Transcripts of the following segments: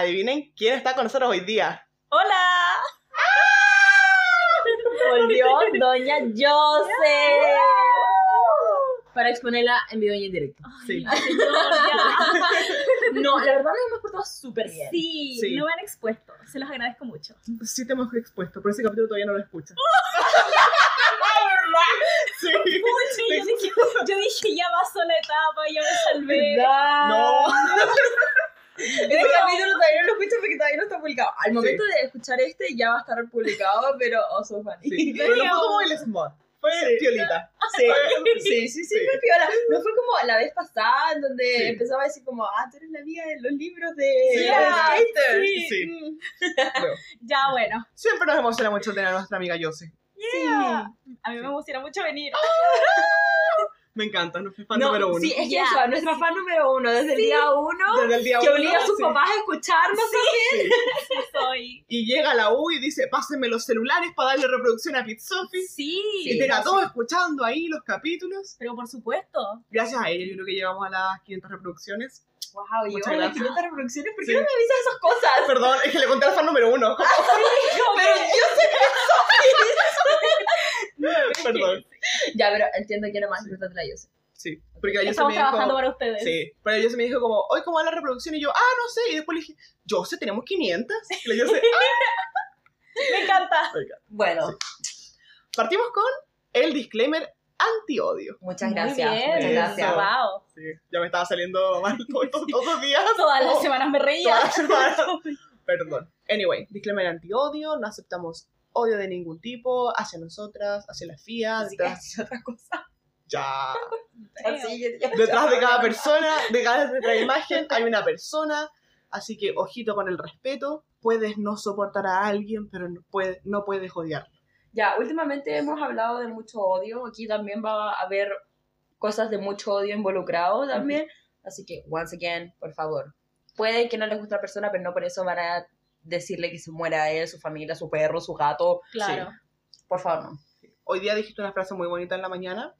adivinen quién está con nosotros hoy día. ¡Hola! Volvió Doña Jose. Para exponerla en vivo y en directo. Sí. Ay, señor, ya. No, la verdad nos hemos portado súper bien. Sí, Sí. no me han expuesto. Se los agradezco mucho. Sí te hemos expuesto, pero ese capítulo todavía no lo escuchas. Sí. Pucha, yo, dije, yo dije, ya pasó la etapa, ya me salvé. No. Este capítulo todavía no lo escucho porque todavía no está publicado. Al momento de escuchar este ya va a estar publicado, pero oh, so funny. Sí. Pero no fue como el smot. Fue Sí. piolita. Sí, sí, sí, sí, Sí. fue piola. No fue como la vez pasada en donde Sí. empezaba a decir como, ah, tú eres la amiga de los libros de, Sí, skaters. sí, Sí. mm. No. Ya, bueno. Siempre nos emociona mucho tener a nuestra amiga Yose. Yeah. A mí me emociona mucho venir. Me encanta, nuestra fan No, número uno. Sí, es que eso, nuestra fan número uno, desde el día uno, Desde el día que uno, obliga a sus sí. papás a escucharnos también. Sí. Soy. Y llega a la U y dice, pásenme los celulares para darle reproducción a Pit Sophie. Sí. y tener a todos escuchando ahí los capítulos. Pero por supuesto. Gracias a ella, yo creo que llegamos a las 500 reproducciones. Wow, Muchas llevamos las gracias. 500 reproducciones, ¿por qué Sí. no me avisas esas cosas? Perdón, es que le conté al fan número uno. Pero yo sé Perdón. Ya, pero entiendo que era más importante la yo sé. Sí, porque la Yose Estamos me dijo... trabajando para ustedes. Sí, pero la Yose me dijo como, hoy cómo va la reproducción y yo, ah, no sé, y después le dije, Yose, tenemos 500. Y la Yose, Me encanta. ah. Bueno, Partimos con el disclaimer anti-odio. muchas Muy gracias. bien. Muchas gracias. Wow. Sí, ya me estaba saliendo mal todos, todos, todos los días. Todas las Oh, semanas me reía. todas las semanas. Perdón. Anyway, disclaimer anti-odio, no aceptamos odio de ningún tipo hacia nosotras, hacia la FIA, Así que detrás, es otra cosa. ya, Así que ya- detrás de cada persona, de cada, de cada imagen hay una persona, así que ojito con el respeto, puedes no soportar a alguien, pero no, puede, no puedes odiarlo. Ya, últimamente hemos hablado de mucho odio. Aquí también va a haber cosas de mucho odio involucrado también. Así que, once again, por favor. Puede que no les guste a la persona, pero no por eso van a decirle que se muera a él, su familia, su perro, su gato. Claro. Por favor, no. Hoy día dijiste una frase muy bonita en la mañana,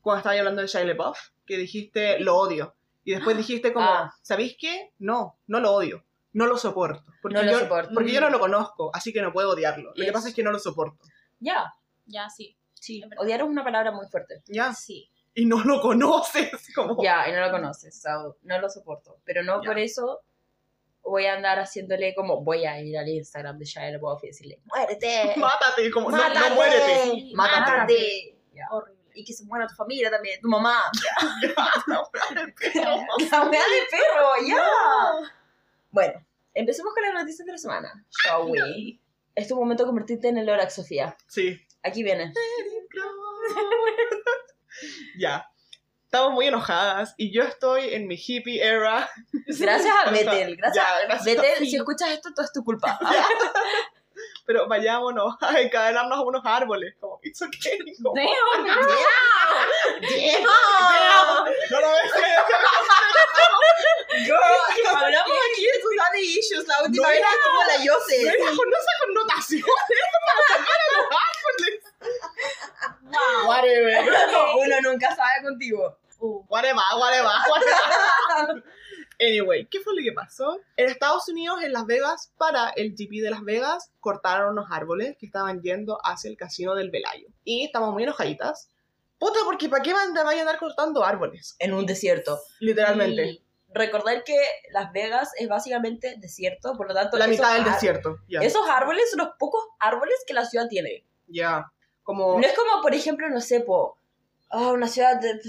cuando estabas hablando de Shia LaBeouf, que dijiste, lo odio. Y después dijiste como, Ah. ¿sabéis qué? No, no lo odio, no lo soporto. Porque, No lo yo, soporto. porque yo no lo conozco, así que no puedo odiarlo. Lo que Yes. pasa es que no lo soporto. Ya, Ya, sí. sí. Odiar es una palabra muy fuerte. ¿Ya? Sí. Y no lo conoces. Como... Ya, y no lo conoces, so, no lo soporto. Pero no Ya. por eso voy a andar haciéndole como, voy a ir al Instagram de Shia LaBeouf y decirle, ¡muérete! Mátate, como, no, ¡Mátate! no muérete. Sí, Mátate. ¡Mátate! Ya. Horrible. Y que se muera tu familia también, tu mamá. No, pero- La wea de perro, ya. Bueno, empecemos con las noticias de la semana. Shall we? Es tu momento de convertirte en el Lorax, Sofía. Sí. Aquí viene. ya. Estamos muy enojadas y yo estoy en mi hippie era. Gracias a Betel. Gracias. Ya, gracias. Betel, Sí. si escuchas esto, todo es tu culpa. Pero vayámonos a encadenarnos a unos árboles. Como, it's okay. Como, Damn. Damn. No lo ves. Girl, hablamos aquí de tus daddy issues la última No, vez estuvo la No esa con connotación. para sacar a los árboles. Wow. Whatever. Uno nunca sabe contigo. Uh, Whatever, whatever, whatever. Anyway, ¿qué fue lo que pasó? En Estados Unidos, en Las Vegas, para el GP de Las Vegas, cortaron unos árboles que estaban yendo hacia el casino del Velayo. Y estamos muy enojaditas. Puta, porque ¿para qué van vayan a andar cortando árboles? En un desierto. Literalmente. Y recordar que Las Vegas es básicamente desierto, por lo tanto... La mitad del desierto. Ya. Esos árboles son los pocos árboles que la ciudad tiene. Ya. Como... No es como, por ejemplo, no sé, po, ah, una ciudad de...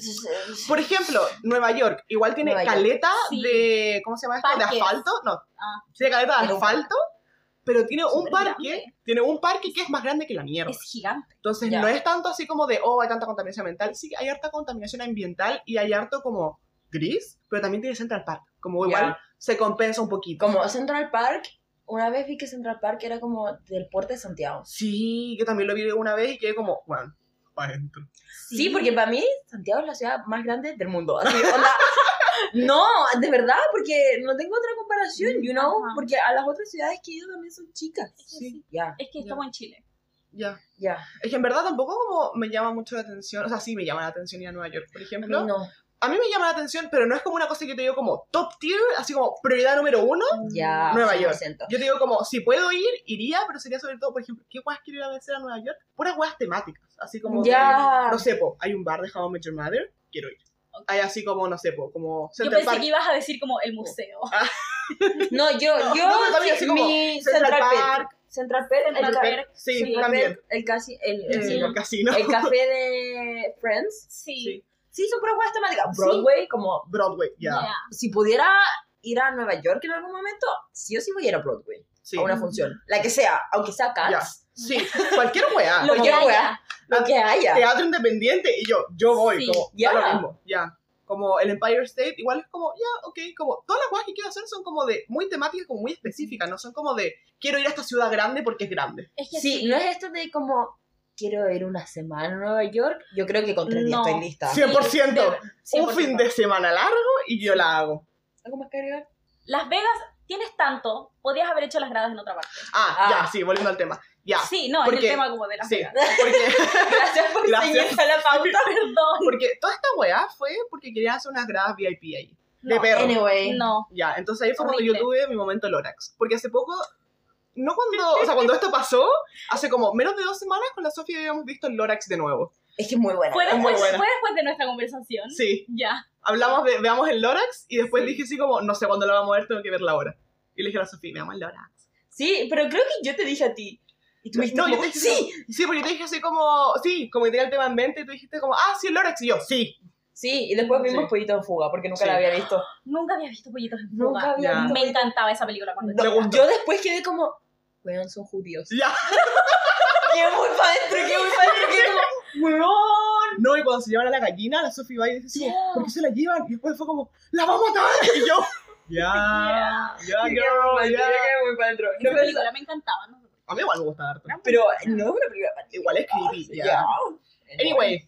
Por ejemplo, Nueva York igual tiene Nueva caleta Sí. de. ¿Cómo se llama esto? Parques. De asfalto. No. Ah. Tiene caleta de asfalto, pero tiene un parque. grande. Tiene un parque que es más grande que la mierda. es gigante. Entonces Ya. no es tanto así como de, oh, hay tanta contaminación ambiental. Sí, hay harta contaminación ambiental y hay harto como gris, pero también tiene Central Park. Como igual se compensa un poquito. Como Central Park, una vez vi que Central Park era como del puerto de Santiago. Sí, que también lo vi una vez y quedé como, bueno, para adentro. Sí, porque para mí Santiago es la ciudad más grande del mundo. Así, onda, no, de verdad, porque no tengo otra comparación, you know, Ajá. porque a las otras ciudades que he ido también son chicas. Sí. Ya, Es que estamos en Chile. Ya. ya. Es que en verdad tampoco como me llama mucho la atención, o sea, sí me llama la atención ir a Nueva York, por A mí ejemplo. no. A mí me llama la atención, pero no es como una cosa que te digo como top tier, así como prioridad número uno. Ya, Nueva York. 100%. Yo te digo como, si puedo ir, iría, pero sería sobre todo, por ejemplo, ¿qué guas quiero ir a vencer a Nueva York? Puras guas temáticas, así como, Ya. de- no sé, po, hay un bar de How I Met Your Mother, quiero ir. Hay así como, no sé, po, como Yo Central pensé Park. que ibas a decir como el museo. No, yo, No, yo, no, pero también sí, así como mi Central Central, Park. Central Perk, el, Central ca- Perk. Sí, Central también. Perk, el casi, el, el, casino. el casino. el café de Friends. Sí. Sí. Sí, son puras huevas temáticas. Sí. Broadway, como, Broadway, ya. Ya. si pudiera ir a Nueva York en algún momento, sí o sí voy a ir a Broadway. Sí. A una función. La que sea, aunque sea Ya. Cats. Sí, cualquier weá. Lo que Cualquier haya. wea. Lo que haya. teatro independiente y yo, yo voy, Sí, como, ya. lo mismo, ya. Como el Empire State, igual es como, ya, ok, como, todas las cosas que quiero hacer son como de, muy temáticas, como muy específicas, no son como de, quiero ir a esta ciudad grande porque es grande. Es que Sí, sí. no es esto de como, quiero ir una semana a Nueva York. Yo creo que con tres días No. estoy lista. 100%, de- un 100%. fin de semana largo y yo la hago. ¿Algo más que agregar? Las Vegas, tienes tanto, podías haber hecho las gradas en otra parte. Ah, Ah. ya, sí, volviendo al tema. Ya, Sí, no, en porque- el tema como de Las sí, Vegas. porque, Gracias por Gracias. la pauta. Perdón. porque toda esta weá fue porque quería hacer unas gradas VIP ahí. De perro. Anyway. No. Ya, entonces ahí fue cuando yo tuve mi momento Lorax. Porque hace poco, no cuando, o sea, cuando esto pasó, hace como menos de dos semanas con la Sofía habíamos visto el Lorax de nuevo. Es que es muy buena. Fue muy después, buena. fue después de nuestra conversación. Sí, Ya. hablamos de, veamos el Lorax y después Sí. dije así como, no sé cuándo lo vamos a ver, tengo que verla ahora. Y le dije a la Sofía, veamos el Lorax. Sí, pero creo que yo te dije a ti. Y tú me dijiste No, yo como, te dije, sí, Sí, porque yo te dije así como, sí, como que tenía el tema en mente y tú dijiste como, ah, sí, el Lorax. Y yo, sí. sí. Y después vimos Sí. Pollito en Fuga, porque nunca Sí. la había visto. Nunca había visto pollitos en Nunca fuga. había Ya. visto. Me encantaba esa película cuando No, yo después quedé como, weón, son judíos. Ya. Qué muy pa' dentro, qué muy pa' dentro, qué como, weón. No, y cuando se llevan a la gallina, la Sofía va y dice, así, Ya. ¿por qué se la llevan? Y después fue como, ¡la vamos a matar! Y yo, ya, ya, Qué girl, muy, ya. muy pa' dentro. Esa No, pero, película me encantaba. ¿no? A mí igual me gusta harto. pero no es una película para Igual es creepy, ya. Ya. Anyway,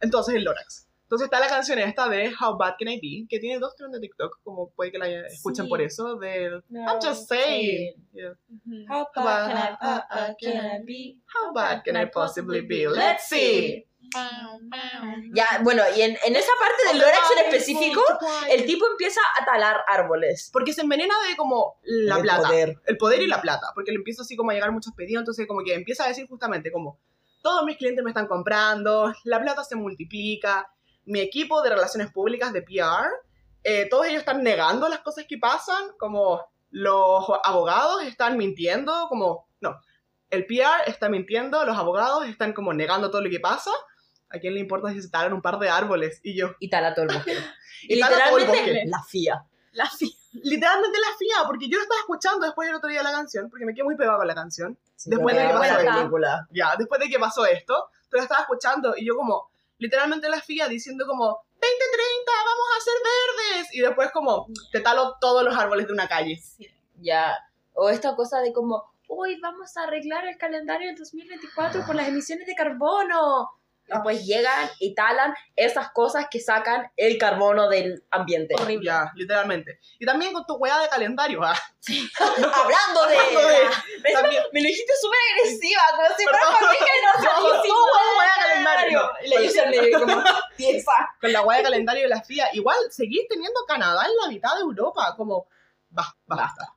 entonces el Lorax. Entonces está la canción esta de How Bad Can I Be, que tiene dos trends de TikTok, como puede que la escuchen Sí. por eso, del No, I'm just saying. Yeah. Ujú. How How bad bad can I, uh, uh, can I be? How bad can I possibly be? Let's see. Ya, bueno, y en, en esa parte del Lorax en específico, el tipo empieza a talar árboles. Porque se envenena de como la El plata. poder. El poder y la plata. Porque le empieza así como a llegar muchos pedidos. Entonces como que empieza a decir justamente como todos mis clientes me están comprando, la plata se multiplica, mi equipo de relaciones públicas de PR, eh, todos ellos están negando las cosas que pasan, como los abogados están mintiendo, como no, el PR está mintiendo, los abogados están como negando todo lo que pasa. ¿A quién le importa si se talan un par de árboles? Y yo, Y tala todo el bosque. y tala todo el literalmente bosque. la fía. La fi- literalmente la fía, porque yo lo estaba escuchando después del otro día la canción, porque me quedé muy pegado con la canción. Sí, Después de que pasó esto. Ya, después de que pasó esto, yo la estaba escuchando y yo como, literalmente la fía diciendo como, 2030, vamos a ser verdes. Y después como, te talo todos los árboles de una calle. Ya. O esta cosa de como, uy, vamos a arreglar el calendario del 2024 por las emisiones de carbono. Después llegan y talan esas cosas que sacan el carbono del ambiente. Horrible. Ya, literalmente. Y también con tu weá de calendario, ah. Hablando de... Hablando de- Me, también- me lo dijiste súper agresiva, como si fuera conmigo y no No, salí tú, weá de calendario. Y le hice al medio como, tiesa. Con la weá de calendario de la fía. Igual seguís teniendo Canadá en la mitad de Europa, como, basta, basta.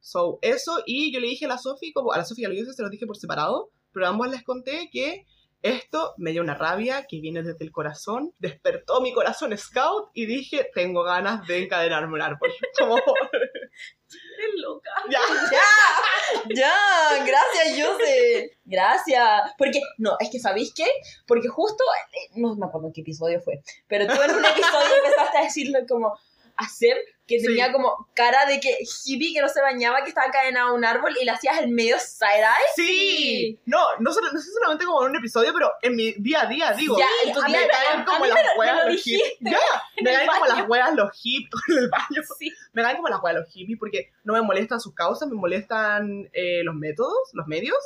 So, eso, y yo le dije a la Sofi, como a la Sofi y a Luisa se los dije por separado, pero a ambos les conté que esto me dio una rabia que viene desde el corazón, despertó mi corazón scout y dije, tengo ganas de encadenarme un árbol. Como, Eres loca. ya, Ya, ya, gracias, Jose. Gracias. Porque, no, es que ¿sabéis qué? Porque justo, eh, no me acuerdo en qué episodio fue, pero tú en un episodio empezaste a decirle como, hacer que Sí. tenía como cara de que hippie que no se bañaba, que estaba encadenado a un árbol y le hacías el medio side-eye. sí. No, no, solo- no sé solamente como en un episodio, pero en mi día a día, digo. Ya, en tu me día a día, caen como las lo los hippies. Ya, me en caen como las weas los hippies en el baño. Sí. Me caen como las weas los hippies porque no me molestan sus causas, me molestan eh, los métodos, los medios.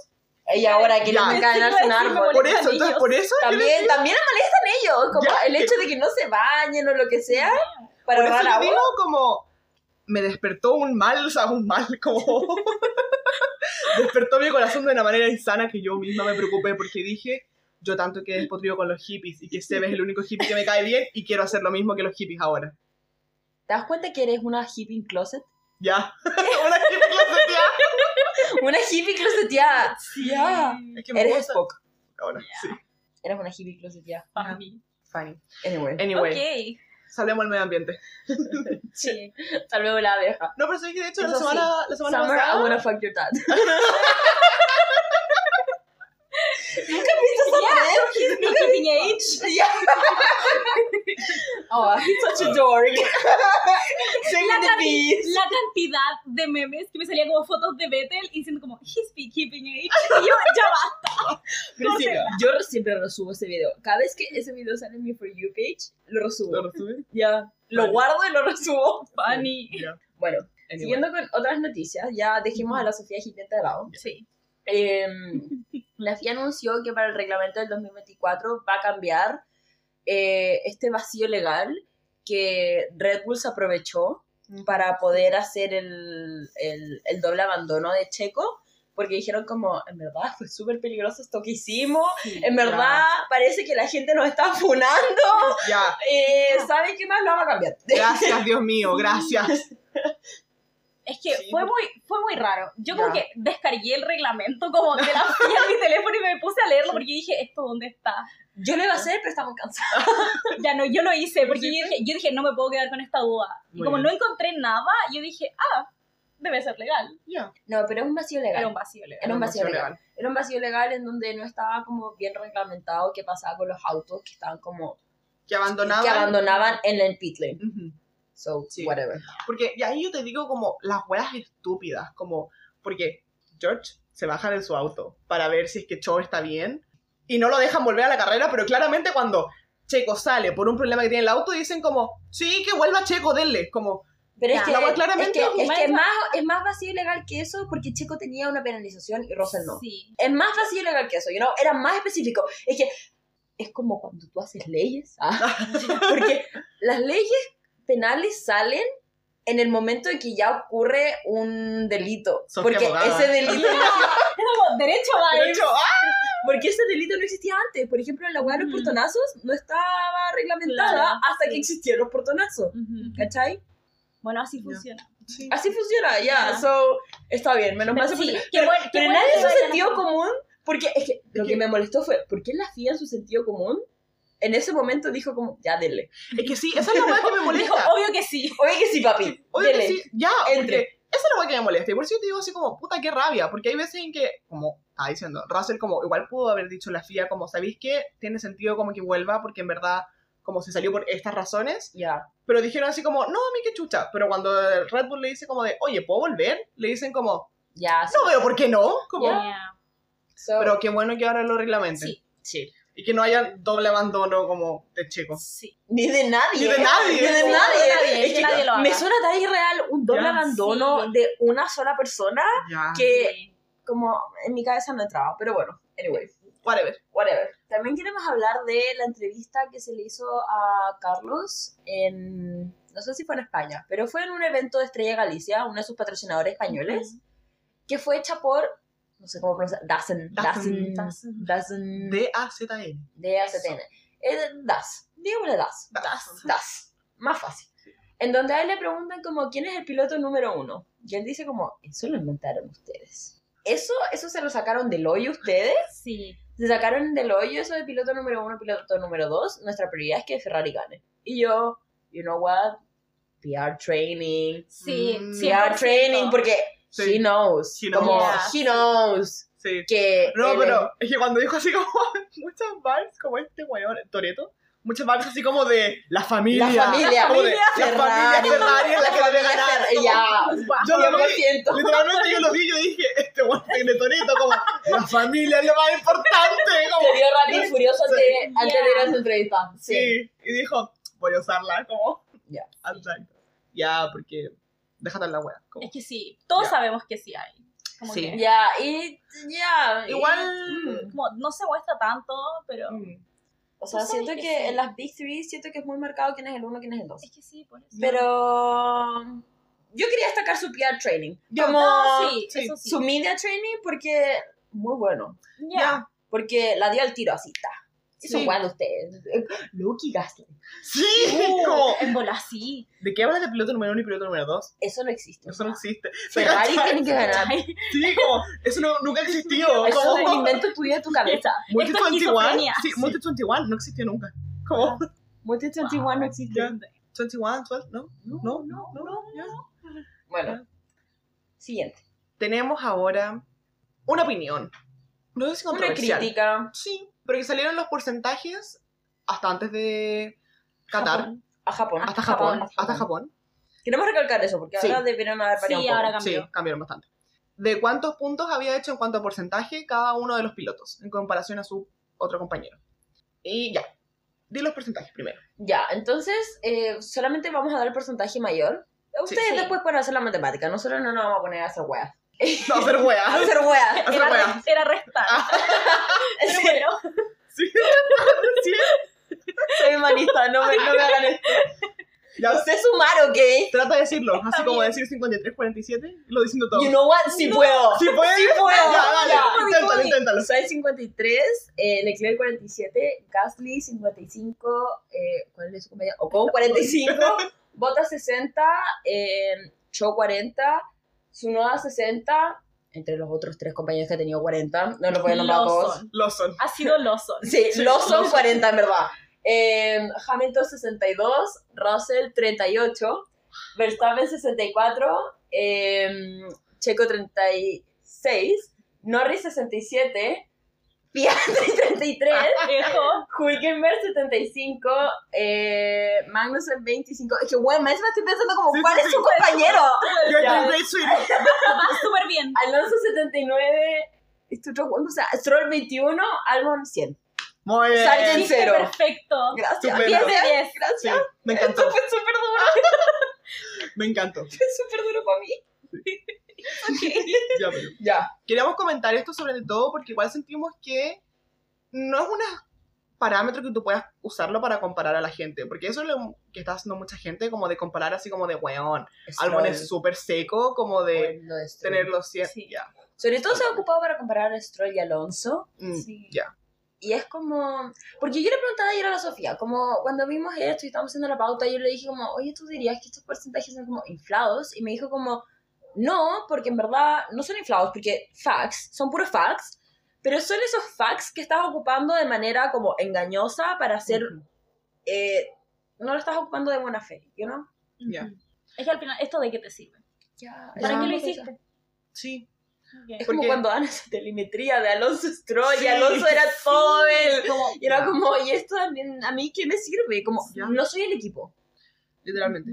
Y ahora quieren encadenarse un Sí, árbol. Por eso, entonces por eso También, también me molestan ellos, como Ya, el hecho de que no se bañen o lo que sea, para por eso agua. como me despertó un mal, o sea, un mal como despertó mi corazón de una manera insana que yo misma me preocupé porque dije yo tanto que despotrivo con los hippies y que Sebe es el único hippie que me cae bien y quiero hacer lo mismo que los hippies ahora. ¿Te das cuenta que eres una hippie in closet? Ya. Una hippie closeteada. Una hippie closeteada. Ya. Es que me Eres. Spock. Ahora, sí. Eres una hippie closeteada. Para mí. Funny. Anyway. Anyway, Ok. Salvemos el medio ambiente. Sí. Salvemos la abeja. No, pero sabes que de hecho la Eso sí. semana, la semana Summer, I pasada... wanna fuck your dad. ¿Nunca thread? Mi keeping age. Yeah. Oh, he's such a dork. La, the canti- bees. la cantidad de memes que me salían como fotos de Bethel y diciendo como, he's keeping age. Y yo, ya va. Pero sí, ¿Cómo yo siempre resubo ese video. Cada vez que ese video sale en mi For You page, lo resubo. ¿Lo resume? Ya. Lo Vale. guardo y lo resubo. Funny. Ya. Bueno, Anyway. siguiendo con otras noticias, ya dejemos a la Sofía Gigante de lado. Sí. Eh, la FIA anunció que para el reglamento del 2024 va a cambiar eh, este vacío legal que Red Bull se aprovechó para poder hacer el, el, el doble abandono de Checo, porque dijeron como, en verdad fue súper peligroso esto que hicimos, en Ya. verdad parece que la gente nos está funando, Ya. eh, ¿saben qué más? Lo vamos a cambiar. Gracias, Dios mío, gracias. Es que Sí. fue muy, fue muy raro. Yo como que descargué el reglamento como de la FIA en mi teléfono y me puse a leerlo porque dije, ¿esto dónde está? Yo lo iba a hacer, pero estaba muy cansada. Ya no, yo lo hice ¿Lo porque yo dije, yo dije, no me puedo quedar con esta duda. Y Muy como bien. no encontré nada, yo dije, ah, debe ser legal. Ya. No, pero es un vacío legal. Era un vacío legal. Era un vacío Demasiado legal. Era un vacío legal en donde no estaba como bien reglamentado qué pasaba con los autos que estaban como Que abandonaban. que abandonaban en el pit lane. So, Sí. whatever. Porque, y ahí yo te digo como las weas estúpidas, como, porque George se baja de su auto para ver si es que Cho está bien y no lo dejan volver a la carrera, pero claramente cuando Checo sale por un problema que tiene el auto, dicen como, sí, que vuelva Checo, denle, como, Pero es que, La es que, es que más, es más vacío legal que eso porque Checo tenía una penalización y Russell no. Sí. Es más vacío legal que eso, you know? Era más específico. Es que es como cuando tú haces leyes. ¿ah? Porque las leyes penales salen en el momento en que ya ocurre un delito. Sofía porque abogada. ese delito no, derecho va de hecho, ¡ah! porque ese delito no existía antes. Por ejemplo, en la hueá de los portonazos no estaba reglamentada Claro, hasta que sí. existieron los portonazos. ¿Cachai? Bueno, así Ya. funciona. Sí. Así funciona, ya. Ya. So, está bien, menos mal. Pero sí, pero pero bueno nadie que en su sentido común, porque es que lo que que- me molestó fue, ¿por qué la FIA en su sentido común en ese momento dijo como, ya, dele? Es que sí, esa es la wea que me Dijo, molesta. obvio que sí. Oye que sí, papi, Oye, que dele. sí, ya, Entre. esa es la wea que me molesta. Y por eso yo te digo así como, puta, qué rabia. Porque hay veces en que, como estaba diciendo, Russell como igual pudo haber dicho la FIA como, ¿sabéis qué? Tiene sentido como que vuelva porque en verdad como se salió por estas razones. Ya. Pero dijeron así como, no, a mí qué chucha. Pero cuando Red Bull le dice como de, oye, ¿puedo volver? Le dicen como, Ya, sí. no veo por qué no. Como, Ya. So, Pero qué bueno que ahora lo reglamenten. Sí, sí. Y que no haya doble abandono como de Checo. sí. Ni de nadie. Ni de nadie. Ni de nadie. nadie, Es que nadie lo me suena tan irreal un doble Ya, abandono sí. de una sola persona Ya. que como en mi cabeza no entraba. Pero bueno, anyway. Whatever. whatever. También queremos hablar de la entrevista que se le hizo a Carlos en, no sé si fue en España, pero fue en un evento de Estrella Galicia, uno de sus patrocinadores españoles, que fue hecha por, no sé cómo pronunciar, Dazen, Dazen. Dazen, D-A-Z-N. D-A-Z-N. Das, digámosle Das, Das. Das, más fácil. En donde a él le preguntan como, ¿quién es el piloto número uno? Y él dice como, eso lo inventaron ustedes. Eso, eso se lo sacaron del hoyo ustedes Sí. se sacaron del hoyo eso de piloto número uno, piloto número dos. Nuestra prioridad es que Ferrari gane. Y yo, you know what? PR training. Sí, Mm. sí. PR training, porque Sí. he knows. He Como, knows. he knows Sí. que. No, él pero es que cuando dijo así como muchas vibes, como este weón, Toreto, muchas vibes así como de la familia. La familia. como de, La la familia Ferrari es la que debe familia ganar. Ferrari, Ya, Yo lo vi, 100%. literalmente yo lo vi, yo dije, este weón tiene Toreto, como la familia es lo más importante. Como, Se vio rápido y furioso antes, Sí. antes de ir a su entrevista. Sí. sí. Y dijo, voy a usarla, como. Ya. Exacto. Ya, porque déjate la wea. como- Es que sí, todos Ya. sabemos que sí hay. Como Sí. que- Ya, y ya. y- Igual. mm. como no se muestra tanto, pero Mm. O sea, siento que que, sí. en las Big Three siento que es muy marcado quién es el uno, quién es el dos. es que sí, por eso. Pero yo quería destacar su PR training. Como No, sí, sí, eso sí. su media training porque muy bueno. Ya. Porque la dio al tiro así, ta. Eso Sí. igual ustedes. Lucky Gasly. Sí, Uh, como, En bola sí. ¿de qué hablas de piloto número uno y piloto número dos? Eso no existe. Eso no existe. Ferrari tiene que ganar. Sí, como, eso no, nunca existió. Eso Como, es un invento tuyo de tu cabeza. Multi Esto es 21, esquizofrenia. sí. Multi 21 no existió nunca. Como, Multi 21 no existe. Ya. 21, 12, ¿no? No, no, no, ya. Bueno. Siguiente. Tenemos ahora una opinión. No sé si Una crítica. Sí, pero que salieron los porcentajes hasta antes de Qatar, Japón. A Japón. hasta Japón, hasta Japón. Queremos recalcar eso, porque Sí. ahora debieron haber variado Sí, un poco. ahora cambió. Sí, cambiaron bastante. De cuántos puntos había hecho en cuanto a porcentaje cada uno de los pilotos en comparación a su otro compañero. Y ya. Di los porcentajes primero. Ya, entonces eh, solamente vamos a dar el porcentaje mayor. Ustedes Sí. después pueden hacer la matemática, nosotros no nos vamos a poner a hacer weas. No, hacer A weas. hacer weas. Hacer Era, era restar. Pero Sí, Sí. Soy humanista, no me, no me hagan esto. Ya, No sé sumar, ¿ok? trata de decirlo, así Está como decir 53, 47, lo diciendo todo. You know what? Sí puedo. ¿Sí puedes? Sí puedo. Ya, dale, Ya. inténtalo, inténtalo. Sainz 53, eh, Leclerc 47, Gasly 55, eh, ¿cuál es su compañero? Ocon 45, Bottas 60, eh, Cho 40, Tsunoda 60, entre los otros tres compañeros que ha tenido 40, no los voy a nombrar a todos. Lawson. Lo son. Ha sido Lawson. Sí, Sí, los son Lawson. 40 en verdad. Eh, Hamilton 62, Russell 38, Verstappen 64, eh, Checo 36, Norris 67, Piastri 33, Ejo. Hulkenberg 75, eh, Magnussen 25. Es que, bueno, más me estoy pensando como, Sí, ¿cuál sí, es sí. su compañero? Sweetie. Va súper bien. Alonso 79, este otro. O sea, Stroll 21, Albon 100. Muy bien. Sargent Hiciste cero. perfecto. Gracias. Estupendo. 10 de 10. Sí, Gracias. me Esto encantó. fue súper duro. Me encantó. Fue súper duro para mí. Ya, pero- Ya. Queríamos comentar esto sobre todo porque igual sentimos que no es un parámetro que tú puedas usarlo para comparar a la gente, porque eso es lo que está haciendo mucha gente, como de comparar así como de weón, algo es súper seco, como de Bueno, cien Sí. ya. Sobre todo se ha ocupado para comparar a Stroll y Alonso. Mm, Sí. ya. Y es como... Porque yo le preguntaba ayer a la Sofía, como cuando vimos esto y estábamos haciendo la pauta, yo le dije como, oye, ¿tú dirías que estos porcentajes son como inflados? Y me dijo como, no, porque en verdad no son inflados, porque facts, son puros facts, pero son esos facts que estás ocupando de manera como engañosa para hacer... Ujú. eh, no lo estás ocupando de buena fe, ¿you know? Ya. Ujú. Es que al final, ¿esto de qué te sirve? Ya, ¿Para qué lo hiciste? Sí. Ok. Es como Porque- cuando dan esa telemetría de Alonso Stroll Sí, y Alonso era todo él. Como, Y era como, ¿y esto también a mí qué me sirve? Como, no soy el equipo. Literalmente.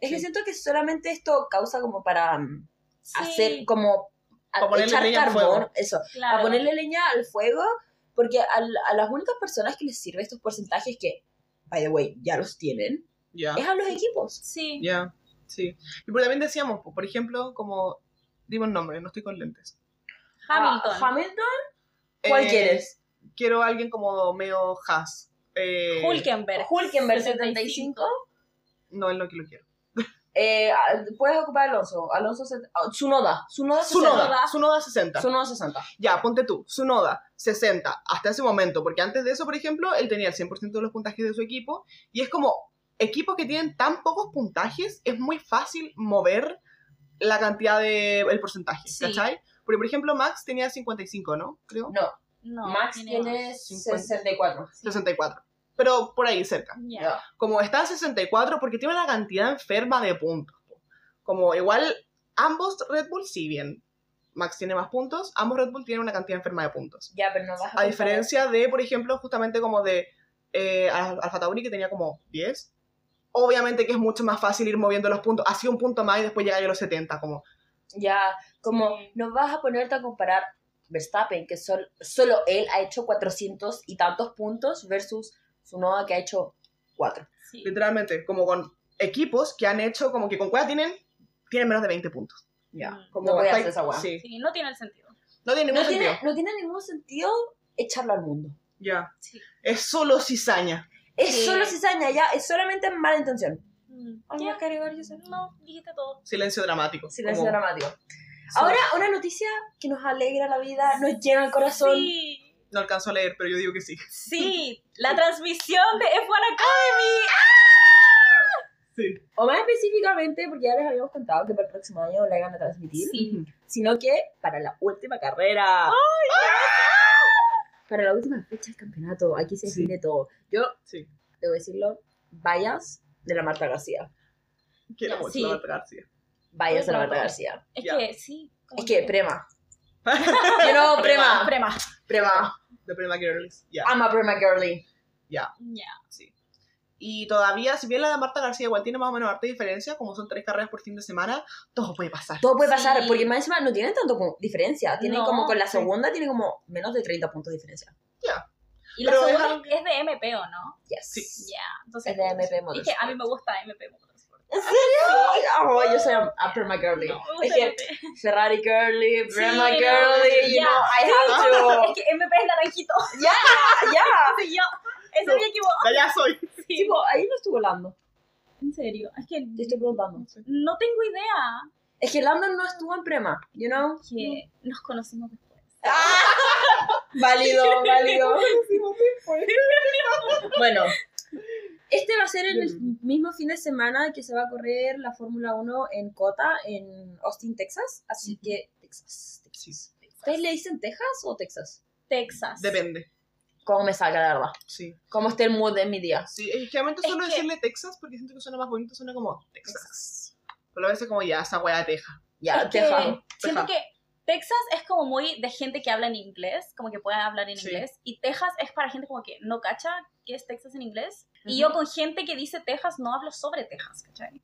Es que siento que solamente esto causa como para mm, sí, hacer, como, a- Para ponerle echar leña al fuego. eso, claro. a ponerle leña al fuego, porque al- a las únicas personas que les sirve estos porcentajes que, by the way, ya los tienen, Ya. es a los equipos. Sí. Ya. Sí. Y pero también decíamos, po, por ejemplo, como dime un nombre, no estoy con lentes. Hamilton. Ah, Hamilton, ¿cuál Eh, quieres? Quiero a alguien como medio Haas. Eh, Hulkenberg. Hulkenberg 75. 75. No, él no que lo quiero. Eh, ah, puedes ocupar Alonso. Alonso, set- ah, Tsunoda. Tsunoda 60. Sunoda. Sunoda 60. Tsunoda 60. Ya, ponte tú, su Noda, 60, hasta ese momento, porque antes de eso, por ejemplo, él tenía el 100% de los puntajes de su equipo, y es como, equipos que tienen tan pocos puntajes, es muy fácil mover la cantidad de, el porcentaje, Sí. ¿cachai? Porque, por ejemplo, Max tenía 55, ¿no? Creo. No, No, Max tiene tiene más. 64. 64. Pero por ahí cerca. Ya. Como está en 64 porque tiene una cantidad enferma de puntos. Como igual, ambos Red Bull, si bien Max tiene más puntos, ambos Red Bull tienen una cantidad enferma de puntos. Ya, pero no vas a. Diferencia de, por ejemplo, justamente como de eh, Al- Alfa Tauri, que tenía como 10. Obviamente que es mucho más fácil ir moviendo los puntos. Así un punto más y después llegar a los 70. Como, Ya, como Sí. no vas a ponerte a comparar Verstappen, que sol- solo él ha hecho 400 y tantos puntos, versus Tsunoda, que ha hecho 4. Sí. literalmente, como con equipos que han hecho, como que con cuál tienen, tienen menos de 20 puntos. Ya, Mm. Como no voy a hacer esa weá. Sí. Sí, no tiene el sentido. No tiene ningún No sentido. tiene, no tiene ningún sentido echarlo al mundo. Ya. Sí. Es solo cizaña. Es Sí. solo cizaña, ya, es solamente mala intención. Mm, ¿Algo ya. más que agregar, Yosef? No, dijiste todo. Silencio dramático. Silencio Como- dramático. Ahora, una noticia que nos alegra la vida, nos llena el corazón. Sí. No alcanzo a leer, pero yo digo que sí. Sí, la transmisión de F1 Academy. Sí. O más específicamente, porque ya les habíamos contado que para el próximo año la iban a transmitir, Sí. sino que para la última carrera. Para la última fecha del campeonato, aquí se Sí. define todo. Yo, Sí. debo decirlo, vayas de la Marta García. Quiero mucho sí. la Marta García. Vayas de la Marta. García. Es Ya. que sí. Es que, prema. You know, Prema. prema. Prema. De Prima Girls. Ya. I'm a prema girly. Ya. Sí. Y todavía, si bien la de Marta García igual tiene más o menos harta diferencia, como son tres carreras por fin de semana, todo puede pasar. Todo puede pasar, Sí. porque más encima no tienen tanto como diferencia. Tienen No, como con la sí. segunda, tiene como menos de 30 puntos de diferencia. Y la Pero es segunda algo- es de MP, ¿o no? Yes. Sí. Ya. Entonces, Es de MP Es que a Motorsport. mí me gusta MP Motorsport. ¿En serio? Oh, yo soy a prema girly. No, es que. Ferrari girly, Brema Sí, no, girly, you know, I have to. Es que MP es naranjito. Ya, ya. Sí, yo. Ese equipo. Ya, ya soy. Sí. Tipo, ahí no estuvo Lando. En serio. Es que Te estoy preguntando. no tengo idea. Es que Lando no estuvo en Prema, you know. Que nos conocimos después. Válido, válido. bueno, este va a ser en el mismo fin de semana que se va a correr la Fórmula 1 en Cota, en Austin, Texas. Así que, Texas, Texas. ¿Ustedes le dicen Texas o Texas? Texas. Depende. Cómo me salga, la verdad. Sí. Cómo esté el mood de mi día. Sí, es que generalmente Es suelo que- decirle Texas porque siento que suena más bonito, suena como Texas. Pero a veces como ya, esa weá de Texas. Ya, Es que Texas. Siento Texas. que Texas es como muy de gente que habla en inglés, como que puede hablar en Sí. inglés. Y Texas es para gente como que no cacha qué es Texas en inglés. Y yo con gente que dice Texas no hablo sobre Texas, ¿cachai?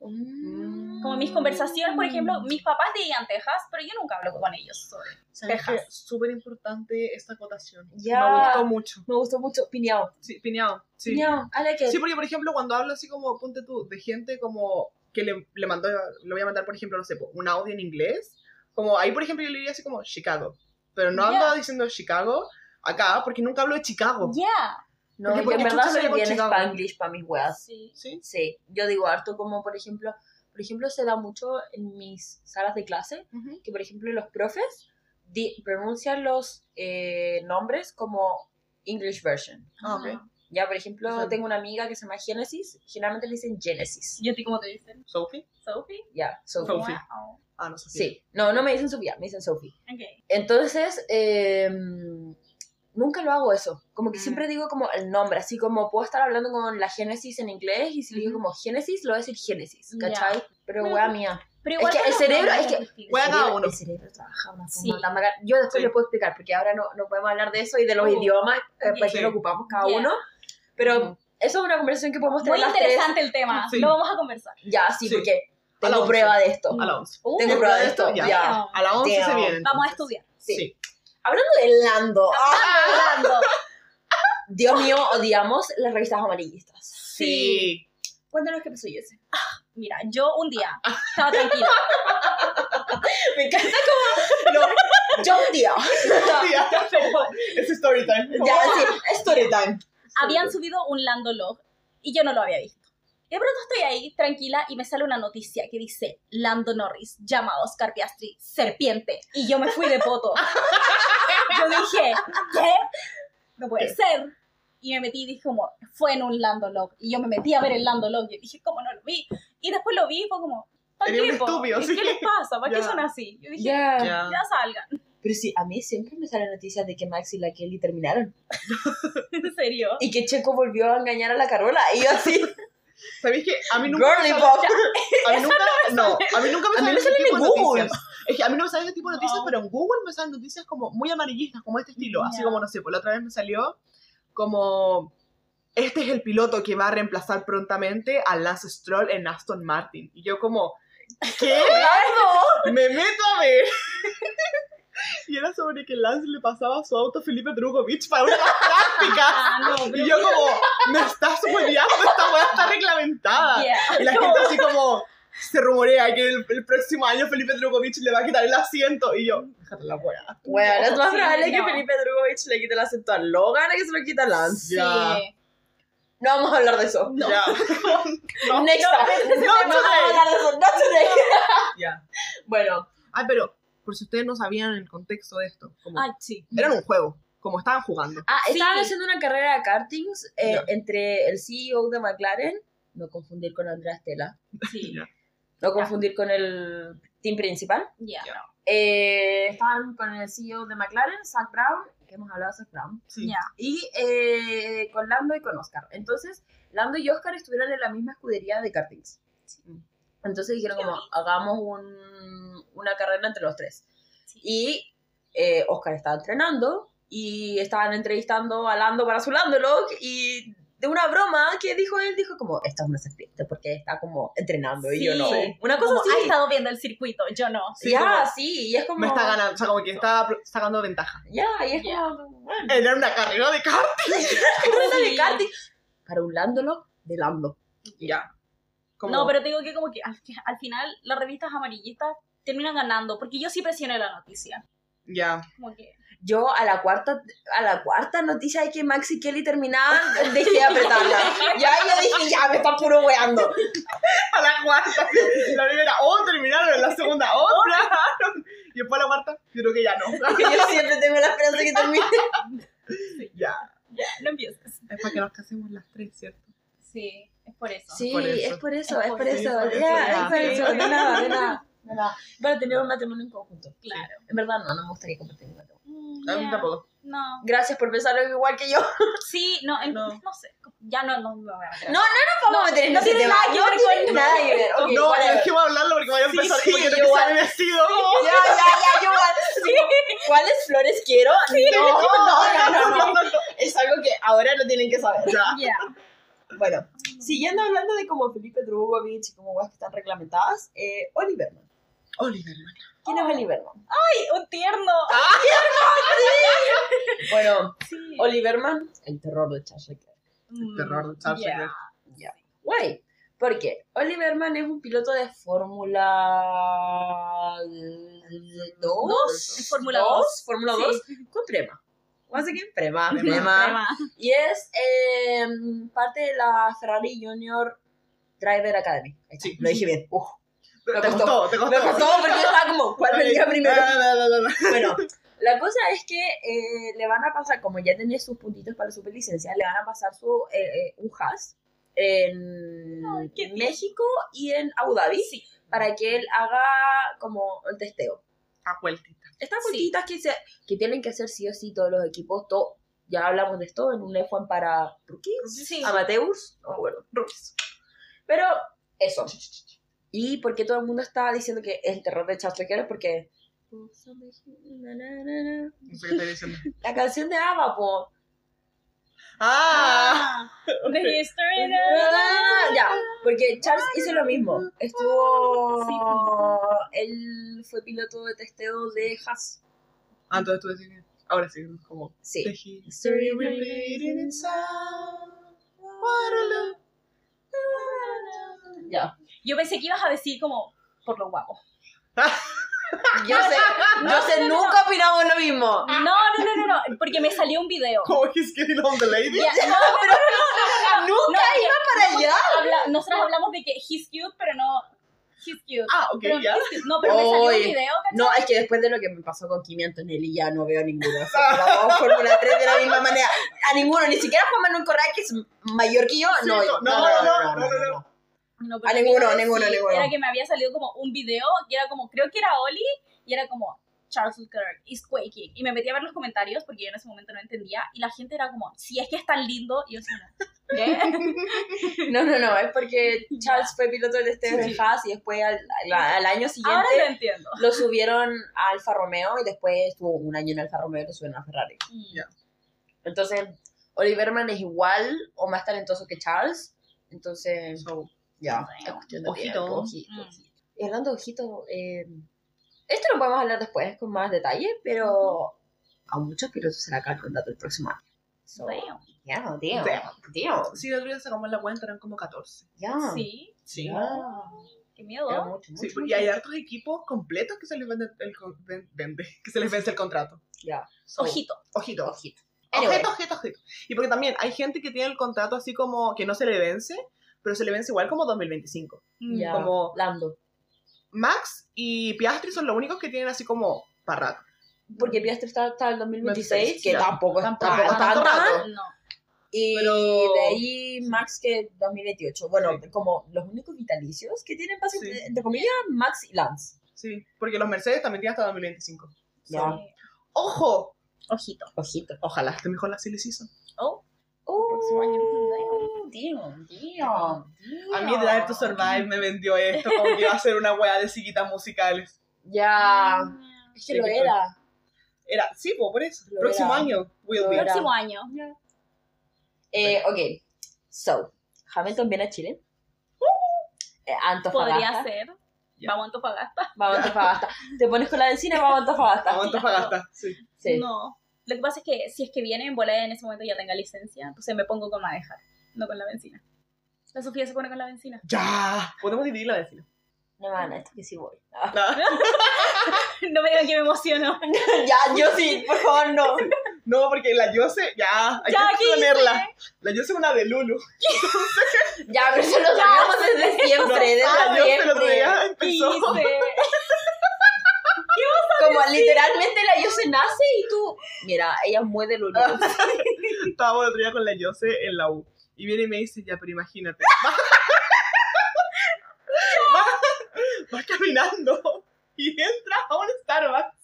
Mm. Como mis conversaciones, por ejemplo, mis papás dirían Texas, pero yo nunca hablo con ellos sobre ¿Sabes Texas. Súper importante esta acotación. Ya. Me gustó mucho. Me gustó mucho. Piñao. Sí, piñado. Sí. Piñao, it. Sí, porque por ejemplo, cuando hablo así como, ponte tú, de gente como que le, le mandó, le voy a mandar, por ejemplo, no sé, un audio en inglés, como ahí, por ejemplo, yo le diría así como Chicago. Pero no Ya. ando diciendo Chicago acá, porque nunca hablo de Chicago. Yeah. No, Porque- yo porque en verdad soy bien Chicago. spanglish para mis weas. Sí. ¿Sí? Sí, yo digo harto como, por ejemplo, por ejemplo, se da mucho en mis salas de clase, Ujú. que por ejemplo los profes di- pronuncian los eh, nombres como English version. Ah, ok. Ya, por ejemplo, tengo una amiga que se llama Genesis, generalmente le dicen Genesis. ¿Y a ti cómo te dicen? ¿Sophie? ¿Sophie? Ya, Sophie. Sophie. Wow. Ah, no sé. Sí, no, no me dicen Sofía, me dicen Sophie. Ok. Entonces, eh, nunca lo hago eso. Como que Mm. siempre digo como el nombre, así como puedo estar hablando con la Génesis en inglés y si le digo como Génesis, lo voy a decir Génesis. ¿cachai? Pero Mm. wea mía. Pero Es que el cerebro- es que-. Wea cada uno. El cerebro trabaja una Sí. forma tan bacán. Yo después Sí. le puedo explicar, porque ahora no, no podemos hablar de eso y de los Uh. idiomas, eh, para Sí. qué lo ocupamos cada Yeah. uno. Pero Ujú. eso es una conversación que podemos tener Muy las tres. interesante el tema. Sí. Lo vamos a conversar. Ya, sí, Sí. porque tengo prueba de esto. A la 11. Uh, Tengo prueba de esto, Ya. A la 11 se Damn. viene. Vamos a estudiar. Sí. Sí. Hablando de Lando, ah, Hablando. Dios mío, odiamos las revistas amarillistas. Sí. Cuéntanos qué pasó, Jesse. Mira, yo un día estaba tranquila. Me encanta como... No, yo un día. Es story time. ya, sí, story time. Habían subido un Lando Log y yo no lo había visto. Y de pronto estoy ahí, tranquila, y me sale una noticia que dice Lando Norris llama a Oscar Piastri serpiente. Y yo me fui de poto. Yo dije, ¿qué? No puede ¿Qué? ser. Y me metí y dije como, fue en un Lando Log. Y yo me metí a ver el Lando Log. Y dije, ¿cómo no lo vi? Y después lo vi y fue como, ¿para qué, estúpido, ¿Y sí. ¿Qué les pasa? ¿Para qué Ya. son así? Yo dije, Ya. Ya. ya salgan. Pero sí, a mí siempre me salen noticias de que Max y la Kelly terminaron. ¿En serio? Y que Checo volvió a engañar a la Carola. Y yo así, ¿Sabéis que a mí nunca girly me sale- a mí nunca, no, a mí nunca me salen ese tipo de noticias. Es que a mí no me salen ese tipo de noticias, No. pero en Google me salen noticias como muy amarillistas, como este estilo. Así como, no sé, por la otra vez me salió como este es el piloto que va a reemplazar prontamente a Lance Stroll en Aston Martin. Y yo como, ¿qué? me meto a ver. y era sobre que Lance le pasaba su auto a Felipe Drugovich para una práctica. Ah, no, Y yo como, me estás hueveando, esta weá está reglamentada. Yeah. Y la gente así como, se rumorea que el, el próximo año Felipe Drugovich le va a quitar el asiento. Y yo, déjate la weá. Bueno, es más Sí, probable que no. Felipe Drugovich le quite el acento a Logan a que se lo quita a Lance. Sí. No vamos a hablar de eso. No. No, Next no, No, tema vamos a no. hablar de eso. Not today. ya. Bueno, Ay, pero, por si ustedes no sabían el contexto de esto, como, Ay, sí. era un juego. como estaban jugando. Ah, Sí. estaban haciendo una carrera de kartings eh, entre el CEO de McLaren, no confundir con Andrea Stella, Sí, no confundir con el team principal. ya. Eh, estaban con el CEO de McLaren, Zach Brown, que hemos hablado de Zach Brown, Sí. Y eh, con Lando y con Oscar. Entonces, Lando y Oscar estuvieron en la misma escudería de kartings. Entonces dijeron como, hagamos un- una carrera entre los tres. Sí. Y eh, Oscar estaba entrenando y estaban entrevistando a Lando para su Landolog y de una broma que dijo él, dijo como, esta es una serpiente porque está como entrenando y yo no. Sí. Una cosa Como, así. ha estado viendo el circuito, yo no. Sí, ya, como- sí, y es como... Me está ganando, o sea, como que está sacando ventaja. Ya, y es Ya. como... Bueno, Era una carrera de cartas. carrera de Sí. karting para un Landolog de Lando. Ya. Como- No, pero te digo que como que al, al final las revistas amarillistas terminan ganando, porque yo sí presioné la noticia. Ya. Como que... Yo a la cuarta, a la cuarta noticia de que Max y Kelly terminaban, dejé de apretarla. Ya yo dije, ya me está puro weando. A la cuarta. La primera, oh, terminaron. En la segunda, oh, terminaron. Y después a la cuarta, yo creo que ya no. Yo siempre tengo la esperanza de que termine. ya. Ya, no empieces. Es para que nos casemos las tres, ¿cierto? Sí, es por eso. Sí, Por eso. es por eso, Es por eso, eso. por eso, Ya, es por eso, de nada, de nada. Nada. Para tener un matrimonio en conjunto. Claro. En verdad no, no me gustaría compartir mi matrimonio. Mm, A mí tampoco. No. Gracias por pensarlo igual que yo. Sí, no, en- No. no. sé. Ya no, no me voy a meter. No, no nos vamos a meter no ese tiene tema. nada que ver no con- nada que ver. Ok, no, whatever. dejemos hablarlo porque vaya a Sí, empezar sí, como que te yo igual. sale vestido. Ya, ya, ya, yo ¿Cuáles flores quiero? No, no, no, no, no. Es algo que ahora no tienen que saber. Ya. Bueno, siguiendo hablando de como Felipe Drugovich y como weas que están reglamentadas, eh, Oliverman. Oliverman. ¿Quién es Oliverman? Ay, un tierno. Bueno, Sí. Oliverman, el terror de Charles Leclerc. Mm, terror de Charles ya. Leclerc. Ya. Guay. ¿Por qué? Oliverman es un piloto de Fórmula 2. Dos, Fórmula dos. Fórmula Sí. 2 con Prema. Once again, Prema. Prema. Prema. Y es eh, parte de la Ferrari Junior Driver Academy. Sí. Lo dije bien. Uf, Te costó. costó, te costó. me costó porque yo estaba como, ¿cuál venía primero? No, no, no, no, no. Bueno, la cosa es que eh, le van a pasar, como ya tenía sus puntitos para la superlicencia, le van a pasar su eh, eh, un HAS en Ay. México y en Abu Dhabi Sí. para que él haga como el testeo. A vueltita. Estas Sí. vueltitas que, se, que tienen que hacer sí o sí todos los equipos, todo, ya hablamos de esto en un F1 para rookies, Sí. amateurs, no me acuerdo. Pero eso. Y porque todo el mundo estaba diciendo que es el terror de Charles Leclerc porque... No sé qué estoy diciendo. La canción de Ava, po. Ah. The history Ah, ya, porque Charles hizo lo mismo. Estuvo. Sí. Él fue piloto de testeo de Haas. Ah, entonces tú decís que ahora sí, como Sí. The history repeating inside Waterloo. Ya. Yo pensé que ibas a decir como por lo guapo. Yo sé, yo sé, nunca opinamos lo mismo. No, no, no, no, no, porque me salió un video. Como he's getting on the lady. Ya, no, pero no, Nunca no, iba para allá. habla- nosotros hablamos de que he's cute, pero no he's cute. Ah, ok, Pero ya. cute. No, pero me salió un video, ¿cachai? No, es que después de lo que me pasó con Kimi Antonelli ya no veo ninguno. Fórmula 2, Fórmula 3 de la misma manera. A ninguno, ni siquiera Juan Manuel Correa, que es mayor que yo. Sí, No, no, no, no, no, no, no, no. No, A ninguno, ninguno, ninguno. Era que me había salido como un video que era como, creo que era Oli, y era como Charles Leclerc is quaking. Y me metí a ver los comentarios porque yo en ese momento no entendía. Y la gente era como, si es que es tan lindo. Y yo ¿qué? No, no, no, es porque Charles fue piloto de testeo Sí. de Haas y después al, al- al año siguiente Ahora lo entiendo. lo subieron a Alfa Romeo y después estuvo un año en Alfa Romeo y lo subieron a Ferrari. Mm. Ya. Entonces, Oliverman es igual o más talentoso que Charles. Entonces, So, ya, es cuestión de Ojito. tiempo, ojito, Mm. ojito. Y hablando de ojito, eh, esto lo podemos hablar después con más detalle, pero a muchos pilotos se acaba el contrato el próximo año. So, yeah, Damn. damn, sí, el otro día sacamos la cuenta, eran como 14. yeah. Sí, Sí. Yeah. qué miedo. Era mucho, Sí, mucho, y hay mucho. hartos equipos completos que se les vende el, vende, que se les vence el contrato. Ya, So, Ojito. Ojito. ojito. Anyway. Ojito, ojito, ojito. Y porque también hay gente que tiene el contrato así como que no se le vence, pero se le vence igual como 2025. Mm. Ya, Como- Lando. Max y Piastri son los únicos que tienen así como para rato. porque Piastri está hasta el 2026, 26, que ya. tampoco, Tampoco. tampoco tan tanto tan. rato. No. Y Pero- de ahí Max que 2028. Bueno, Sí. como los únicos vitalicios que tienen pase, Sí. entre comillas, Max y Lance. Sí, porque los Mercedes también tienen hasta 2025. Ya. Sí. ¡Ojo! Ojito. Ojito. Ojalá esté mejor la Silly Season. Oh, Oh, año. Damn, damn, A mí Drive to Survive me vendió esto como que iba a ser una wea de chiquitas musicales. Ya. Es que Sí, lo que era. Era, sí, pues por eso. Lo Próximo era. año will Lo be. era. próximo año. Eh, ok. So, Hamilton viene a Chile. Eh, Antofagasta. Podría ser. Ya. Vamos a Antofagasta. Vamos a Antofagasta. Te pones con la benzina, vamos a Antofagasta. Vamos a Antofagasta, sí. Sí. No. Lo que pasa es que si es que viene en bola en ese momento ya tenga licencia, entonces me pongo con manejar, no con la benzina. La Sofía se pone con la benzina. Ya, podemos dividir la vecina. No, man, esto que sí voy. No me digan que me emociono. ya, yo sí, por favor, no. No, porque la Yose, ya, hay Ya, que ¿qué ponerla. La Yose es una de Lulu. Ya, pero eso lo sabemos desde siempre, desde la Yose el otro siempre. día ¿Qué empezó. hice? Como literalmente la yo se nace y tú. Mira, ella es muy de Lulu. Estábamos el otro día con la Yose en la U. Y viene y me dice, ya, pero imagínate. Va, va, va caminando y entras a un Starbucks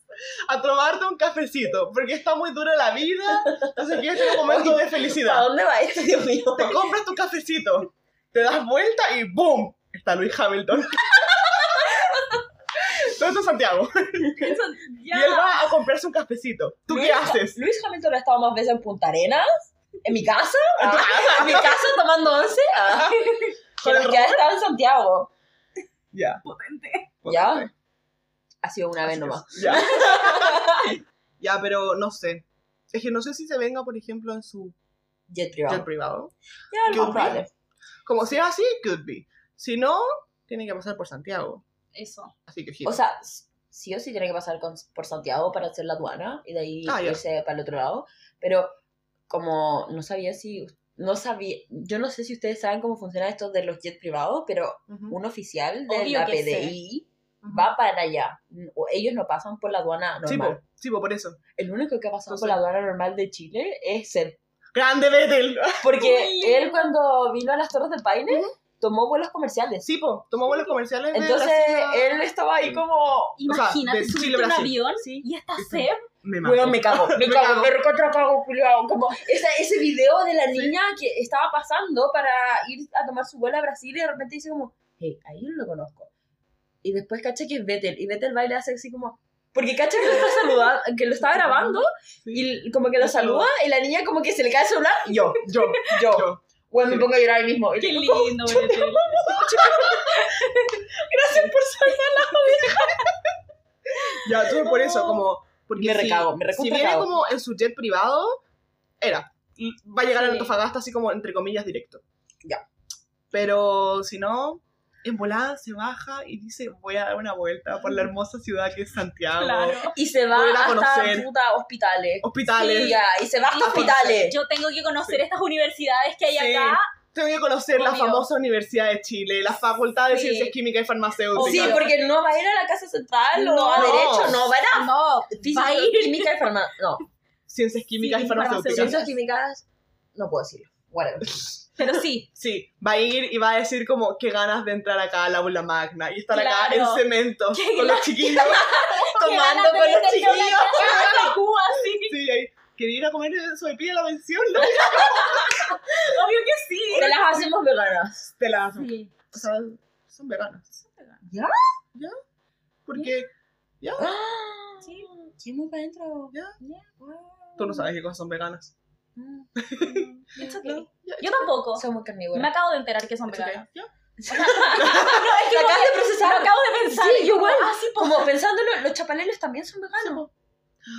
a tomarte un cafecito. Porque está muy dura la vida. Entonces quieres un momento de ¿A felicidad. dónde va esto, Dios mío? Te compras tu cafecito. Te das vuelta y ¡boom! Está Luis Hamilton. Todo esto es Santiago. Eso, Y él va a comprarse un cafecito. ¿Tú qué Luis- haces? Luis Hamilton ha estado más veces en Punta Arenas, en mi casa, ¿En tu ah, en mi casa tomando once, ah, que ¿Con el las que ha estado en Santiago. Ya. Potente. ¿Ya? Ha sido una vez Así nomás. es. Ya. ya, pero no sé. Es que no sé si se venga, por ejemplo, en su Jet privado. jet privado. Ya, be. probable. Como si es así, could be. Si no, tiene que pasar por Santiago. Eso. Así que ojito. O sea, sí o sí tiene que pasar con- por Santiago para hacer la aduana y de ahí Ah, irse para el otro lado. Pero como no sabía si... No sabía, yo no sé si ustedes saben cómo funciona esto de los jets privados, pero un oficial de Obvio la. PDI va para allá. O Ellos no pasan por la aduana Sí, normal. sí, po, por eso. El único que ha pasado por la aduana normal de Chile es Seb. ¡Grande Vettel! Porque él cuando vino a las Torres del Paine tomó vuelos comerciales. Sí, po, tomó vuelos comerciales. de Entonces Brasil a- él estaba ahí como... Imagínate de subirte Chile, a un avión Sí. y está Eso. Seb. Me mató. Weón, me cago, me Me cago, me recontra cago, culiao. Como ese, ese video de la niña que estaba pasando para ir a tomar su vuelo a Brasil y de repente dice como, hey, a él lo conozco. Y después caché que es Vettel, y Vettel baila así así como... Porque caché que lo está saludando, que lo está grabando, y como que lo saluda, y la niña como que se le cae el celular, y yo, Yo, yo, yo. me Sí. pongo a llorar ahí mismo. Y Qué lindo. Gracias por salvar Ya, entonces por eso, como. Porque Me si- recago, me Si recontra viene como en su jet privado, era. Va a llegar a Sí. Antofagasta así como entre comillas directo. Ya. Pero si no, en volada se baja y dice: Voy a dar una vuelta por la hermosa ciudad que es Santiago. Claro. Y se va Voy a a hasta conocer. puta hospitales. Hospitales. Y ya, y se va hasta Sí, hospitales. Yo tengo que conocer estas universidades que hay Sí. acá. Tengo que conocer la Obvio. famosa Universidad de Chile, la Facultad de Sí. Ciencias Químicas y Farmacéuticas. Sí, porque no va a ir a la casa central o No. a derecho, no, va a ir a No, física, va a ir. química y farmacia. No, Ciencias Químicas Sí, y Farmacéuticas. ciencias químicas, no puedo decirlo. Whatever. Pero sí, Sí, va a ir y va a decir como qué ganas de entrar acá a la aula magna y estar acá Claro. en cemento con los chiquillos. Tomando con los chiquillos. Cuba, sí. Sí, ahí. Quería ir a comer sopaipilla a la mención, ¿no? Obvio que sí. Te las hacemos veganas. Te las Sí. o sea, son veganas. ¿Ya? ¿Ya? Porque Sí. Sí, muy para adentro. Ya. Wow. tú no sabes qué cosas son veganas. Mm. It's okay. ¿no? Ya, Yo tampoco. Soy muy Me acabo de enterar que son it's okay. veganas. Ya. No, es que Lo acabas de Lo procesar. acabo de pensar. Sí, yo igual. Ah, sí, po. Como pensándolo, los chapaleles también son veganos.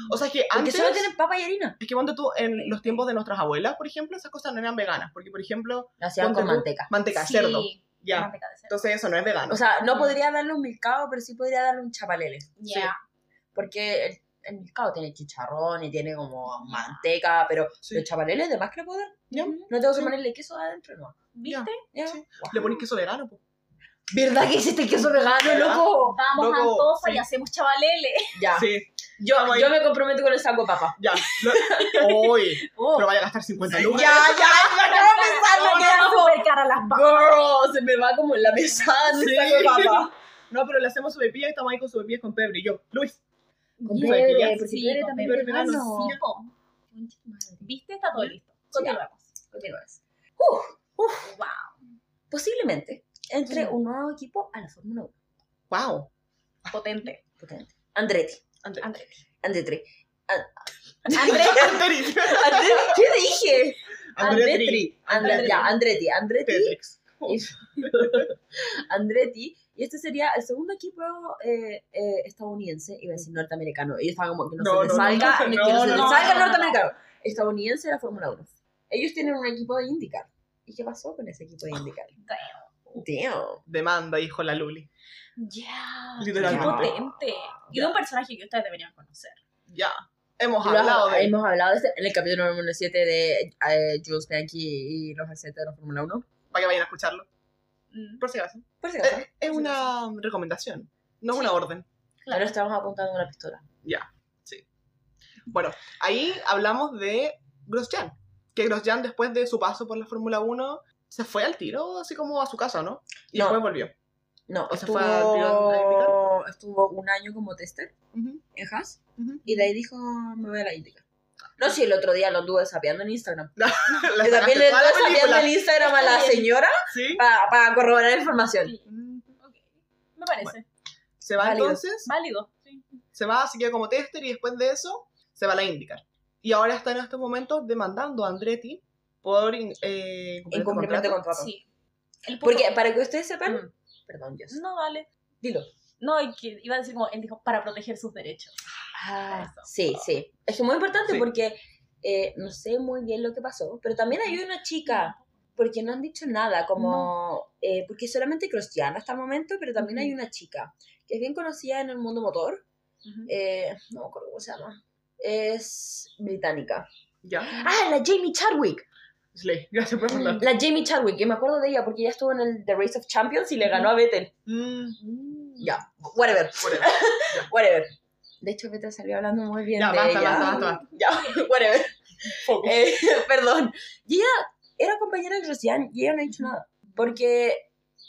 O sea, es que Porque antes... solo tienen papa y harina. Es que cuando tú, en los tiempos de nuestras abuelas, por ejemplo, esas cosas no eran veganas. Porque, por ejemplo, Lo hacían Ponte con tú. manteca. manteca, Sí, cerdo. Ya. manteca de cerdo. Entonces eso no es vegano. O sea, no podría darle un milcao, pero sí podría darle un chapalele. Ya. Porque el, el milcao tiene chicharrón y tiene como manteca, pero Sí. los chapaleles de más que le puedo dar. No tengo que ponerle queso adentro, no. ¿Viste? ¿Ya? Sí. Wow. Le pones queso vegano, pues. ¿Verdad que hiciste el queso vegano, ¿Verdad? loco? Vamos Loco, a Antofa sí. y hacemos chavalele. Ya. Sí, Yo, yo me comprometo con el saco papa. ya. Lo- Uy, Oh, pero vaya a gastar 50 lucas. Ya, ya, me acabo de pensar no, lo que no, hago. súper cara las papas. Girl, se me va como en la mesa de Sí. saco papa. No, pero le hacemos sopaipilla y estamos ahí con sopaipillas con Pedro y yo. Luis. Con Yeah, Pedro, porque sí, con también vegano. Sí, po. ¿Viste? Está todo listo. Continuemos. Continuamos. Uf, Wow. posiblemente entre Sí. un nuevo equipo a la Fórmula 1. Wow. Potente. Potente. Andretti. Andretti. Andretti. Andrés. Andretti. ¿Qué dije? Andretti. Andre- ya, Andretti. Andretti. Andretti. Y este sería el segundo equipo eh, eh, estadounidense, iba a decir norteamericano. Ellos estaban como que no, No, se les no, salga, no, ni no, que no se no, les no, salga no, el no. norteamericano. Estadounidense de la Fórmula 1. Ellos tienen un equipo de IndyCar. ¿Y qué pasó con ese equipo de IndyCar? Damn. Demanda, hijo la Luli. Ya. Qué Literalmente. potente. Y de un personaje que ustedes deberían conocer. Ya. Hemos Lo- hablado de Hemos hablado de este en el capítulo número 7 de eh, Jules Bianchi y los accidentes de la Fórmula 1. para que vayan a escucharlo. Mm, Por si acaso. Por si acaso. Eh, Es una recomendación, no es una orden. Ahora estamos apuntando una pistola. Ya, sí. Bueno, ahí hablamos de Grosjean. Que Grosjean, después de su paso por la Fórmula 1, se fue al tiro, así como a su casa, ¿no? Y No. después volvió. No, ¿O se estuvo, fue al IndyCar? estuvo un año como tester Ujú, en Haas ujú. y de ahí dijo, me voy a la IndyCar. No, sí, el otro día lo anduve sapeando en Instagram. La Y también le anduve la sapeando en Instagram a la señora Sí. para corroborar información. Mm. ok. Me parece. Se va Válido. entonces, Válido. Sí. se va, se queda como tester y después de eso se va a la IndyCar. Y ahora está en estos momentos demandando a Andretti por eh, Incumplimiento de contrato. Sí. El puto- Porque, para que ustedes sepan, Mm. perdón, Dios, No, dale. dilo. No, que iba a decir como él dijo, para proteger sus derechos. Ah, Eso. sí, sí. Es que muy importante Sí. porque eh, no sé muy bien lo que pasó, pero también hay una chica, porque no han dicho nada, como, eh, porque solamente Cristiana hasta el momento, pero también hay Ujú. una chica que es bien conocida en el mundo motor, Ujú. eh, no me acuerdo cómo se llama, es británica. Ya. Ah, la Jamie Chadwick, Slay, gracias por preguntar. la Jamie Chadwick, que me acuerdo de ella porque ella estuvo en el The Race of Champions y le ganó a Vettel. Mm, Ya, whatever, whatever. whatever. De hecho, Vettel salió hablando muy bien Ya, de basta, ella. basta, basta, basta. Ya, whatever. Focus. Eh, perdón. Y ella era compañera de Grosjean y ella no ha dicho nada. Porque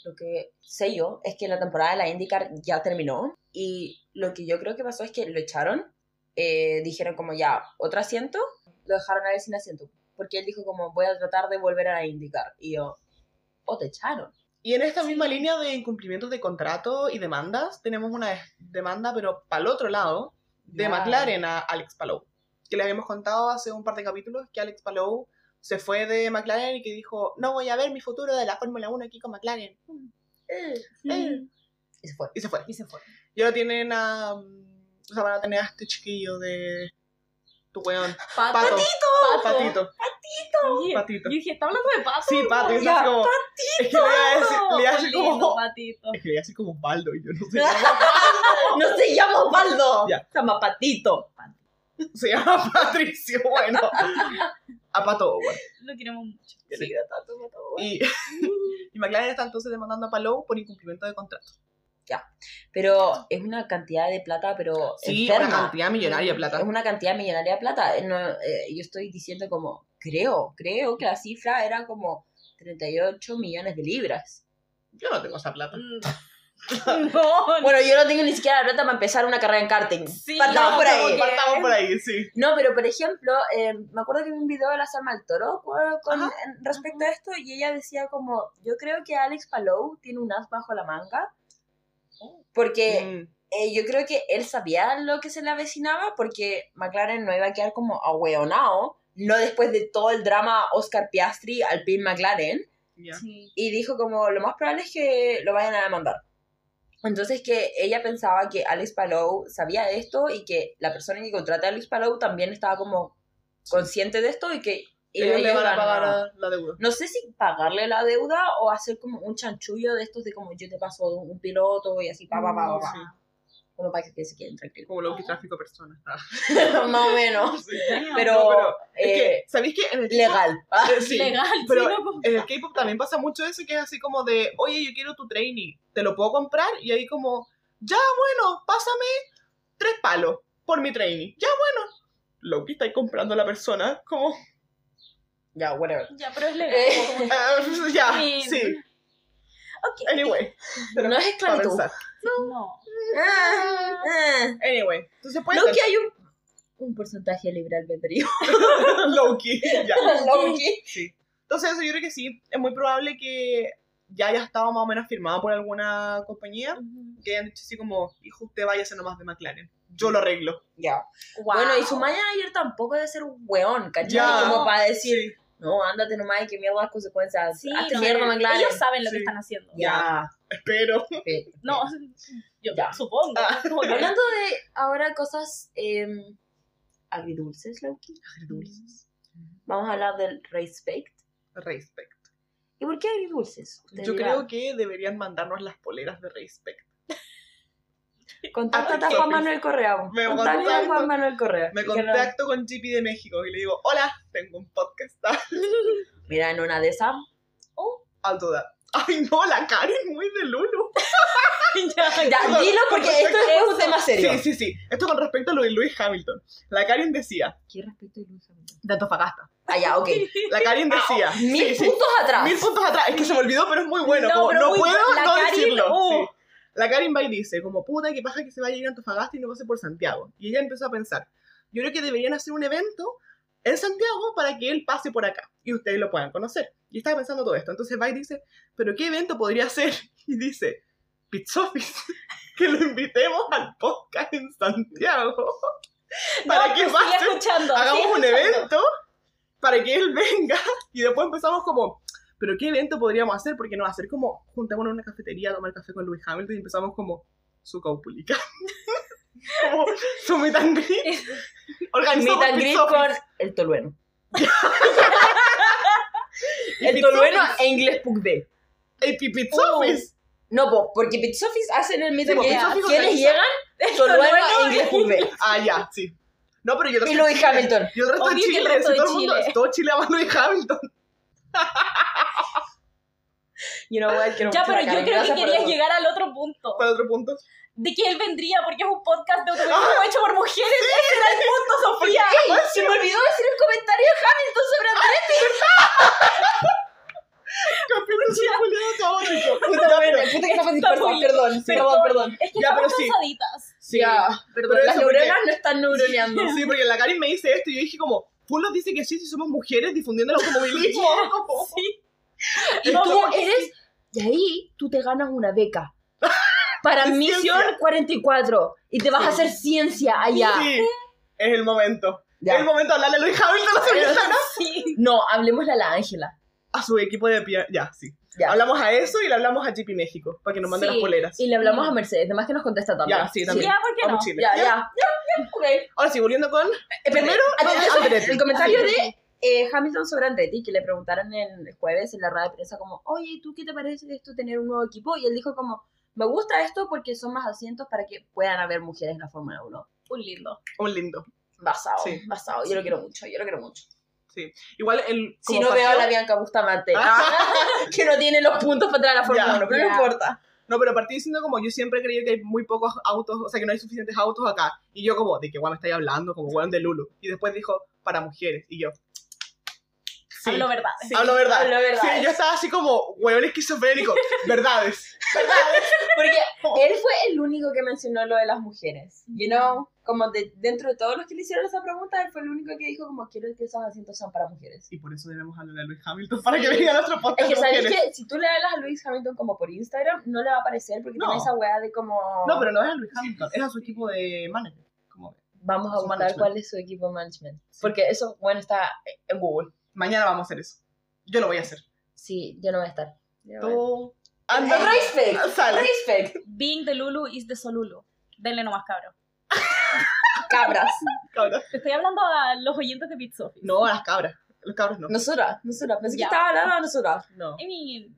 lo que sé yo es que la temporada de la IndyCar ya terminó y lo que yo creo que pasó es que lo echaron. eh, dijeron como ya, otro asiento, lo dejaron a él sin asiento. Porque él dijo como voy a tratar de volver a la IndyCar. Y yo, o te echaron. Y en esta misma línea de incumplimientos de contrato y demandas, tenemos una demanda, pero para el otro lado, de. McLaren a Alex Palou. Que le habíamos contado hace un par de capítulos que Alex Palou se fue de McLaren y que dijo, no voy a ver mi futuro de la Fórmula 1 aquí con McLaren. Eh, Mm. Y se fue. Y se fue. Y se fue. Y ahora tienen a... O sea, van a tener a este chiquillo de... Tu weón. Pato. Pato. Patito. Oye, Patito. Yo dije, ¿está hablando de pato? Sí, Pato. Y Ya, como... Es que le iba a decir, le iba a decir Lindo, como... patito. Es que le iba a decir como Osvaldo y yo no sé. no se llama. Ya. Se llama Patito. Se llama Patricio, bueno. A Pato. Lo queremos mucho. Sí. Pato. Y, y McLaren está entonces demandando a Palou por incumplimiento de contrato. Pero es una cantidad de plata, pero Sí, enferma. una cantidad millonaria de plata. Es una cantidad millonaria de plata. Eh, no, eh, yo estoy diciendo como, creo, creo que la cifra era como 38 millones de libras. Yo no tengo esa plata. No, Bueno, yo no tengo ni siquiera la plata para empezar una carrera en karting. Sí, Partamos no, por ahí. que- Partamos por ahí, sí. No, pero por ejemplo, eh, me acuerdo que vi un video de la Salma del Toro con, en- respecto a esto y ella decía como, yo creo que Alex Palou tiene un as bajo la manga. Porque Mm, eh, yo creo que él sabía lo que se le avecinaba porque McLaren no iba a quedar como ahueonado, no después de todo el drama Oscar Piastri al pin McLaren. Sí. y dijo como lo más probable es que lo vayan a demandar. Entonces que ella pensaba que Alex Palou sabía esto y que la persona que contrata a Alex Palou también estaba como consciente de esto y que Ellos le van a pagar a la deuda. no sé si pagarle la deuda o hacer como un chanchullo de estos de como yo te paso un piloto y así pa pa pa pa. Sí. como para que se queden tranquilos. Como lo que tráfico personas. Más o menos. sí. Pero, No, pero es eh, que, ¿sabéis que en el legal. Eh, sí, Legal, pero no, en el K-pop también pasa mucho eso, que es así como de, oye, yo quiero tu trainee, ¿te lo puedo comprar? Y ahí como, ya, bueno, pásame tres palos por mi trainee. Ya, bueno. Loki está ahí comprando a la persona, como, Ya, whatever. Ya, pero es legal. Eh, eh, ya, Sí. sí. Ok. Anyway. pero no es esclavitud. pensar. No. Ah, ah. Anyway, entonces puede Loki hay un, un porcentaje de libre albedrío. Loki. Ya. Loki. Sí. Entonces, eso yo creo que sí. Es muy probable que ya haya estado más o menos firmado por alguna compañía que hayan dicho así como, hijo, usted váyase nomás de McLaren. Yo lo arreglo. Ya. Wow. Bueno, y su manager tampoco debe ser un weón, ¿cachai? Como para decir, Sí. No, ándate nomás y que mierda las consecuencias. Sí, Hazte no, mierda, McLaren. Ellos saben lo Sí. que están haciendo. Ya. Espero. No, yo Ya. supongo. Ah. Hablando de ahora cosas eh, agridulces, Loki, Agridulces. vamos a hablar del respect. Respect. ¿Y por qué agridulces? Yo creo que deberían mandarnos las poleras de Respect. Contáctate a Ah, Juan sí. Manuel Correa. Me Contáctate a contacto. Juan Manuel Correa. Me que no- contacto con GP de México y le digo, hola, tengo un podcast. Mira, en una de esas. I'll do that. Ay, no, la Karen muy de Lulu. ya, Ya, dilo porque esto es un tema serio. Sí, sí, sí. Esto con respecto a lo de Lewis Hamilton. La Karen decía, ¿Qué respecto de Luis Hamilton? de Antofagasta. Ah, ya, ok. La Karen decía, Mil sí, sí, puntos atrás. mil puntos atrás. Es que se me olvidó, pero es muy bueno. No, como, no muy puedo no Karen, decirlo. uh. sí. La Karen va y dice, como puta, que pasa que se va a ir a Antofagasta y no pase por Santiago. Y ella empezó a pensar, yo creo que deberían hacer un evento en Santiago para que él pase por acá y ustedes lo puedan conocer. Y estaba pensando todo esto. Entonces va y dice, ¿pero qué evento podría ser? Y dice, Pizza Office, que lo invitemos al podcast en Santiago. Para No, que pues pase sigue escuchando. hagamos un evento para que él venga y después empezamos como, pero ¿qué evento podríamos hacer? Porque no, hacer como, juntémonos en una cafetería a tomar café con Luis Hamilton y empezamos como su caupulica. como su meet and greet. Meet and greet con el tolueno. El tolueno e inglés pug B. El Pi- Pizza Oh. Office. No, po, porque Pizza Office hacen el meet and greet. ¿Quiénes llegan? Tolueno e inglés pug B. Ah, ya, sí. No, pero yo el Y Chile. Hamilton. Y el resto de que el Chile, resto si de todo el mundo, Chile. todo Chile ama a Lewis Hamilton. You know what, quiero Ya, pero yo creo que querías eso. llegar al otro punto. ¿Cuál otro punto? De que él vendría porque es un podcast de Ah. automovilismo hecho por mujeres. Ese era el punto, Sofía. ¡Ey! Se me olvidó decir el comentario de Hamilton sobre Andretti. Capítulo culiado caótico. Puta, bueno, puta que estamos Está dispersos, muy- perdón, sí, perdón, perdón. Es que Ya, pero sí. cansaditas. Sí. Ya, Pero perdón, las neuronas no están neuroneando. Sí, porque la Karin me dice esto y yo dije como, Full dice que sí, si somos mujeres difundiendo el automovilismo. Sí. Y No, tú eres, y ahí tú te ganas una beca para Misión ciencia. 44 y te vas a hacer ciencia allá. Sí, es el momento. Ya. Es el momento de hablarle a Luis Hamilton a su Instagram. Sí. No, hablemosle a la Ángela. A su equipo de pia- Ya, sí. Ya. Hablamos a eso y le hablamos a GP México para que nos mande Sí. las poleras. Y le hablamos a Mercedes, además que nos contesta también. Ya, sí, también. Ya, ¿por qué no? Chile. Ya, Ya. ya. Ya, ya, ok. Ahora sí, volviendo con. Espérate, Primero, no, el comentario Sí. de eh, Hamilton sobre Andretti, que le preguntaron el jueves en la rueda de prensa como, oye, ¿tú qué te parece de esto tener un nuevo equipo? Y él dijo como, me gusta esto porque son más asientos para que puedan haber mujeres en la Fórmula 1. Un lindo. Un lindo. Basado, Sí. basado. Yo lo quiero mucho, yo lo quiero mucho. Igual el. Si no veo a la Bianca Bustamante, Ah. que no tiene los puntos para entrar a la Fórmula Ya, 1, pero no ya. importa. No, pero partí diciendo como yo siempre he creído que hay muy pocos autos, o sea, que no hay suficientes autos acá. Y yo como, ¿de qué guay me estáis hablando? Como weón de Lulu. Y después dijo, para mujeres. Y yo, sí, Hablo verdad. Sí, hablo verdad. hablo. Sí, yo estaba así como, weón esquizofrénico. Verdades. Porque él fue el único que mencionó lo de las mujeres. You know, como de, dentro de todos los que le hicieron esa pregunta, él fue el único que dijo como quiero que esos asientos sean para mujeres. Y por eso debemos hablar a Luis Hamilton para que venga a nuestro podcast. Es que sabes que si tú le hablas a Lewis Hamilton como por Instagram, no le va a aparecer porque No. tiene esa weá de como No, pero no es a Luis Hamilton, es a su equipo de manager. Como, vamos a buscar cuál es su equipo de management. Porque eso, bueno, está en Google. Mañana vamos a hacer eso. Yo lo voy a hacer. Sí, yo no voy a estar. Yo voy a- Tú. Anda. Respect. Sale. Respect. Being the Lulu is the Solulu. Denle nomás, cabrón. Cabras. Cabras. Te estoy hablando a los oyentes de Pizza Office. No, a las cabras. Los cabros no. Nosotras, nosotras. Pensé que estaba hablando a nosotras. No. I mean,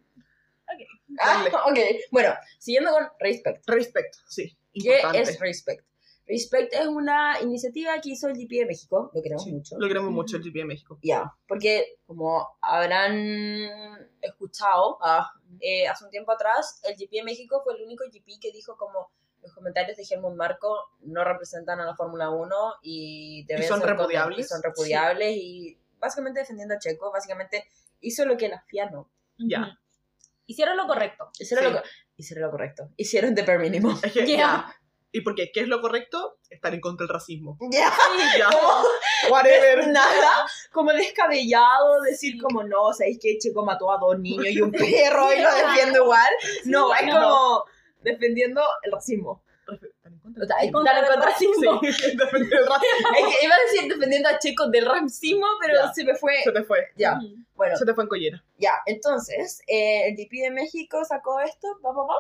Ah, ok. Bueno, siguiendo con Respect. Respect, sí. ¿Qué importante. es Respect? Respect es una iniciativa que hizo el GP de México, lo queremos Sí, mucho. Lo queremos mucho el GP de México. Ya, porque como habrán escuchado, ah, eh, hace un tiempo atrás, el GP de México fue el único GP que dijo como los comentarios de Helmut Marco no representan a la Fórmula 1 y, deben son ser repudiables. y son repudiables y básicamente defendiendo a Checo, básicamente hizo lo que la FIA no. Ya. Ujú. Hicieron lo correcto. Hicieron, Sí. lo, co- hicieron lo correcto, hicieron de per mínimo. Es que, Yeah. ¿Y por qué? ¿Qué es lo correcto? Estar en contra del racismo. Ya, Ya. como Whatever. nada, como descabellado decir como no, ¿sabéis que Checo mató a dos niños y un perro y lo defiende igual? No, es no. como defendiendo el racismo. Estar en contra O del sea, racismo. contra racismo. Sí, el racismo. Es que iba a decir defendiendo a Checo del racismo, pero Ya. se me fue. Se te fue. Ya, Ujú. bueno, Se te fue en collera. ya. Entonces, eh, el GP de México sacó esto, pa, pa, pa,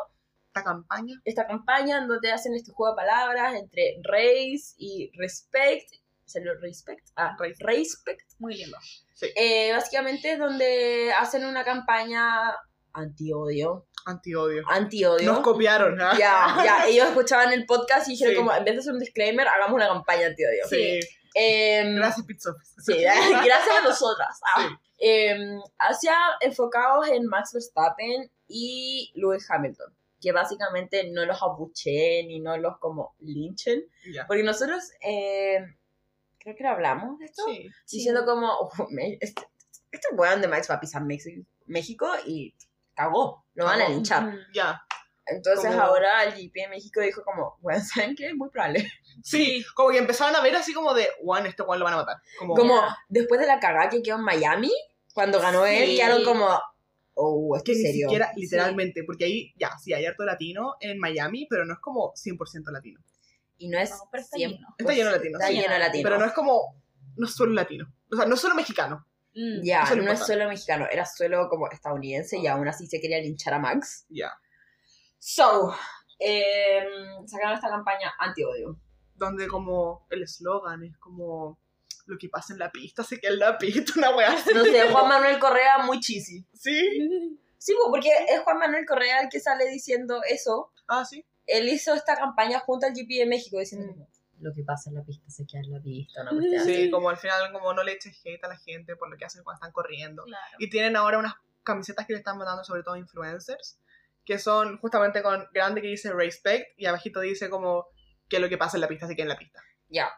Esta campaña. esta campaña en donde hacen este juego de palabras entre race y respect. ¿Salió respect? Ah, Race. respect. Muy lindo. Eh, básicamente es donde hacen una campaña anti-odio. Anti-odio. Anti-odio. Nos copiaron, ¿ah? Ya, ya, ellos escuchaban el podcast y dijeron Sí. como, en vez de hacer un disclaimer, hagamos una campaña anti-odio. Sí. Em, Gracias, Pizza. Sí, gracias a nosotras. Ah. Sí. Hacia enfocados en Max Verstappen y Lewis Hamilton, que básicamente no los abuchen y no los como linchen, Ya. porque nosotros em, creo que lo hablamos de esto, Sí. diciendo como, "Oh, me- este, este weón de Max va a pisar México y cagó, lo van a linchar. Ya. Entonces Como- ahora el GP de México dijo como, bueno, ¿saben qué? Muy probable. Sí, como que empezaron a ver así como de, Juan, este Juan lo van a matar. Como, Como después de la cagada que quedó en Miami, cuando ganó él, Sí. quedaron como, oh, esto que es ni serio. siquiera, literalmente, porque ahí, ya, sí, hay harto latino en Miami, pero no es como 100% latino. Y no es No, pero está 100%, lleno. Está lleno de latinos, Está sí. lleno de latinos. Pero no es como, no es solo latino. O sea, no es solo mexicano. Mm. Ya, no es solo mexicano, era solo como estadounidense y aún así se quería linchar a Max. Ya. So, eh, sacaron esta campaña anti-odio. Donde como el eslogan es como, lo que pasa en la pista se queda en la pista, una weá. No sé, Juan Manuel Correa muy cheesy. Sí. Sí, pues, porque es Juan Manuel Correa el que sale diciendo eso. Ah, sí. Él hizo esta campaña junto al GP de México diciendo como, lo que pasa en la pista se queda en la pista, una cuestión así. Sí, como al final, como no le eches hate a la gente por lo que hacen cuando están corriendo. Claro. Y tienen ahora unas camisetas que le están mandando sobre todo influencers, que son justamente con grande que dice respect y abajito dice como que lo que pasa en la pista se queda en la pista. Ya.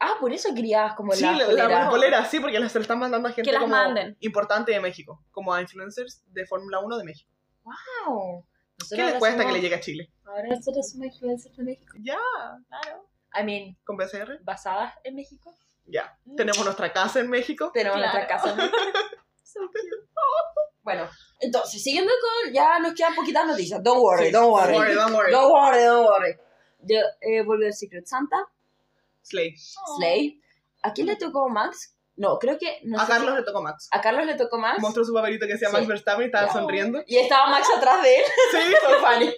Ah, por eso querías como Sí, la, la, polera. la polera, sí, porque las están mandando a gente Que las como manden. importante de México, como a influencers de Fórmula 1 de México. Wow. Nosotros ¿Qué les cuesta que somos- le llegue a Chile? Ahora nosotros somos influencers de México. Ya, Claro. I mean, con PCR, basadas en México. ya. Tenemos nuestra casa en México. Tenemos Claro. nuestra casa en México. Bueno, entonces, siguiendo con. Ya nos quedan poquitas noticias. Don't worry, Sí, don't worry. Don't worry, don't worry. Don't worry, don't worry. Ya, eh, volvió el Secret Santa, Slay. Slay. ¿A quién le tocó Max? No, creo que. no A sé Carlos si- le tocó Max. a Carlos le tocó Max. Mostró su papelito que decía Sí. Max Verstappen y estaba Ya. sonriendo. Y estaba Max atrás de él. Sí, So funny.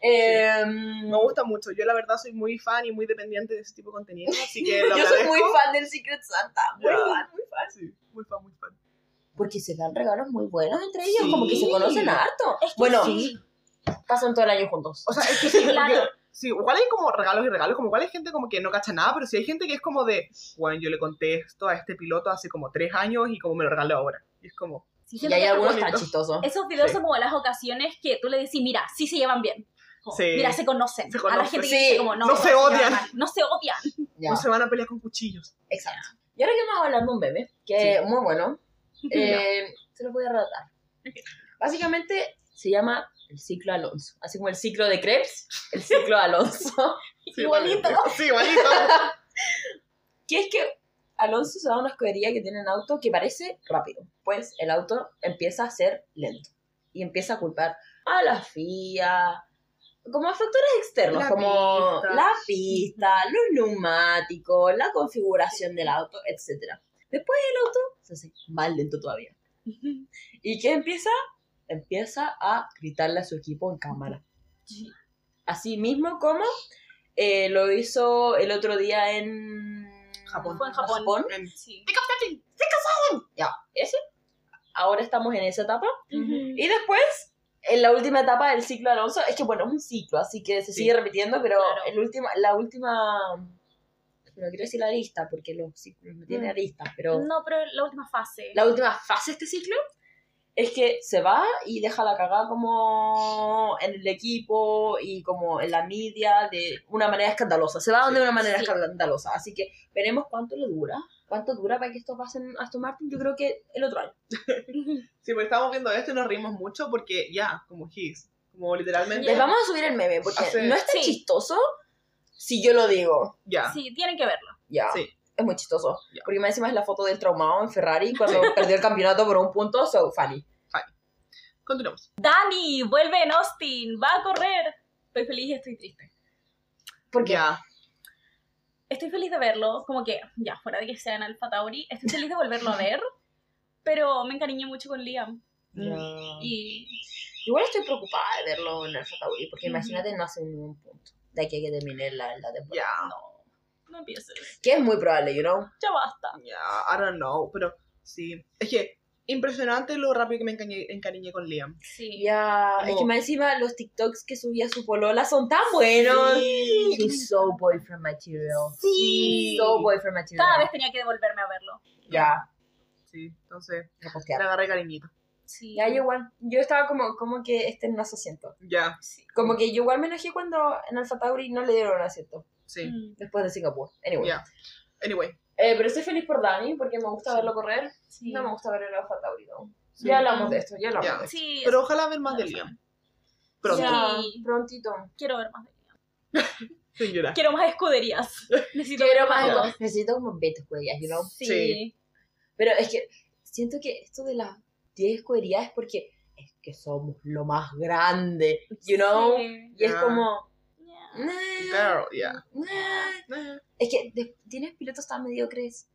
Em, me gusta mucho. Yo la verdad soy muy fan y muy dependiente de ese tipo de contenido, así que lo Yo soy muy agradezco. fan del Secret Santa. Muy Ya. fan, muy fan. Sí, muy fan, muy fan. Porque se dan regalos muy buenos entre ellos, Sí. como que se conocen harto. Es que Bueno, sí. pasan todo el año juntos. O sea, es que sí, Claro. Sí, igual hay como regalos y regalos, como igual hay gente como que no cacha nada, pero sí hay gente que es como de, bueno, yo le conté esto a este piloto hace como tres años y como me lo regaló ahora. Y es como, Sí, y hay algunos tan chistosos. Esos videos Sí. son como las ocasiones que tú le decís, mira, sí se llevan bien. Como, Sí. Mira, se conocen. Se A la gente que dice como, no, No se odian. No se odian. Ya, no se van a pelear con cuchillos. exacto. Y ahora que vamos a hablar de un bebé, que es muy bueno, eh, se lo voy a relatar. Básicamente se llama el ciclo Alonso. Así como el ciclo de Krebs, el ciclo Alonso. Sí, Igualito. Sí, igualito. que es que Alonso se va a una escudería que tiene un auto que parece rápido. Pues el auto empieza a ser lento. Y empieza a culpar a la FIA, como a factores externos, La como pista. la pista, los neumáticos, la configuración del auto, etc. Después el auto se hace más lento todavía. ¿Y qué empieza? Empieza a gritarle a su equipo en cámara. Así mismo como eh, lo hizo el otro día en Japón. Fue en Japón. En- Sí. Ya, ese. Ahora estamos en esa etapa. Ujú. Y después en la última etapa del ciclo Alonso, es que bueno, es un ciclo, así que se Sí. sigue repitiendo, pero Claro. el última, la última, no quiero decir la lista, porque los ciclos no tienen Mm. aristas, pero No, pero la última fase. la última fase de este ciclo es que se va y deja la cagada como en el equipo y como en la media de una manera escandalosa. Se va de una manera Sí. escandalosa. Así que veremos cuánto le dura. ¿Cuánto dura para que esto pase en Aston Martin? Yo creo que el otro año. Sí, porque estábamos viendo esto y nos rimos mucho porque ya, como his, como literalmente. Les vamos a subir el meme porque Hace- no es tan Sí. chistoso si yo lo digo. Ya. Sí, tienen que verlo. Ya. Sí. Es muy chistoso. Ya. Porque me encima es la foto del traumado en Ferrari cuando perdió el campeonato por un punto. So funny. Continuamos. Dani, vuelve en Austin, va a correr. Estoy feliz y estoy triste. Porque Ya. Estoy feliz de verlo, como que, ya, fuera de que sea en Alpha Tauri, estoy feliz de volverlo a ver, pero me encariñé mucho con Liam. Ya. Y Igual estoy preocupada de verlo en Alfa Tauri, porque Ujú. imagínate no hace ningún punto de aquí a que termine la, la temporada. No, no empieces. Que es muy probable, you know. Ya basta. Ya, I don't know, pero sí. Es que impresionante lo rápido que me encariñé, encariñé con Liam. Sí. Ya, es Como- que más encima los TikToks que subía su polola son tan buenos. Sí. He's so boyfriend material. Sí. So boyfriend material. Cada vez tenía que devolverme a verlo. Ya, Sí, entonces le agarré cariñito. Sí. Ya, yo igual. Yo estaba como, como que este no se asiento. Ya, Sí. Como que yo igual me enojé cuando en Alfa Tauri no le dieron asiento. Sí. Mm, Después de Singapur. Anyway. Anyway. Eh, pero estoy feliz por Dani porque me gusta Sí. verlo correr. sí. No me gusta ver el Alfa Tauri, no. Sí. Ya hablamos de esto, ya hablamos Ya. de esto. Sí, Pero ojalá ver más de Liam. Pronto. Prontito. quiero ver más de Liam. Llorar. Quiero más escuderías. Necesito Quiero más, autos. necesito como 20 escuderías, you know. Sí. Sí. Pero es que siento que esto de las 10 escuderías es porque es que somos lo más grande, you know. Sí. Y es como... Yeah. nah, Girl, nah. Eh, Es que de- tienes pilotos tan mediocres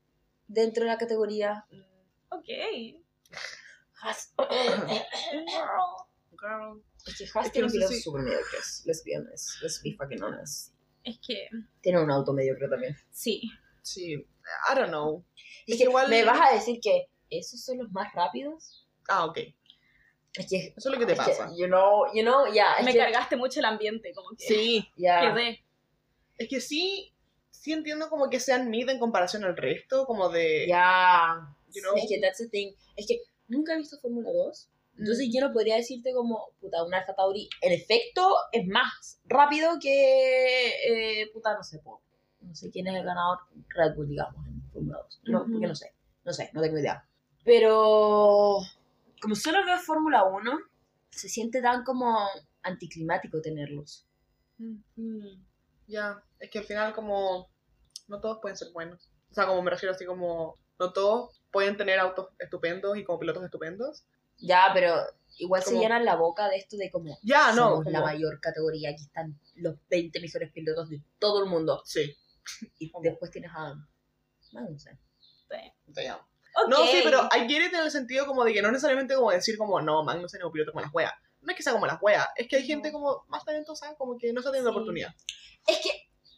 dentro de la categoría. Ok. Haas- Girl. Es que Haas Es que tiene no pilotos si- súper mediocres. Let's be honest. Let's be fucking honest. Es que, Tiene un auto mediocre también. sí. Sí. I don't know. Es Es que igual- me vas a decir que esos son los más rápidos. Ah, ok. Es que Eso es lo que te es que, pasa. you know, you know, ya. es Me que- cargaste mucho el ambiente, como que Sí. ya. quedé. Es que sí, sí entiendo como que sean mid en comparación al resto, como de... Ya. You know? Es que that's the thing. Es que nunca he visto Fórmula 2. Entonces yo no podría decirte como, puta, un Alfa Tauri, en efecto, es más rápido que, eh, puta, no sé, po, no sé quién es el ganador Red Bull, digamos, en Fórmula 2. No, porque no sé, no sé, no tengo idea. Pero, como solo veo Fórmula 1, se siente tan como anticlimático tenerlos. Mm. Ya, es que al final como no todos pueden ser buenos. O sea, como me refiero así como no todos pueden tener autos estupendos y como pilotos estupendos. Ya, pero igual se Como- llenan la boca de esto de como, Ya, no. somos la mayor categoría, aquí están los 20 mejores pilotos de todo el mundo. Sí. Y ¿Cómo? después tienes a Magnussen. damn. No, sí, pero I get it en el sentido como de que no necesariamente como decir como no, Magnussen es un piloto como las weas. No es que sea como las weas, es que hay gente como más talentosa como que no está teniendo Sí. la oportunidad. Es que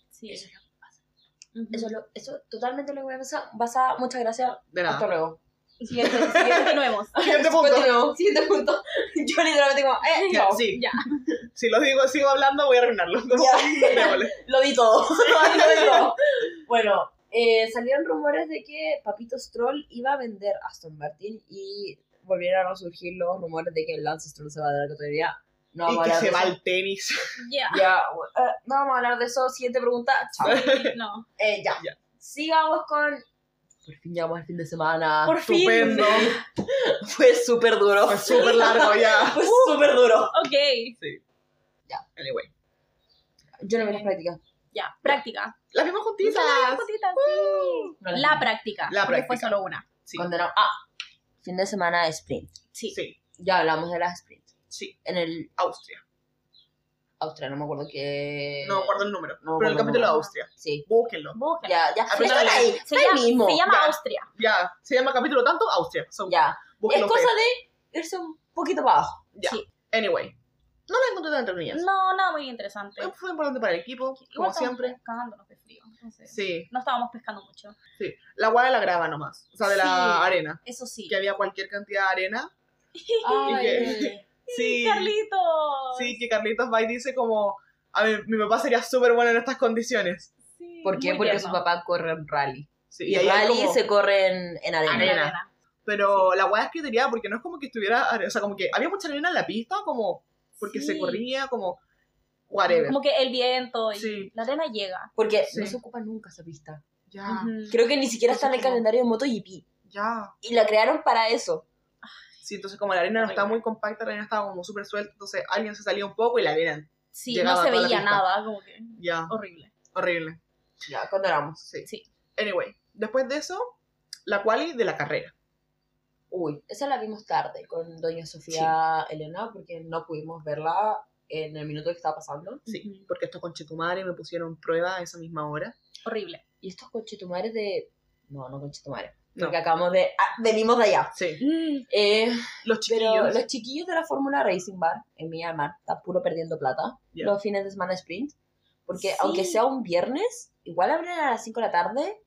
Sí. eso es lo que pasa. Eso, es lo- eso totalmente lo que voy a pasar. Basa, muchas gracias. De Hasta nada. luego. Siguiente, siguiente, continuemos. Siguiente punto. Siguiente punto. Yo literalmente como, eh, Ya, chao. sí. Ya. Si lo digo, sigo hablando, voy a arruinarlo. Como. Lo di todo. Lo di todo. Bueno, eh, salieron rumores de que Papito Stroll iba a vender Aston Martin y volvieron a surgir los rumores de que Lance Stroll se va de la categoría. No y vamos a que hablar se de va eso. al tenis. Ya. Ya, eh, no vamos a hablar de eso. Siguiente pregunta. Chao. No. Eh, ya. Ya. Sigamos con. Por fin llegamos al fin de semana. Por fin. Estupendo. Fue súper duro. Fue súper largo ya. Fue súper duro. Ok. Sí. Ya. Anyway. Yo no vi las prácticas. Ya. Práctica. Las vimos juntitas. Sí. No La práctica. La porque fue práctica. solo una. Sí. Condenado. Ah, fin de semana sprint. Sí. Sí. Ya hablamos de las sprint. Sí. En el Austria. Austria, no me acuerdo qué. No me acuerdo el número. no pero el capítulo de. Austria. Sí. Búsquenlo. Búsquenlo. Ya, ya. Ahí. Se llama, mismo. se llama Ya. Austria. Ya. Se llama capítulo tanto Austria. So, Ya. Es cosa de irse un poquito para abajo. Ya. Sí. Anyway. No la encontré tan entretenidas. No, nada muy interesante. Fue importante para el equipo, Igual como siempre. cagándonos de frío. Entonces, Sí, no estábamos pescando mucho. sí. La guada de la grava nomás. O sea, de la Sí. arena. Eso sí. Que había cualquier cantidad de arena. Ay, que- Sí. Carlitos. Sí, que Carlitos va y dice como, a ver, mi papá sería súper bueno en estas condiciones. Sí, ¿Por qué? muy Porque tierno. su papá corre en rally. Sí, Y, hay rally como- se corre en, en arena. En la Arena. Pero la weá es criteria porque no es como que estuviera, o sea, como que había mucha arena en la pista, como porque Sí. se corría, como whatever. Como que el viento y Sí. la arena llega. Porque Sí. no se ocupa nunca esa pista. Ya, Ujú. Creo que ni siquiera está en el calendario de MotoGP. ya. Y la crearon para eso. Sí, entonces como la arena no estaba muy compacta, la arena estaba como súper suelta, entonces alguien se salía un poco y la arena, Sí, no se veía nada, como que ya, horrible. horrible. Ya, condenamos. Sí. Sí. Anyway, después de eso, la quali de la carrera. Uy, esa la vimos tarde con doña Sofía Elena porque no pudimos verla en el minuto que estaba pasando. Sí, porque estos conchetumares me pusieron prueba a esa misma hora. Horrible. Y estos conchetumares de... No, no conchetumares. No. Porque acabamos de... ah, venimos de allá. Sí, Eh, los pero chiquillos. los chiquillos de la Fórmula Racing Bar en Villa del Mar están puro perdiendo plata Ya. los fines de semana sprint. Porque Sí. aunque sea un viernes, igual abren a las 5 de la tarde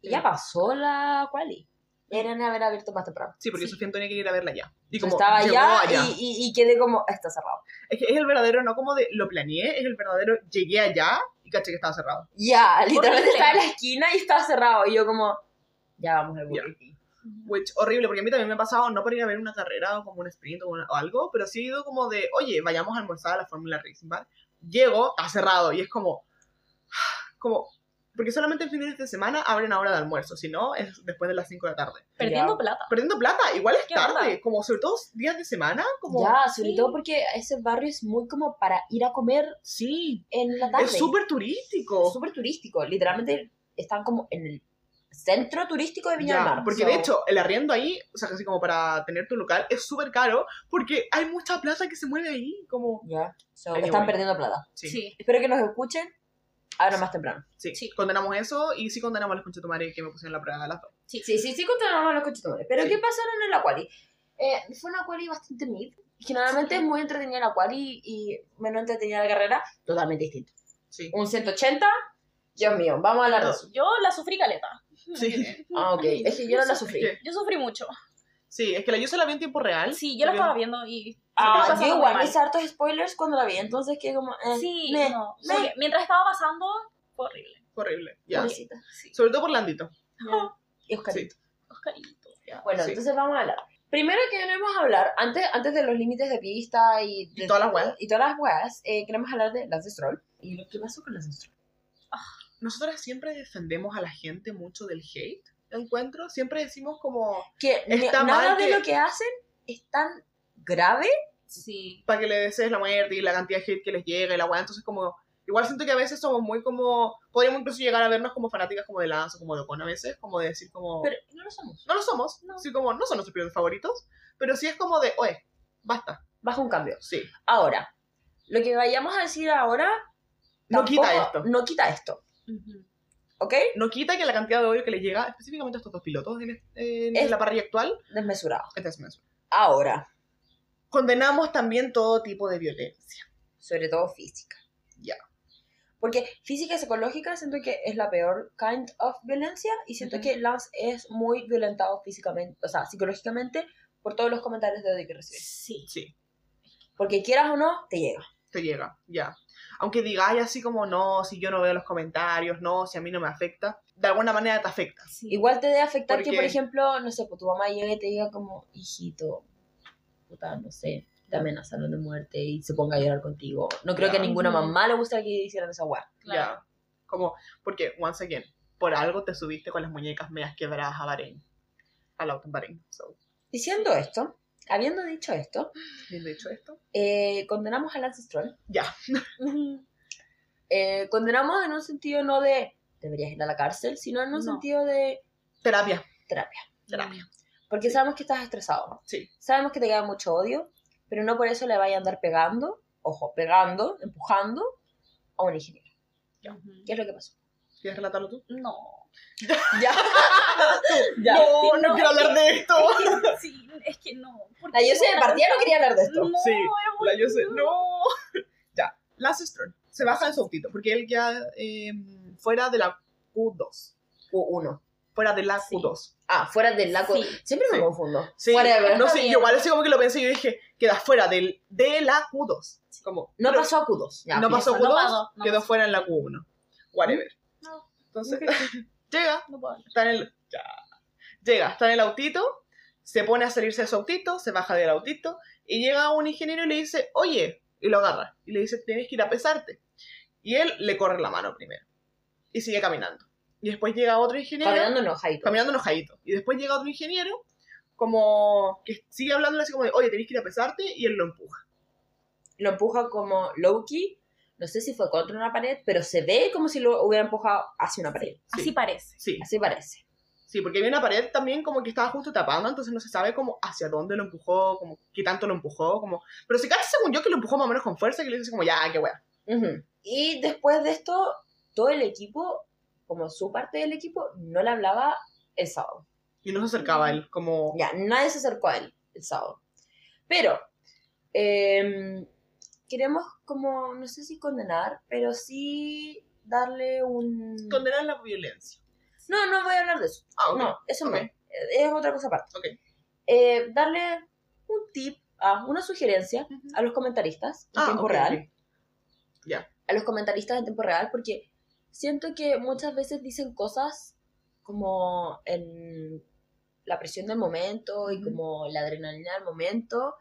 y ya pasó la quali. Deberían haber abierto más temprano. Sí, porque Sí. Sofía tenía que ir a verla ya. Y como estaba llegó allá, Y, y, y quedé como, está cerrado. Es que es el verdadero, no como de lo planeé, es el verdadero llegué allá y caché que estaba cerrado. Ya, literalmente Horrible. estaba en la esquina y estaba cerrado. Y yo como, ya vamos al. Burger. Which, horrible, porque a mí también me ha pasado no por ir a ver una carrera o como un sprint o, una- o algo, pero sí he ido como de, oye, vayamos a almorzar a la Fórmula Racing Bar. Llego, está cerrado y es como, como, porque solamente en fines de semana abren a hora de almuerzo, si no es después de las 5 de la tarde. Perdiendo Ya. plata. Perdiendo plata, igual es ¿Qué tarde, onda? como sobre todo días de semana, como, Ya, sobre sí. todo porque ese barrio es muy como para ir a comer sí, en la tarde. es súper turístico. Es súper turístico. Literalmente están como en el centro turístico de Viña Ya, del Mar. porque So, de hecho, el arriendo ahí, o sea, casi como para tener tu local, es súper caro porque hay mucha plata que se mueve ahí, como... Ya, so, Anyway. están perdiendo plata. Sí, Sí. Espero que nos escuchen ahora más temprano. sí. condenamos eso y sí condenamos a los conchetumares que me pusieron la prueba de las dos. Sí, sí, sí, sí continuamos los conchetumores. Pero Sí. ¿qué pasaron en la quali? Eh, fue una quali bastante mid. Generalmente Sí. es muy entretenida la quali y menos entretenida la carrera. Totalmente distinto. Sí. Un 180, Dios mío, vamos a hablar de eso. Yo la sufrí caleta. Sí. Ah, ok. Es que yo no la sufrí. Yo sufrí mucho. Sí, es que la yo se la vi en tiempo real. Sí, yo la estaba viendo y... Ah, yo igual hice hartos spoilers cuando la vi, entonces que como... Eh, Sí, meh, no. meh. porque mientras estaba pasando, fue horrible. Fue horrible. Ya. Sí. Sobre todo por Landito. Y Oscarito. Oscarito. ya. Bueno, Sí. entonces vamos a hablar. Primero que queremos hablar, antes, antes de los límites de pista y, de- Y todas las weas. Y todas las weas, eh, queremos hablar de Lance Stroll y lo que pasó con Lance Stroll. Nosotras siempre defendemos a la gente mucho del hate. Encuentro, siempre decimos como Que Está nada mal de que- lo que hacen es tan grave. Sí. para que le desees la muerte y la cantidad de hate que les llega y la weá. Entonces, como, igual siento que a veces somos muy como, podríamos incluso llegar a vernos como fanáticas como de Lance o como de Ocon a veces, como de decir como, Pero no lo somos. no lo somos, No. sí como, no son nuestros pilotos favoritos, pero sí es como de, oye, basta, Bajo un cambio. sí, Ahora, lo que vayamos a decir ahora no quita tampoco- esto. No quita esto, Ujú. ¿Ok? No quita que la cantidad de odio que les llega específicamente a estos dos pilotos en, en Es- la parrilla actual Desmesurado. es desmesurado. Ahora, Condenamos también todo tipo de violencia. sobre todo física. Ya. Porque física y psicológica siento que es la peor kind of violencia y siento que Lance es muy violentado físicamente, o sea, psicológicamente por todos los comentarios de odio que recibe. Sí. Sí, Porque quieras o no, te llega. te llega, ya. Aunque digáis así como, no, si yo no veo los comentarios, no, si a mí no me afecta, de alguna manera te afecta. sí. Igual te debe afectar que, por ejemplo, no sé, pues tu mamá llegue y te diga como, hijito, puta, no sé, te amenazaron de muerte y se ponga a llorar contigo. No creo que a ninguna mamá le gustaría que hicieran esa weá. Claro. Ya. Como, porque, once again, por algo te subiste con las muñecas medias quebradas a Bahrein. Al auto en Bahrein. So, Diciendo esto, habiendo dicho esto, bien dicho esto. eh, condenamos a Lance Stroll. Ya. Eh, condenamos en un sentido no de deberías ir a la cárcel, sino en un No. sentido de Terapia. terapia. Terapia. Porque sabemos que estás estresado. Sí. Sabemos que te queda mucho odio, pero no por eso le vaya a andar pegando, ojo, pegando, empujando a un ingeniero. Ujú. ¿Qué es lo que pasó? ¿Quieres relatarlo tú? No. Ya. ya. No, Sí, no, no. quiero hablar de esto. Sí, es que no. ¿Por La qué yo sé de partida no quería hablar de esto. No, Sí, La yo sé. duro. No. ya. Lance Stroll se baja en su autito porque él queda eh, fuera de la Q2. U1. fuera de la Sí. Q2. Ah, fuera del lago. Sí. Siempre me Sí. confundo. Sí, Whatever. no sé, bien. yo igual así como que lo pensé y yo dije, queda fuera del, de la Q2. Como, No pero pasó a Q2. Ya, no pasó no Q2, pasó, no quedó pasó. fuera en la Q1. Whatever. No, Entonces, llega, no puedo está en el. ya. Llega, está en el autito, se pone a salirse de su autito, se baja del autito, y llega un ingeniero y le dice, oye, y lo agarra, y le dice, tienes que ir a pesarte. Y él le corre la mano primero, y sigue caminando. Y después llega otro ingeniero, Caminando enojadito. caminando enojadito. Y después llega otro ingeniero, como que sigue hablando así como de, oye, tienes que ir a pesarte, y él lo empuja. Lo empuja como Loki. No sé si fue contra una pared, pero se ve como si lo hubiera empujado hacia una pared. Sí. Así parece. Sí, Así parece. sí, porque había una pared también como que estaba justo tapando, entonces no se sabe como hacia dónde lo empujó, como qué tanto lo empujó, como... Pero si casi según yo que lo empujó más o menos con fuerza, que le dice como, ya, qué wea. Ujú. Y después de esto, todo el equipo, como su parte del equipo, no le hablaba el sábado. Y no se acercaba a él, como... Ya, nadie se acercó a él el sábado. Pero, em, queremos como, no sé si condenar, pero sí darle un... Condenar la violencia. No, no voy a hablar de eso. Ah. No, eso no. Es otra cosa aparte. Ok. Eh, darle un tip, ah, una sugerencia a los comentaristas en Ah, tiempo real. Ya. A los comentaristas en tiempo real, porque siento que muchas veces dicen cosas como en la presión del momento y como la adrenalina del momento.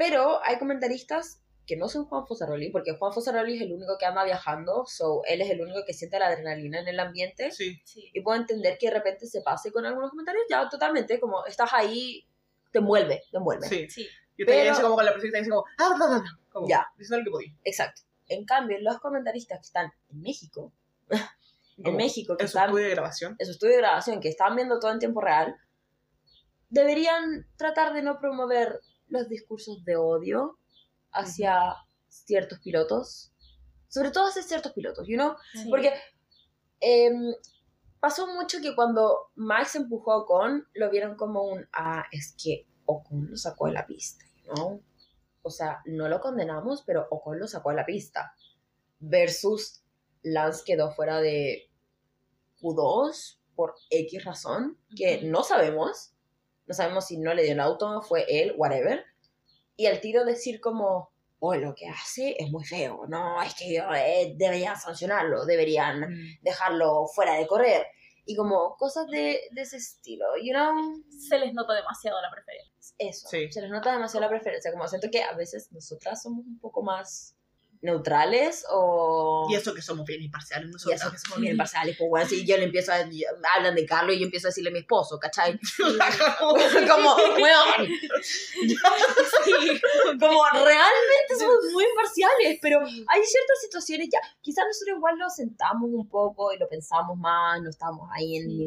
Pero hay comentaristas que no son Juan Fosaroli, porque Juan Fosaroli es el único que anda viajando, so él es el único que siente la adrenalina en el ambiente Sí. Sí. y puedo entender que de repente se pase con algunos comentarios, ya totalmente, como estás ahí, te envuelve, te envuelve. Sí. Sí. Yo también Pero- como con la presión, así como... Ah, bla, bla, bla, como Ya. Diciendo lo que podía. Exacto. En cambio, los comentaristas que están en México, en Como México, que En su están estudio de grabación. en su estudio de grabación, que están viendo todo en tiempo real, deberían tratar de no promover los discursos de odio hacia ciertos pilotos, sobre todo hacia ciertos pilotos, you know? Sí. Porque em, pasó mucho que cuando Max empujó a Ocon, lo vieron como un, ah, es que Ocon lo sacó de la pista, ¿no? O sea, no lo condenamos, pero Ocon lo sacó de la pista. Versus Lance quedó fuera de Q2 por X razón, que no sabemos. No sabemos si no le dio el auto, fue él, whatever. Y al tiro decir como, oh, lo que hace es muy feo, no, es que eh, deberían sancionarlo, deberían dejarlo fuera de correr. Y como cosas de, de ese estilo, you know, Se les nota demasiado la preferencia. eso. Sí. Se les nota demasiado la preferencia, como siento que a veces nosotras somos un poco más neutrales o... Y eso que somos bien imparciales Y nosotros. eso que somos bien imparciales, pues bueno, si yo le empiezo a... Hablan de Carlos y yo empiezo a decirle a mi esposo, ¿cachai? como, weón, Sí. como realmente somos muy imparciales, pero hay ciertas situaciones ya, quizás nosotros igual lo sentamos un poco y lo pensamos más, no estamos ahí en Sí.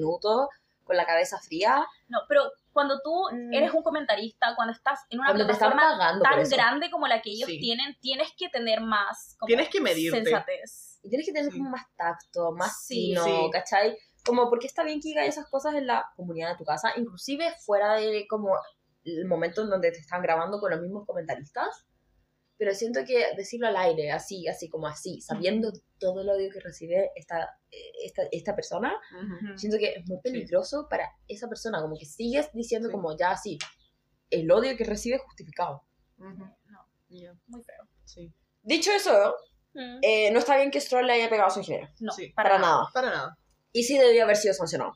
Con la cabeza fría, No, pero cuando tú Mm. eres un comentarista, cuando estás en una cuando plataforma tan grande como la que ellos Sí. tienen, tienes que tener más como Tienes que medirte. sensatez. Y tienes que tener Sí. como más tacto, más Sí. fino, Sí. ¿cachai? Como porque está bien que digas esas cosas en la comunidad de tu casa, inclusive fuera de como el momento en donde te están grabando con los mismos comentaristas. Pero siento que decirlo al aire, así, así como así, sabiendo todo el odio que recibe esta, esta, esta persona, siento que es muy peligroso para esa persona, como que sigues diciendo Sí. como ya así, el odio que recibe es justificado. No, Ya, muy feo. Sí. Dicho eso, Mm. eh, no está bien que Stroll le haya pegado a su ingeniero. no, sí. para, Para nada. nada. Para nada. y sí debió haber sido sancionado.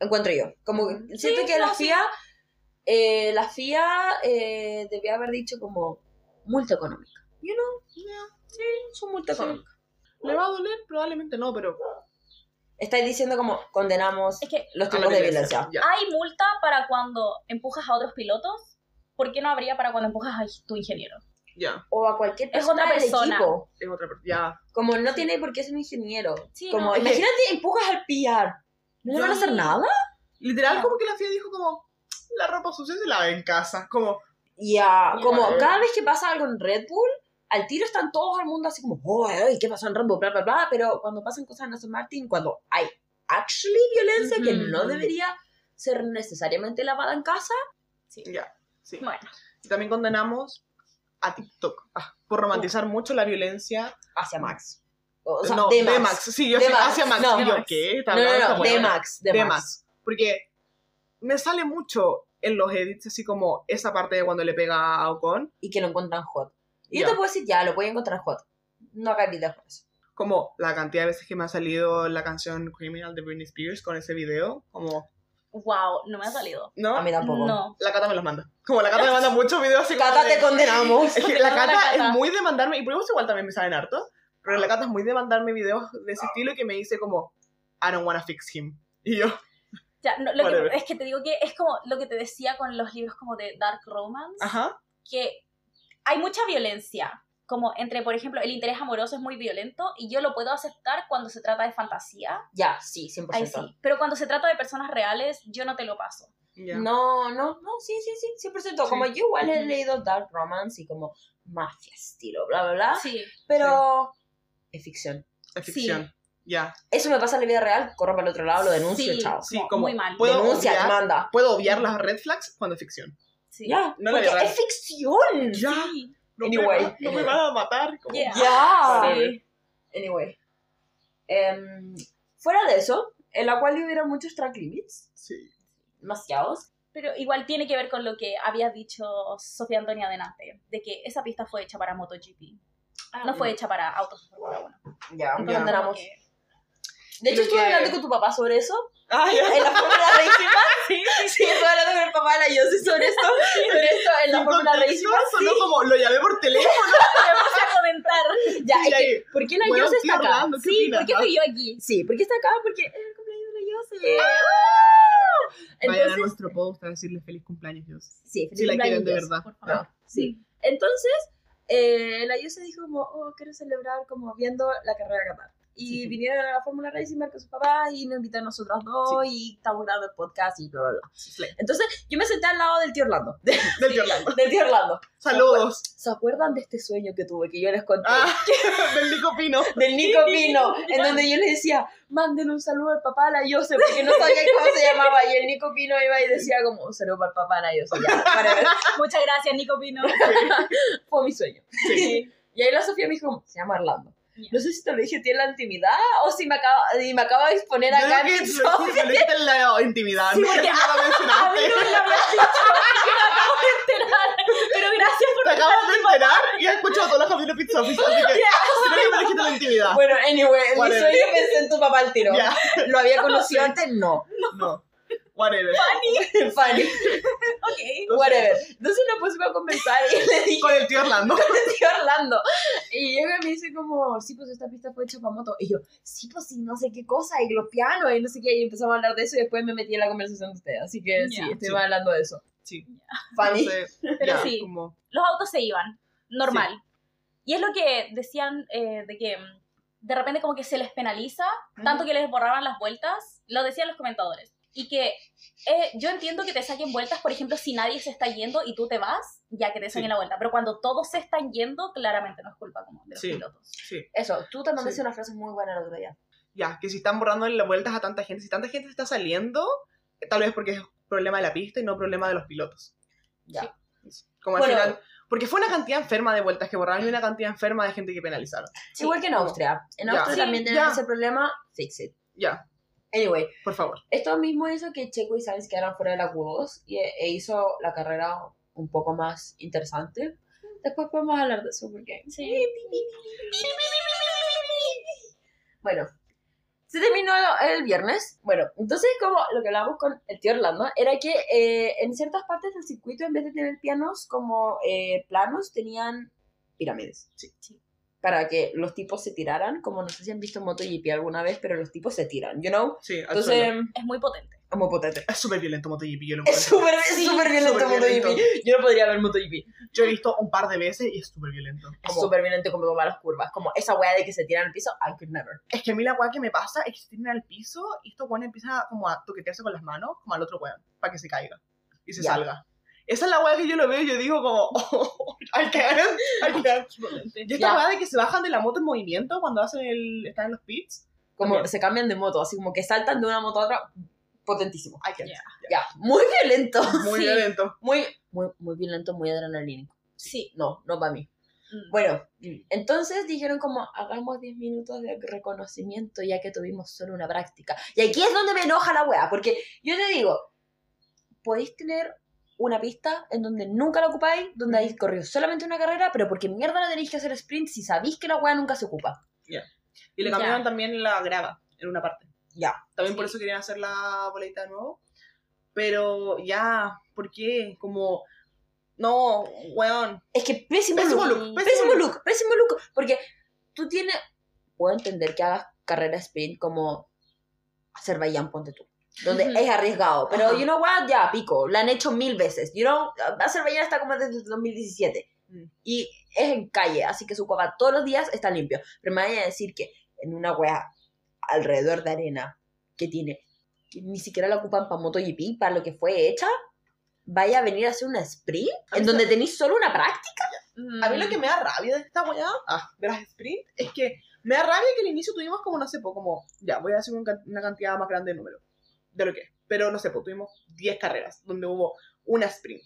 Encuentro yo. Como siento Sí, que la no, sí. FIA, eh, la FIA eh, debió haber dicho como multa económica. You know, sí, su multa Sí. económica. ¿Le va a doler? Probablemente no, pero... Estáis diciendo como condenamos Es que los tipos de violencia. Ya. hay multa para cuando empujas a otros pilotos. ¿Por qué no habría para cuando empujas a tu ingeniero? Ya, O a cualquier Es persona otra del persona. equipo. es otra persona. Ya. Como no Sí. tiene por qué ser un ingeniero. Sí, como, no. imagínate, empujas al PR. ¿No le van a hacer Sí. nada? Literal, Ya. como que la FIA dijo como... La ropa sucia se lava en casa. Como... Ya, Ya. como cada vez que pasa algo en Red Bull, al tiro están todos al mundo así como, oh, ay, ¿qué pasó en Red Bull? Bla, bla, bla. Pero cuando pasan cosas en Aston Martin, cuando hay actually violencia que no debería ser necesariamente lavada en casa, Ya. Sí. Bueno, Y también condenamos a TikTok ah, por romantizar mucho la violencia hacia Max. O sea, no, D-Max. D-Max. Sí, yo D-Max. sí, hacia Max. No, y yo, Max. ¿qué? ¿Está No, no, no, hueá? D-Max. D-Max. D-Max. Porque me sale mucho en los edits así como esa parte de cuando le pega a Ocon. Y que lo encuentran hot. Y yo Ya. te puedo decir, ya, lo voy a encontrar hot. No hagas videos con eso. Como la cantidad de veces que me ha salido la canción Criminal de Britney Spears con ese video. Como, Wow, no me ha salido. ¿no? A mí tampoco. No. La Cata me los manda. Como la Cata me manda muchos videos así como Cata, de- te condenamos. Es que la Cata, la Cata. es muy de mandarme, y por eso igual también me saben harto, pero la Cata es muy de mandarme videos de ese estilo y que me dice como, I don't wanna fix him. Y yo, Ya, no, lo Whatever. que, es que te digo que es como lo que te decía con los libros como de Dark Romance, ajá, que hay mucha violencia, como entre, por ejemplo, el interés amoroso es muy violento y yo lo puedo aceptar cuando se trata de fantasía, Ya, sí, 100%. ahí sí, pero cuando se trata de personas reales, yo no te lo paso. ya. No, no, no, sí, sí, sí, 100%. Como yo igual he leído Dark Romance y como mafia estilo, bla, bla, bla. Sí, Pero es ficción. Es ficción. Ya, Eso me pasa en la vida real, corro para el otro lado, lo denuncio, Sí. chao. sí, Como muy mal. Puedo Denuncia, obviar, demanda. puedo obviar las red flags cuando es ficción. sí. Ya, No la porque es ficción. Ya, Sí. no, Anyway, me, va- no me anyway. van a matar. como- Yeah. Ya. Sí. Anyway. Em, fuera de eso, en la cual hubiera muchos track limits, Sí. demasiados. Pero igual tiene que ver con lo que había dicho Sofía Antonia delante, de que esa pista fue hecha para MotoGP, no fue hecha para autos de Fórmula 1. Ya, Entonces, Ya. como tenemos. que- De hecho, estuve que- hablando con tu papá sobre eso. Ah, ya. En la Fórmula Racing. sí, sí, estuve hablando con el papá de la Yossi sobre esto. Sobre esto en la Fórmula Racing. sonó como, lo llamé por teléfono. Me puse a comentar. Ya, es que, ¿por qué la Bueno, Yossi está acá? Orlando, ¿qué Sí, opinas? ¿por qué estoy yo aquí? Sí, ¿por qué está acá? Porque es el cumpleaños de la Yossi. Vayan a Entonces, nuestro post a decirle feliz cumpleaños, Dios. sí, feliz Si la quieren de cumpleaños. verdad. Por favor. Ah, sí. Entonces, eh, la Yossi dijo como, oh, quiero celebrar como viendo la carrera de Qatar. Y Sí. vinieron a la Fórmula Racing con sus papás y nos invitaron a nosotros dos y estamos grabando el podcast y bla, bla, bla. Sí. Entonces, yo me senté al lado del tío Orlando. Del tío Orlando. del tío Orlando. Saludos. ¿Se acuerdan de este sueño que tuve que yo les conté? Ah, del Nico Pino. Del Nico Pino, en donde yo le decía, mándenle un saludo al papá de la Yose, porque no sabía cómo se llamaba. Y el Nico Pino iba y decía como, un saludo para el papá de la whatever. Muchas gracias, Nico Pino. Fue mi sueño. Sí. Y ahí la Sofía me dijo, se llama Orlando. No sé si te lo dije a ti en la intimidad o si me acaba, y me de exponer Yo acá creo en que lo la intimidad. Sí, no porque no lo A mí mencionaste. no me lo habías dicho. Yo me acabo de enterar. Pero gracias por Te acabas de enterar y has escuchado todos los capítulos de Pizza Office, así que si no, yo me dijiste en la intimidad. Bueno, anyway, mi sueño pensé en tu papá al tiro. ¿Lo había conocido antes? No. no. Whatever. Funny. Ok. Whatever. Entonces nos pusimos a conversar y le dije, Con el tío Orlando. tío Orlando. Y llega y me dice como, sí, pues esta pista fue hecha para moto. Y yo, sí, pues sí, no sé qué cosa, y los pianos, y no sé qué. Y empezamos a hablar de eso y después me metí en la conversación de ustedes. Así que sí, estuvimos Sí. hablando de eso. Sí. Funny. Entonces, Pero sí. como- los autos se iban, normal. Y es lo que decían eh, de que mm, de repente como que se les penaliza, tanto que les borraban las vueltas, lo decían los comentadores. Y que eh, yo entiendo que te saquen vueltas, por ejemplo, si nadie se está yendo y tú te vas, ya que te saquen Sí. la vuelta. Pero cuando todos se están yendo, claramente no es culpa como de los Sí. pilotos. Sí. Eso, tú mandaste Sí. una frase muy buena el otro día. Ya, que si están borrando las vueltas a tanta gente, si tanta gente está saliendo, tal vez porque es problema de la pista y no problema de los pilotos. Ya. Como al Bueno. final. Porque fue una cantidad enferma de vueltas que borraron y una cantidad enferma de gente que penalizaron. Sí. Igual que en Austria. En Ya. Austria Sí, también tienen ya. ese problema, fix it. Ya, Anyway, por favor. esto mismo hizo que Checo y Sainz quedaran fuera de la Q2 y, e hizo la carrera un poco más interesante. Después podemos hablar de eso porque... Sí. Bueno, se terminó el viernes. Bueno, entonces como lo que hablábamos con el tío Orlando era que eh, en ciertas partes del circuito en vez de tener pianos como eh, planos tenían pirámides. Sí. Sí. Para que los tipos se tiraran, como no sé si han visto MotoGP alguna vez, pero los tipos se tiran, you know? Sí, Entonces, suelo. Es muy potente. es muy potente. Es súper violento MotoGP, yo lo Es súper es Sí, súper violento súper MotoGP. violento. Yo no podría ver MotoGP. Yo he visto un par de veces y es súper violento. Es Como- súper violento como tomar las curvas. Como esa weá de que se tiran al piso, I could never. Es que a mí la weá que me pasa es que se tiran al piso y estos weón empieza como a toquetearse con las manos, como al otro weón, para que se caiga y se Ya. salga. Esa es la weá que yo lo veo y yo digo como, oh, I can't, I can't. Y esta weá de que se bajan de la moto en movimiento cuando hacen el, están en los pits, Como También. se cambian de moto, así como que saltan de una moto a otra. Potentísimo. I can't. Ya. Ya, muy violento. Muy Sí. violento. Muy, muy, muy violento, muy adrenalínico. Sí. No, no para mí. Mm. Bueno, entonces dijeron como, hagamos 10 minutos de reconocimiento ya que tuvimos solo una práctica. Y aquí es donde me enoja la wea, porque yo te digo, podéis tener una pista en donde nunca la ocupáis, donde hay corrido solamente una carrera, pero porque mierda la tenéis que hacer sprint si sabéis que la wea nunca se ocupa. Y le cambiaron también la grava en una parte. Ya. También por eso querían hacer la boleta de nuevo. Pero ya, ¿por qué? Como, no, weón. Es que pésimo, Pésimo look. look, Pésimo, pésimo look, pésimo look. Porque tú tienes. Puedo entender que hagas carrera sprint como Azerbaiyán, ponte tú. Donde Ujú. es arriesgado. Pero, Ajá. you know what, ya, pico. La han hecho mil veces. You know, Azerbaiyán está como desde el 2017. Mm. Y es en calle, así que su copa todos los días está limpio. Pero me vayan a decir que en una wea alrededor de arena que tiene, que ni siquiera la ocupan para MotoGP, para lo que fue hecha, vaya a venir a hacer una sprint en donde tenéis solo una práctica. A mí lo que me da rabia de esta weá, ah, de las sprint, es que me da rabia que al inicio tuvimos como, no sé, como, ya, voy a hacer una cantidad más grande de números, de lo que es. Pero no sé, pues tuvimos 10 carreras donde hubo una sprint.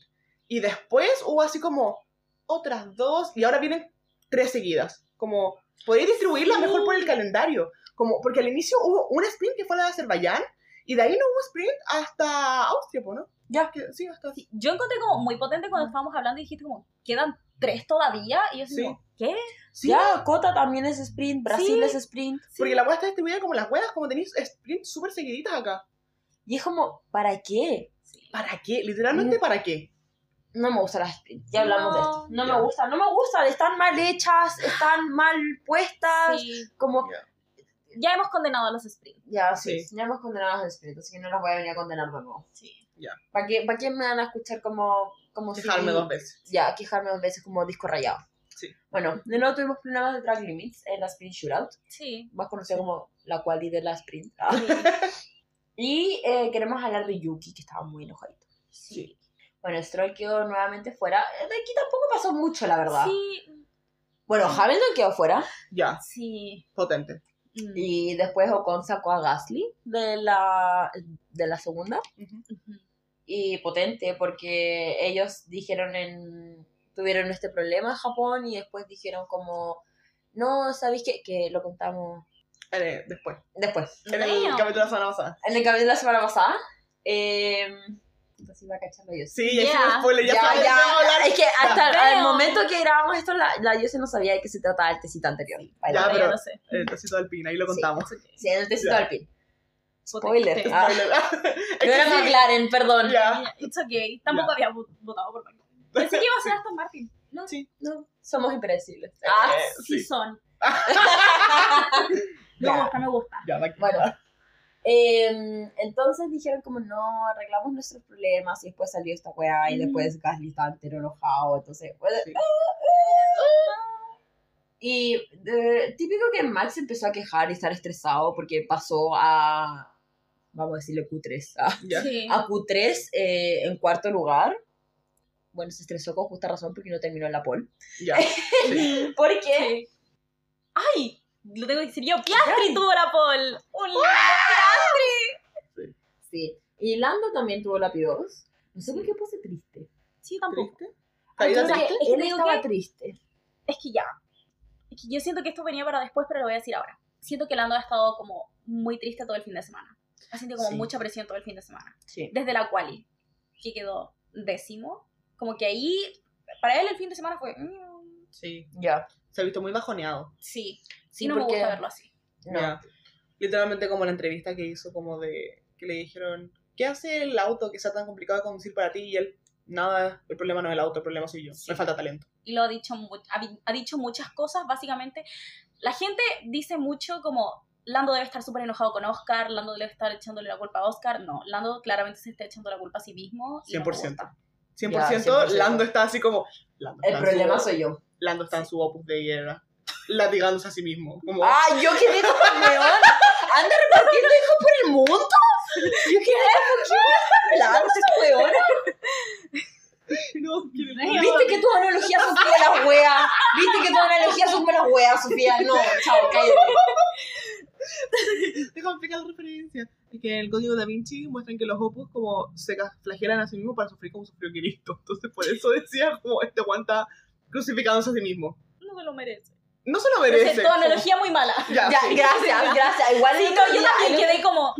Y después hubo así como otras dos, y ahora vienen tres seguidas. Como, podéis distribuirlas Sí. mejor por el calendario. Como, porque al inicio hubo una sprint que fue la de Azerbaiyán, y de ahí no hubo sprint hasta Austria, po, ¿no? Ya. Que, sí, hasta Sí, yo encontré como muy potente cuando estábamos hablando y dijiste como, quedan tres todavía. Y yo Sí. como, ¿qué? Sí, Ya, Cota también es sprint, Brasil Sí. es sprint. porque la weá está distribuida como las weas, como tenéis sprints súper seguiditas acá. Y es como, ¿para qué? ¿Para qué? Literalmente. ¿para qué? No me gustan las sprints, ya hablamos de esto. No Ya. me gustan, no me gustan, están mal hechas, están mal puestas, Sí. como... Ya hemos condenado a los sprints. Ya, sí, Sí. ya hemos condenado a los sprints, así que no las voy a venir a condenar de nuevo. Sí. ¿Para qué, ¿Para qué me van a escuchar como... como si- Quejarme dos veces. Ya, quejarme dos veces como disco rayado. Sí. Bueno, de nuevo tuvimos problemas de track limits en la sprint shootout, Sí. más conocida como la quali de la sprint. Ah. Sí. Y eh, queremos hablar de Yuki, que estaba muy enojadito. Sí. Bueno, Stroll quedó nuevamente fuera. De aquí tampoco pasó mucho, la verdad. Sí. Bueno, Hamilton quedó fuera. Ya, Sí. potente. Mm. Y después Ocon sacó a Gasly de la, de la segunda. Y potente, porque ellos dijeron en. tuvieron este problema en Japón y después dijeron como. No, ¿sabéis qué? Que lo contamos Eh, después. después. En el Damn. capítulo de la semana pasada. En el capítulo de la semana pasada. Eh, entonces iba a cacharlo yo. Sí, ya Ya. hicimos spoiler, ya, Ya, sabes de ya, qué vamos a hablar. Es que hasta Ya. el momento que grabamos esto, la, la Yose no sabía de qué se trataba el tecito anterior. By the Ya, way. Pero- no sé. El tecito alpina, ahí lo Sí. contamos. Sí, en el tecito Ya. alpin. Spoiler. Potente. Ah. Spoiler. Es No era que sí. McLaren, perdón. Ya. It's okay. Tampoco había vo- votado por McLaren. Pensé que iba a ser Aston Martin. No, Sí. No, somos impredecibles. Ah, Eh, sí, sí. son. Me Ya. gusta, me gusta. Ya, Bueno. Eh, entonces dijeron como no, arreglamos nuestros problemas y después salió esta weá y Mm. después Gasly estaba entero enojado, entonces... pues, Sí. Y eh, típico que Max empezó a quejar y estar estresado porque pasó a, vamos a decirle Q3, a. Sí. a Q3 eh, en cuarto lugar. Bueno, se estresó con justa razón porque no terminó en la pole. Ya. Sí. Porque Sí. ¡Ay! Lo tengo que decir yo. Piastri tuvo la pole. Un lindo Piastri. Sí. Y Lando también tuvo la P2. No sé por qué puse triste. Sí, tampoco. ¿Triste? Ay, ¿Caída es que triste? Es que él estaba que- triste. Es que ya. Es que yo siento que esto venía para después, pero lo voy a decir ahora. Siento que Lando ha estado como muy triste todo el fin de semana. Ha sentido como Sí. mucha presión todo el fin de semana. Sí. Desde la quali, que quedó décimo. Como que ahí, para él el fin de semana fue... mm, Sí. Ya. Se ha visto muy bajoneado. sí, Sí, y no me porque- gusta verlo así. No. Literalmente como la entrevista que hizo como de... Que le dijeron, ¿qué hace el auto que sea tan complicado de conducir para ti? Y él, nada, el problema no es el auto, el problema soy yo. Sí. Me falta talento. y lo ha dicho, ha, dicho muchas cosas, básicamente. La gente dice mucho como Lando debe estar súper enojado con Oscar, Lando debe estar echándole la culpa a Oscar. No, Lando claramente se está echando la culpa a sí mismo. y no me 100%. gusta. 100%, Ya, 100%. Lando está así como... Lando El está problema su- soy yo. Lando está en su opus de guerra. Latigándose a sí mismo. Como, ¡Ay, yo quedé como león! ¡Anda repartiendo hijos por el mundo! Yo quedé como, ¿qué voy a estar hablando esta weona? no, ¿Viste que tus analogías son como las weas? ¿Viste que tus analogías son como las weas, Sofía? No, chao, cállate. Déjame explicar la referencia. Es que en el código da Vinci muestran que los opus como se flagelan a sí mismos para sufrir como sufrió Cristo. Entonces por eso decía como este Juan está crucificándose a sí mismo. No se lo merece. No se lo merece. tu analogía muy mala. Ya, Ya, sí. gracias, gracias. Igual Sí, no, yo también el quedé como...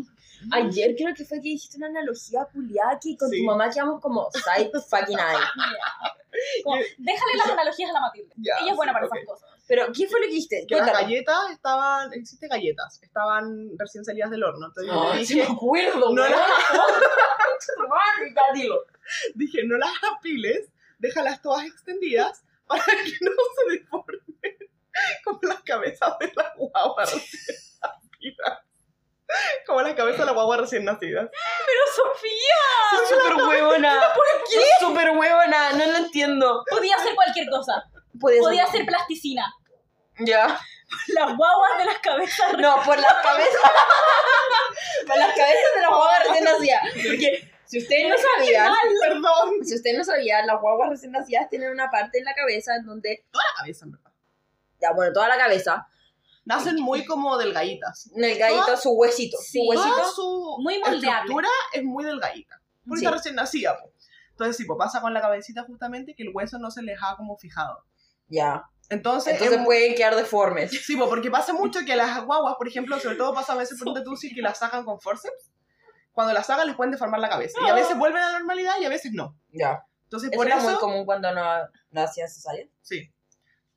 Ayer creo que fue que dijiste una analogía culiada que con Sí. tu mamá quedamos como side fucking eye. como, déjale las analogías a la Matilde. Ya, Ella es buena sí, para ok. esas cosas. Pero, ¿qué fue lo que dijiste? Que las galletas estaban, existe galletas, estaban recién salidas del horno. Entonces yo Ay, le sí dije, me acuerdo, No weón. la- Madre, ya dilo. dije, no las apiles, déjalas todas extendidas para que no se deformen como las cabezas de las guaguas recién nacidas. Como las cabezas de las guaguas recién nacidas. Pero Sofía, Sos súper huevona. ¿Por qué? súper huevona, no lo entiendo. podía ser cualquier cosa. Puede Podía ser plasticina. Ya. Las guaguas de las cabezas. No, por las cabezas. por las cabezas de las guaguas recién nacidas. Porque si ustedes no sabían, Perdón. si ustedes no sabían, las guaguas recién nacidas tienen una parte en la cabeza en donde, La cabeza, en verdad. Ya bueno, toda la cabeza, Nacen muy como delgaditas. el gallito, su huesito. Sí. Su huesito. Toda su Muy moldeable. estructura es muy delgadita. Porque Sí. está recién nacida, po. Entonces, sí, pues pasa con la cabecita justamente que el hueso no se les ha como fijado. Ya. Entonces, Entonces es pueden quedar deformes. Sí, pues porque pasa mucho que las guaguas, por ejemplo, sobre todo pasa a veces por tú sí que las sacan con forceps. Cuando las sacan les pueden deformar la cabeza. Y a veces vuelven a la normalidad y a veces no. Ya. Entonces, Eso por era eso... muy común cuando no, no hacían cesárea. Sí.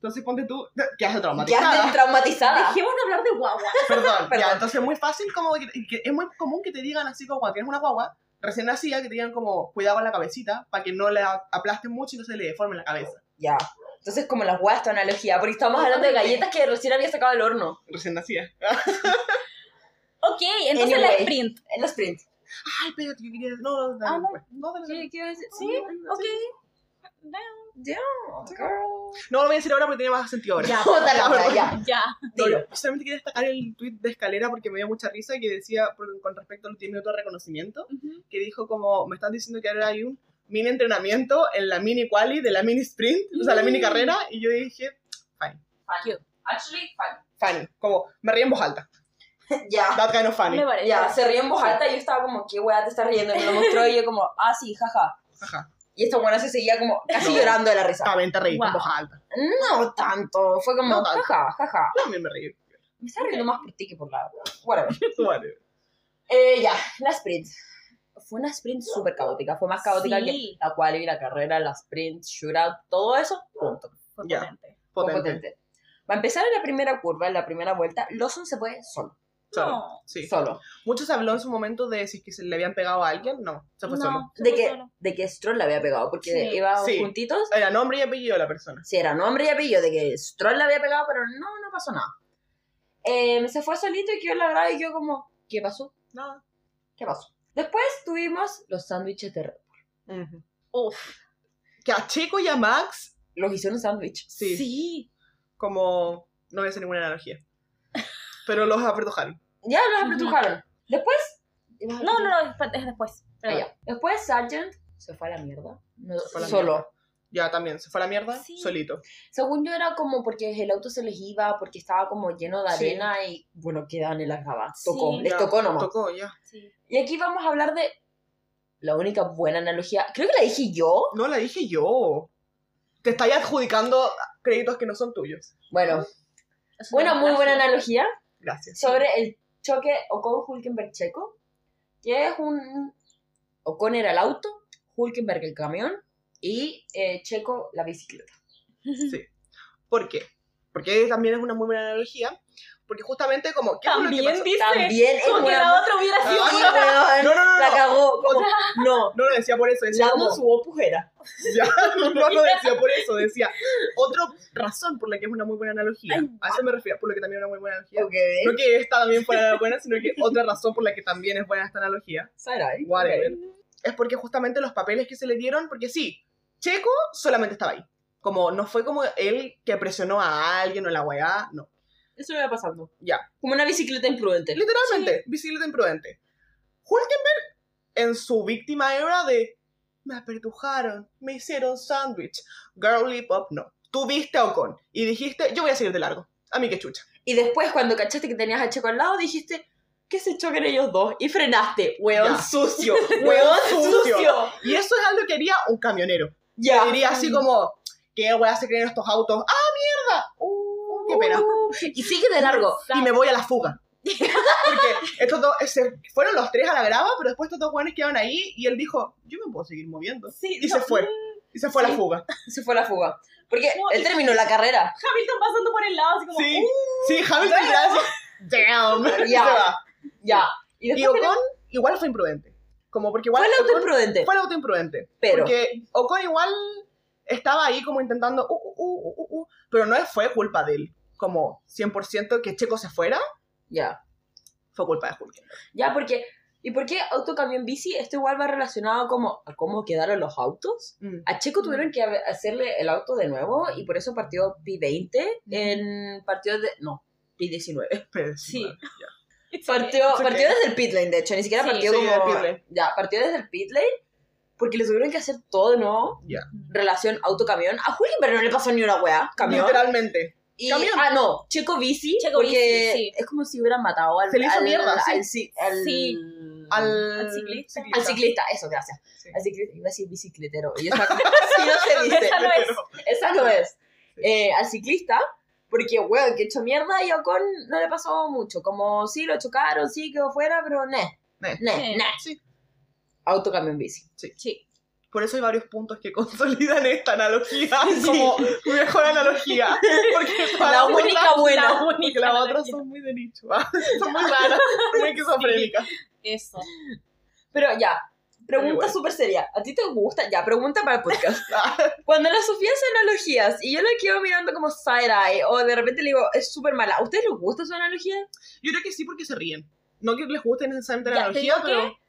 Entonces, ponte tú... Quedaste Ya traumatizada. Dejemos traumatizada. de hablar de guagua. Perdón. Perdón. Ya, entonces es muy fácil como... que- que es muy común que te digan así como cuando tienes una guagua recién nacida, que te digan como cuidado con la cabecita para que no la aplasten mucho y no se le deforme la cabeza. Ya. Entonces, como las guas, tu analogía, porque estamos hablando de galletas que recién había sacado del horno. Recién nacida. Ok, entonces la sprint. En la sprint. Ay, espérate, yo quería... No, no, Ah, no. no. pues. No, dale, dale. ¿Qué iba a decir? Sí, ok. Ya, girl. No lo voy a decir ahora porque tiene más sentido ahora. Ya, Puta la Ya, ya. ya. No, yo solamente quería destacar el tweet de escalera porque me dio mucha risa que decía por- con respecto a los 10 minutos de reconocimiento, que dijo como, me están diciendo que ahora hay un mini entrenamiento en la mini quali de la mini sprint, o sea, la mini Mm. carrera, y yo dije, fine, Funny. Actually, funny. funny, como, me ríe en voz alta, Ya. that kind of funny. Ya, se ríe en voz alta y yo estaba como, ¿qué weá te estás riendo? Me lo mostró y yo como, ah, sí, jaja. ajá, Y esta buena se seguía como casi No. llorando de la risa. también te reí Wow. voz alta, No tanto, fue como, No tanto. jaja, jaja. yo también me reí, Me está riendo más por ti que por la... Whatever. Eh, ya, la sprint. Fue una sprint súper caótica, fue más caótica Sí. que la quali, la carrera, la sprint, shootout, todo eso, punto. Fue Ya. potente. Fue potente, potente. Va a empezar en la primera curva, en la primera vuelta, Lawson se fue solo. Solo, No. sí, Solo. mucho se habló en su momento de si es que se le habían pegado a alguien, no, se fue solo, No, se De que, solo. de que Stroll le había pegado, porque Sí. iban Sí. juntitos. era nombre y apellido de la persona, Sí, era nombre y apellido de que Stroll le había pegado, pero no, no pasó nada. Eh, se fue solito y quedó en la grada y yo como, ¿qué pasó? nada, ¿Qué pasó? Después tuvimos los sándwiches de Red Bull. Ujú. Uf. que a Checo y a Max, Los hicieron sándwich. sí, Sí. como, no voy a hacer ninguna analogía, pero los apretujaron. Ya los apretujaron. Después... No, no, no, es es después. Ah, ya. Después Sargent se fue a la mierda. No, Se fue a la solo. mierda. Ya también, se fue a la mierda Sí. solito. Según yo era como porque el auto se les iba, porque estaba como lleno de Sí. arena y bueno, quedan en la grava. Sí. Tocó, les Ya, tocó nomás. Tocó, ya. Sí. Y aquí vamos a hablar de la única buena analogía. Creo que la dije yo. No la dije yo. Te estáis adjudicando créditos que no son tuyos. Bueno, Es buena, muy buena analogía Gracias. sobre el choque Ocon-Hulkenberg-Checo, que es un... Ocon era el auto, Hulkenberg el camión y eh, Checo la bicicleta. Sí. ¿Por qué? Porque también es una muy buena analogía. Porque justamente como... ¿qué fue lo que También pasó? dice. También es Como que buena... la otra hubiera sido Ah, buena. weón, No, no, no, La no. cagó. Como, no, No lo decía por eso, decía la como... amo su pujera. Ya, no, no lo decía por eso, decía otra razón por la que es una muy buena analogía. Ay, A eso me refiero, por lo que también es una muy buena analogía. Ok. No que esta también fuera buena, sino que otra razón por la que también es buena esta analogía. Sarai. Whatever. Es porque justamente los papeles que se le dieron, porque sí, Checo solamente estaba ahí. Como no fue como él que presionó a alguien o la weá, no. Eso me va pasando. Ya. Como una bicicleta imprudente. Literalmente, bicicleta imprudente. Hulkenberg, en su víctima era de me apertujaron, me hicieron sándwich. Girly pop, no. Tú viste a Ocon y dijiste, yo voy a seguir de largo. A mí que chucha. Y después, cuando cachaste que tenías a Checo al lado, dijiste que se choquen ellos dos. Y frenaste. Weón Ya. sucio. Weón Weón sucio. Y eso es algo que haría un camionero. Ya. Diría así como, ¿qué weá se creen estos autos? ¡Ah, mierda! pena. Y sigue de largo. Y me voy a la fuga. Porque estos dos se fueron los tres a la grava, pero después estos dos jóvenes quedaron ahí y él dijo, yo me puedo seguir moviendo. Sí, Y no, se fue. Y se fue a la fuga. Se fue a la fuga. Porque No, él terminó la carrera. Hamilton pasando por el lado, así como. Sí, "Uh". sí, Hamilton gracias. Damn. Ya. va. Ya. Y Y Ocon igual fue imprudente. Como porque igual fue el auto Ocon- imprudente. fue el auto imprudente. Pero. Porque Ocon igual estaba ahí como intentando, uh, uh, uh, uh, uh, pero no fue culpa de él. Como 100% que Checo se fuera, Ya. fue culpa de Hulkenberg. Ya, porque. ¿Y por qué auto camión bici? Esto igual va relacionado como a cómo quedaron los autos. Mm. A Checo tuvieron que ha- hacerle el auto de nuevo y por eso partió P20 en partió de. No, P19. Pero Sí. ya. Partió, okay. partió desde el pit lane, de hecho, ni siquiera Sí, partió como. del pit lane. Ya, partió desde el pit lane porque le tuvieron que hacer todo de nuevo. Ya. Relación auto-camión. A Julien no le pasó ni una weá, camión. Literalmente. Y, Camión. ah, no, Checo bici, Checo porque bici, sí. es como si hubieran matado al, Se le hizo al, mierda, sí. al, ci- al- Sí. Al, Al ciclista. al ciclista, eso, gracias. Sí. Al ciclista, iba a decir bicicletero. Y yo estaba como, sí, no se dice. Esa no es. Esa no es. Eh, al ciclista, porque, weón, que hecho mierda y Ocon no le pasó mucho. Como, sí, lo chocaron, sí, quedó fuera, pero ne, Ne. ne, Sí. ne. Sí. Auto camión bici. Sí. Por eso hay varios puntos que consolidan esta analogía como mejor analogía. Porque La única buena. La única otras son muy de nicho. ¿ah? Son muy raras, muy esquizofrénicas. Eso. Pero ya, pregunta Igual. súper seria. ¿A ti te gusta? Ya, pregunta para el podcast. Ah, Cuando la Sofía hace analogías y yo la quedo mirando como side-eye o de repente le digo, es súper mala, ¿a ustedes les gusta su analogía? Yo creo que sí porque se ríen. No que les guste necesariamente la Ya, analogía, pero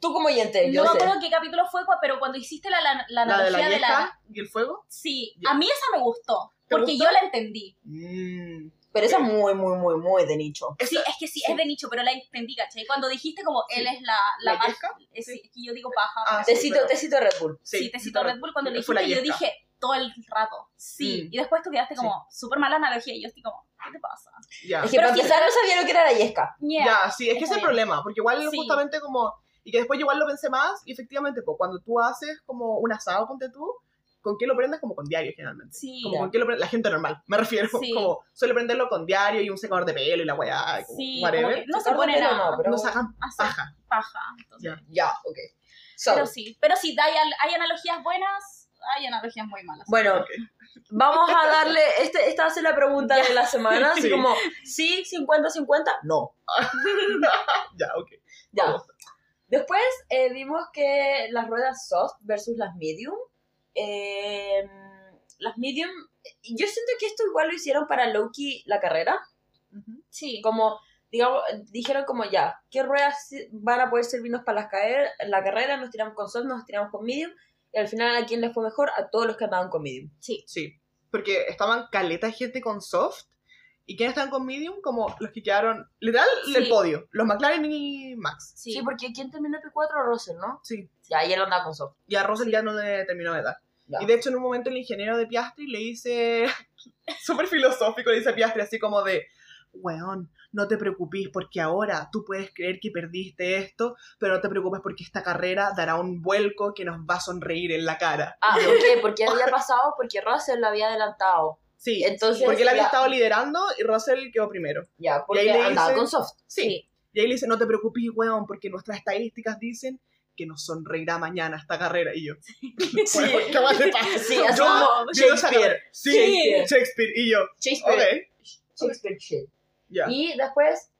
Tú como oyente, yo No me sé. acuerdo qué capítulo fue, pero cuando hiciste la, la, la la de la analogía de la. vieja y el fuego. Sí, Ya. a mí esa me gustó. ¿Te Porque gustó? yo la entendí. Mm. Pero esa es muy, muy, muy, muy de nicho. Sí, es que sí, sí. es de nicho, pero la entendí, ¿cachai? Cuando dijiste como él es la, ¿La la paja. yesca? Es, Sí. es que yo digo paja. Ah, pero- sí, Tecito, pero- tecito Red Bull. sí, te cito Red Bull cuando le Fue la dijiste, yo yesca. dije todo el rato, sí. Mm. Y después tú quedaste como súper mala analogía y yo estoy como, ¿qué te pasa? Ya. Es que Pero para empezar no sabía lo que era la yesca. Yeah. Ya, sí, es que ese es el problema, porque igual Sí. justamente como, y que después yo igual lo pensé más, y efectivamente, pues cuando tú haces como un asado, ponte tú, ¿con qué lo prendes? Como con diario generalmente. Sí. Como Ya. con qué lo prende la gente normal, me refiero, Sí. como suele prenderlo con diario y un secador de pelo y la weá, como Sí, como whatever. que no se pone nada. no, pero- No sacan paja. paja. entonces. Ya. Ya, ok. So, Pero sí, pero sí, hay, hay analogías buenas, hay analogías muy malas. bueno, Ok. vamos a darle, este, esta va a ser la pregunta de la semana, así Sí. como, ¿sí, 50-50? No. ya, ok. Ya. Después eh, vimos que las ruedas soft versus las medium. eh, las medium, yo siento que esto igual lo hicieron para Loki la carrera. Sí. Como, digamos, dijeron como ya, ¿qué ruedas van a poder servirnos para las caer, la carrera? Nos tiramos con soft, nos tiramos con medium. Y al final, ¿a quién les fue mejor? A todos los que andaban con medium. Sí. Sí, porque estaban caleta gente con soft, y quienes estaban con medium, como los que quedaron, literal, Sí. el podio, los McLaren y Max. Sí. Sí, porque ¿quién terminó P4? Russell, ¿no? Sí, Ya, ayer andaba con soft. y a Russell ya no le terminó de dar. Ya. Y de hecho, en un momento el ingeniero de Piastri le dice, súper filosófico, le dice a Piastri así como de, weón, no te preocupes porque ahora tú puedes creer que perdiste esto, pero no te preocupes porque esta carrera dará un vuelco que nos va a sonreír en la cara. Ah, ¿por qué? Porque había pasado porque Russell lo había adelantado. Sí, Entonces, porque él había la- estado liderando y Russell quedó primero. Ya, porque ahí le andaba con soft. Sí. Y ahí le dice, no te preocupes, weón, porque nuestras estadísticas dicen que nos sonreirá mañana esta carrera. Y yo, Sí. ¿qué más pasa? Sí, Yo, Shakespeare. Sí, Shakespeare. Y yo, Shakespeare. ok, Shakespeare shit. Y después,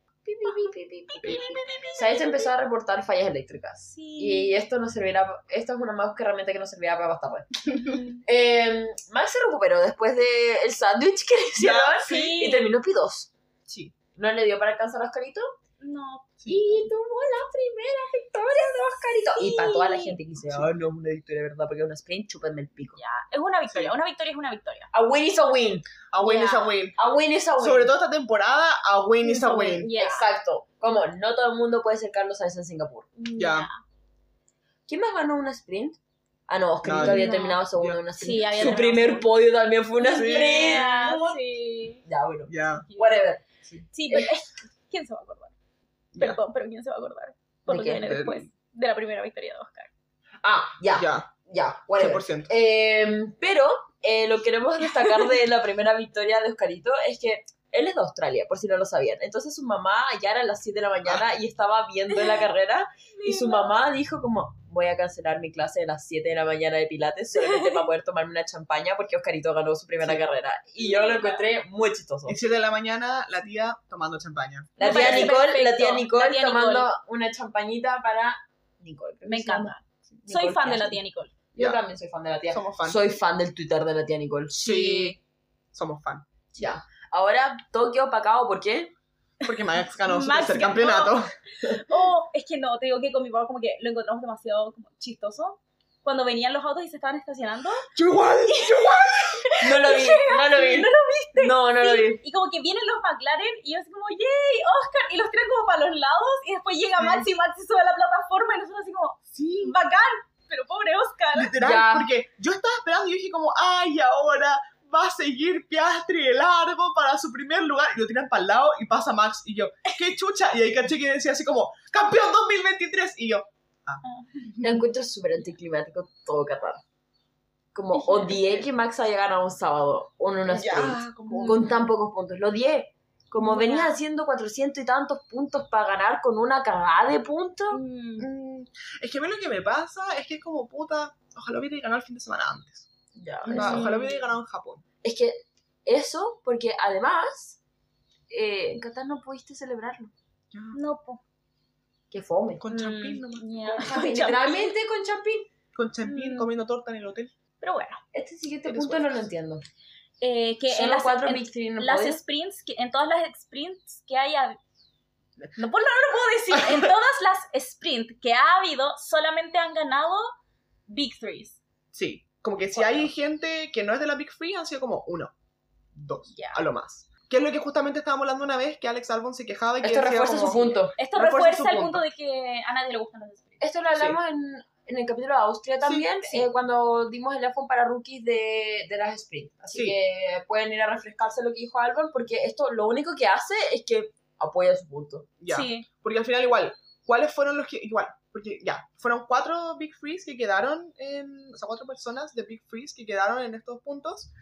Science empezó a reportar fallas eléctricas. Y esto nos servirá. Esto es una mouse que realmente que nos servirá para bastarle. eh, em, Max se recuperó después del el sándwich que le hicieron y terminó P2. Sí. No le dio para alcanzar a Oscarito, no. Sí. Y tuvo la primera victoria de Oscarito. Sí. Y para toda la gente que dice, ah, no es una victoria, ¿verdad? Porque es una sprint, chúpenme el pico. Ya, es una victoria. Una victoria es una victoria. A win is a win. A win is a win. A win is a win. Sobre todo esta temporada, a win is a win. Yeah. Exacto. Como no todo el mundo puede ser Carlos Sainz en Singapur. Ya. ¿Quién más ganó una sprint? Ah, no, Oscarito Nadie. había No. terminado segundo en una sprint. Sí, había Su terminado primer segundo. podio también fue una sprint. Yeah, sí. Ya, bueno. Ya. Whatever. Sí, pero ¿quién se va a acordar? Perdón, pero ¿quién se va a acordar? Por ¿De lo que viene después de la primera victoria de Oscar. Ah, ya, ya, Ya. whatever. 100%. Eh, pero eh, lo que queremos destacar de la primera victoria de Oscarito es que él es de Australia, por si no lo sabían. Entonces su mamá ya era las 7 de la mañana y estaba viendo la carrera y su mamá dijo como, voy a cancelar mi clase de las 7 de la mañana de Pilates solamente para poder tomarme una champaña porque Oscarito ganó su primera Sí. carrera. Y yo lo encontré muy chistoso. Y 7 de la mañana, la tía tomando champaña. La tía Nicole, la tía Nicole La tía tomando Nicole. una champañita para Nicole. Me encanta. Soy Nicole fan de la tía Nicole. Yo Ya. también soy fan de la tía. Somos fan. Soy fan del Twitter de la tía Nicole. Sí. Somos fan. Ya. Ahora, Tokio opacado, ¿por qué? Porque Max ganó su tercer campeonato. Oh, es que no, te digo que con mi papá como que lo encontramos demasiado como chistoso. Cuando venían los autos y se estaban estacionando. Yo igual. No lo vi, no lo vi. ¿No lo viste? No, no lo vi. Y como que vienen los McLaren y yo así como, ¡yay! ¡Oscar! Y los traen como para los lados y después llega Sí. Max y Max sube a la plataforma y nosotros así como, Sí. ¡bacán! Pero pobre Oscar. Literal, Ya. porque yo estaba esperando y yo dije como, ay, ahora va a seguir Piastri de largo para su primer lugar. Y lo tiran para el lado y pasa Max y yo, qué chucha. Y ahí caché que decía así como, campeón 2023. Y yo, Lo encuentro súper anticlimático todo Qatar. Como odié que Max haya ganado un sábado o en una sprint. ya, como... Con tan pocos puntos. Lo odié. Como venía haciendo 400 y tantos puntos para ganar con una cagada de puntos. Mm, Mm, Es que a mí lo que me pasa es que es como puta, ojalá hubiera ganado el fin de semana antes. Ya, Sí. Ojalá hubiera ganado en Japón. Es que eso, porque además eh, en Qatar no pudiste celebrarlo. Ya. No, po. Qué fome. Con champín nomás. Ya. Literalmente con champín. Con champín, Mm. comiendo torta en el hotel. Pero bueno, Este siguiente Eres punto no buena. lo entiendo. eh, que Solo en las, cuatro en el las sprints, que, en todas las sprints que haya... No, pues no lo puedo decir. En todas las sprints que ha habido, solamente han ganado Big Threes. Sí, como que si hay gente que no es de la Big Free, han sido como uno, dos, Ya. a lo más. Que es lo que justamente estábamos hablando una vez, que Alex Albon se quejaba y que Esto refuerza como- su punto. Esto Refuerza refuerza su el punto. punto de que a nadie le gustan los sprints. Esto lo hablamos en, en el capítulo de Austria también, sí. eh, cuando dimos el iPhone para rookies de, de las sprints. Así Sí. que pueden ir a refrescarse lo que dijo Albon, porque esto lo único que hace es que apoya su punto. Ya, Sí. porque al final igual, ¿cuáles fueron los que, igual, porque ya, fueron cuatro Big Frees que quedaron en, o sea, cuatro personas de Big Frees que quedaron en estos puntos,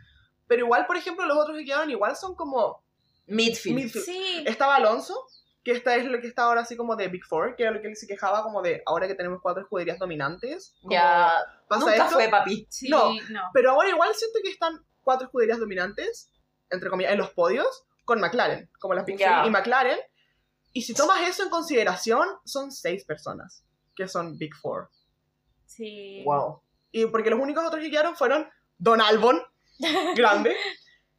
pero igual, por ejemplo, los otros que quedaron igual son como Midfield. midfield. Sí. Estaba Alonso, que esta es lo que está ahora así como de Big Four, que era lo que él se quejaba como de ahora que tenemos cuatro escuderías dominantes. como Ya, pasa nunca esto. fue papi. Sí, No. no. Pero ahora igual siento que están cuatro escuderías dominantes, entre comillas, en los podios, con McLaren, como las Big. Three y McLaren. Y si tomas eso en consideración, son seis personas que son Big Four. Sí. Wow. Y porque los únicos otros que quedaron fueron Don Albon, grande,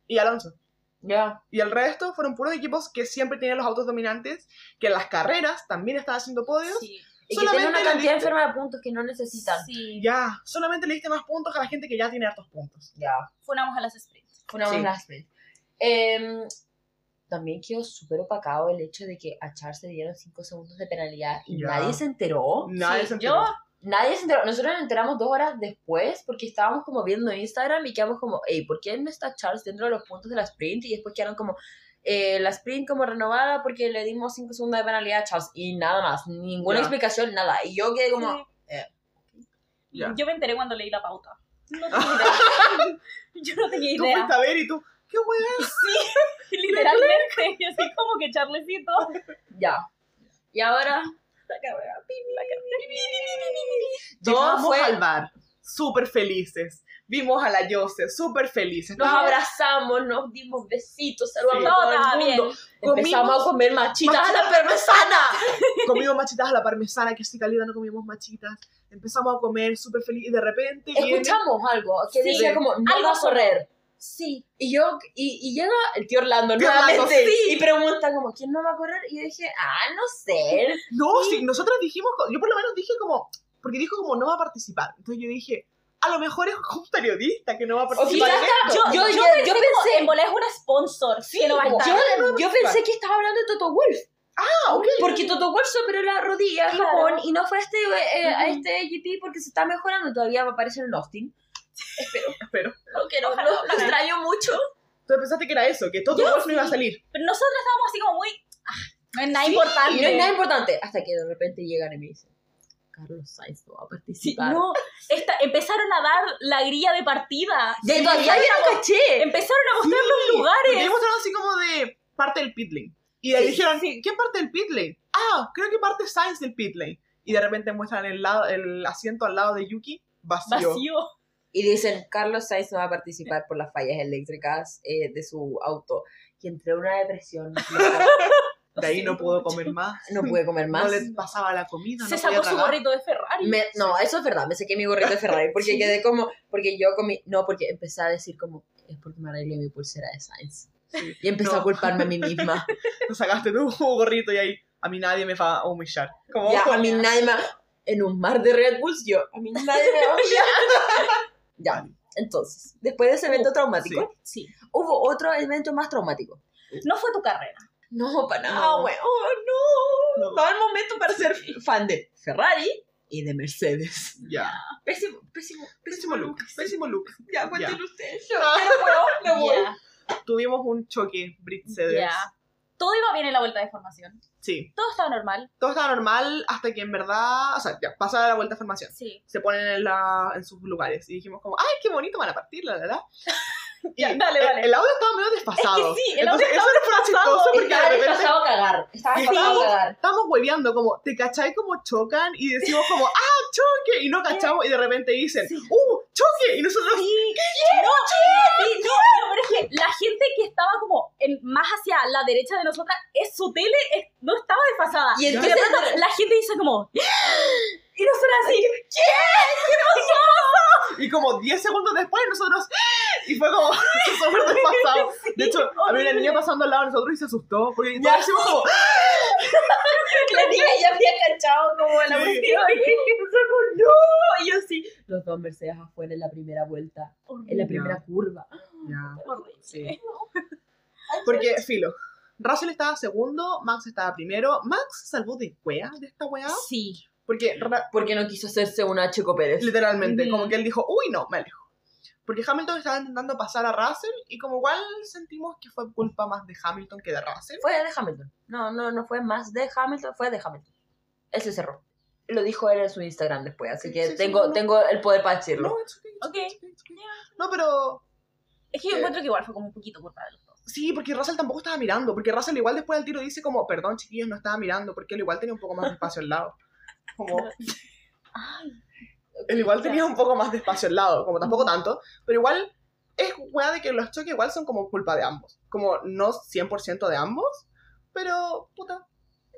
y Alonso. Ya. Y el resto fueron puros equipos que siempre tienen los autos dominantes, que en las carreras también están haciendo podios. Sí. Y que tiene Solamente una cantidad enferma de puntos que no necesitan. Sí. Ya, solamente le diste más puntos a la gente que ya tiene hartos puntos. Ya. Funamos a las sprints. Una Sí. más sprint. Em, también quedó súper opacado el hecho de que a Charles le dieron 5 segundos de penalidad y Ya. nadie se enteró. Nadie Sí, se enteró. yo Nadie se enteró. Nosotros nos enteramos dos horas después porque estábamos como viendo Instagram y quedamos como, hey, ¿por qué no está Charles dentro de los puntos de la sprint? Y después quedaron como, eh, la sprint como renovada porque le dimos 5 segundos de penalidad a Charles y nada más. Ninguna Ya. explicación, nada. Y yo quedé como, Sí. eh, Ya. Yo me enteré cuando leí la pauta. No tenía idea. Yo no tenía Tú idea. fuiste a ver y tú, qué weá. Sí, literalmente. Y así como que Charlesito. ya. Y ahora, Llegamos fue al bar, súper felices. Vimos a la Yose, súper felices. Nos No, abrazamos, nos dimos besitos, saludamos Sí. a todo el bien. mundo. Empezamos Comimos a comer machitas a la machitas. parmesana. Comimos machitas a la parmesana, que así calidad no comíamos machitas. Empezamos a comer súper feliz y de repente viene... Escuchamos algo que Sí. decía como, no Algo a correr. Sí. Y yo, y, y llega el tío Orlando Tío nuevamente Orlando, sí. y pregunta como, ¿quién no va a correr? Y yo dije, ah, no sé. No, sí, nosotros dijimos, yo por lo menos dije como, porque dijo como no va a participar. Entonces yo dije, a lo mejor es un periodista que no va a participar. en esto. yo, Yo, yo, pensé, yo como, pensé, en volar es una sponsor que no va a estar. yo, yo pensé que estaba hablando de Toto Wolf. Ah, ok. Porque Toto Wolf se operó la rodilla en Claro. Japón y no fue a este, eh, a Ujú. este GP porque se está mejorando. Todavía va a aparecer en Austin. Pero, Lo quiero, Ojalá, lo, lo extraño mucho. entonces pensaste que era eso, que todo Wolf no iba a salir. Pero nosotros estábamos así como muy. ah, no es nada Sí, importante. Y no es nada importante. Hasta que de repente llegan y me dicen, Carlos Sainz no va a Sí, participar. no, esta- empezaron a dar la grilla de partida. Ya, Sí, todavía yo no caché. Empezaron a mostrar los Porque lugares. ahí mostraron así como de parte del pit lane. Y de ahí Sí, dijeron, ¿quién parte del pit lane? Ah, creo que parte Sainz del pit lane. Y de repente muestran el, lado, el asiento al lado de Yuki vacío. Vacío. Y dicen, Carlos Sainz no va a participar por las fallas eléctricas eh, de su auto. Y entró en una depresión. De ahí no pudo comer más. no pude comer más. No le pasaba la comida. Se no sacó su gorrito de Ferrari. Me- no, eso es verdad, me saqué mi gorrito de Ferrari porque Sí. quedé como, porque yo comí, no, porque empecé a decir como, es porque me arreglé mi pulsera de Sainz. Sí. Y empecé No. a culparme a mí misma. Te sacaste tu gorrito y ahí a mí nadie me va a humillar. Como, Ya, a mí nadie me, en un mar de Red Bulls, yo, a mí nadie me va a humillar. Ya, entonces, después de ese evento Uh, traumático, Sí. hubo otro evento más traumático. No fue tu carrera. No, para nada, No. weón, no. No. No el momento para ser fan de Ferrari y de Mercedes. Ya. Pésimo, pésimo, Pésimo look. Pésimo look. Ya, Ya. cuéntenlo ustedes. Yo no puedo, me voy. Ya, Tuvimos un choque, Mercedes. ya. Todo iba bien en la vuelta de formación. Sí. Todo estaba normal. Todo estaba normal hasta que en verdad, o sea, ya, pasa la vuelta de formación. Sí. Se ponen en, la, en sus lugares y dijimos como, ay, qué bonito van a partir, la verdad. Ya, dale, el, dale. el audio estaba medio desfasado. Es que sí, el Entonces, audio eso fue chistoso porque de Estaba repente desfasado a cagar. Estaba desfasado a cagar. estábamos hueveando, como, ¿te cachai como chocan? Y decimos como, ¡ah, choque! Y no cachamos y de repente dicen, Sí. ¡uh, choque! Y nosotros, Sí, no, sí, no, no, pero es que la gente que estaba como en- más hacia la derecha de nosotras, es su tele es- no estaba desfasada. Y Y de entonces- pronto la gente dice como, y nosotras así, y como 10 segundos después nosotros, y fue como, súper desfasado. De hecho, había una niña pasando al lado de nosotros y se asustó, porque todos decimos como, La niña ya había cachado como la cuestión. Y nosotros como, no. Y yo sí. Los dos Mercedes afuera en la primera vuelta. En la primera curva. ya, sí. Porque, filo, Russell estaba segundo, Max estaba primero. Max salvó de cuea de esta weá, Sí. Porque Porque no quiso hacerse una Checo Pérez. literalmente, Ujú. como que él dijo, uy, no, me alejo. Porque Hamilton estaba intentando pasar a Russell y como igual sentimos que fue culpa más de Hamilton que de Russell. Fue de Hamilton. No, no, no fue más de Hamilton, fue de Hamilton. Él se cerró. Lo dijo él en su Instagram después, así que Sí, sí, tengo, no. tengo el poder para decirlo. No, it's okay, it's Ok. okay, it's okay, okay. No, pero Es que yo encuentro que igual fue como un poquito culpa de los dos. sí, porque Russell tampoco estaba mirando, porque Russell igual después del tiro dice como, perdón chiquillos, no estaba mirando, porque él igual tenía un poco más de espacio al lado. Como, Ay, él igual tenía un poco más de espacio al lado, como tampoco tanto, pero igual es weá de que los choques igual son como culpa de ambos. Como no 100% de ambos, pero puta.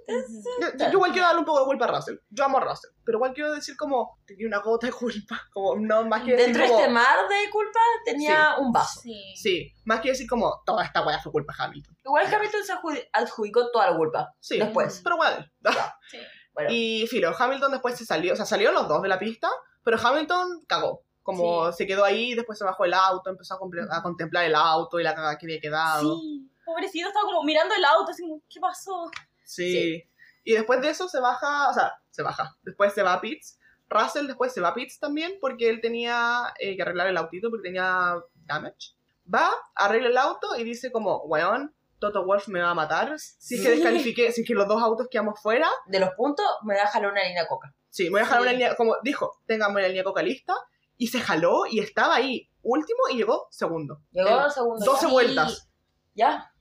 Yo, yo igual quiero darle un poco de culpa a Russell. Yo amo a Russell, pero igual quiero decir como tenía una gota de culpa, como no más que decir Dentro de como, este mar de culpa tenía un vaso. Sí. sí, más que decir como toda esta weá fue culpa de Hamilton. Igual Hamilton se adjudi- adjudicó toda la culpa. Sí, Después. pero igual. Sí. Bueno, Y filo, Hamilton después se salió, o sea, salieron los dos de la pista, pero Hamilton cagó. Como se quedó ahí, después se bajó el auto, empezó a, contemplar el auto y la cagada que había quedado. Sí. Pobrecito, estaba como mirando el auto, así como, ¿qué pasó? Sí. Sí. Y después de eso se baja, o sea, se baja. Después se va a pits. Russell después se va a pits también porque él tenía eh, que arreglar el autito porque tenía damage. Va, arregla el auto y dice como, weón, Toto Wolf me va a matar. Si es que Sí. descalifique, si es que los dos autos quedamos fuera, de los puntos me va a jalar una línea coca. Sí, me voy a dejar Sí. una línea, como dijo, téngame una línea coca lista. Y se jaló y estaba ahí, último y llegó segundo. Llegó segundos. 12 ya. vueltas. Ya,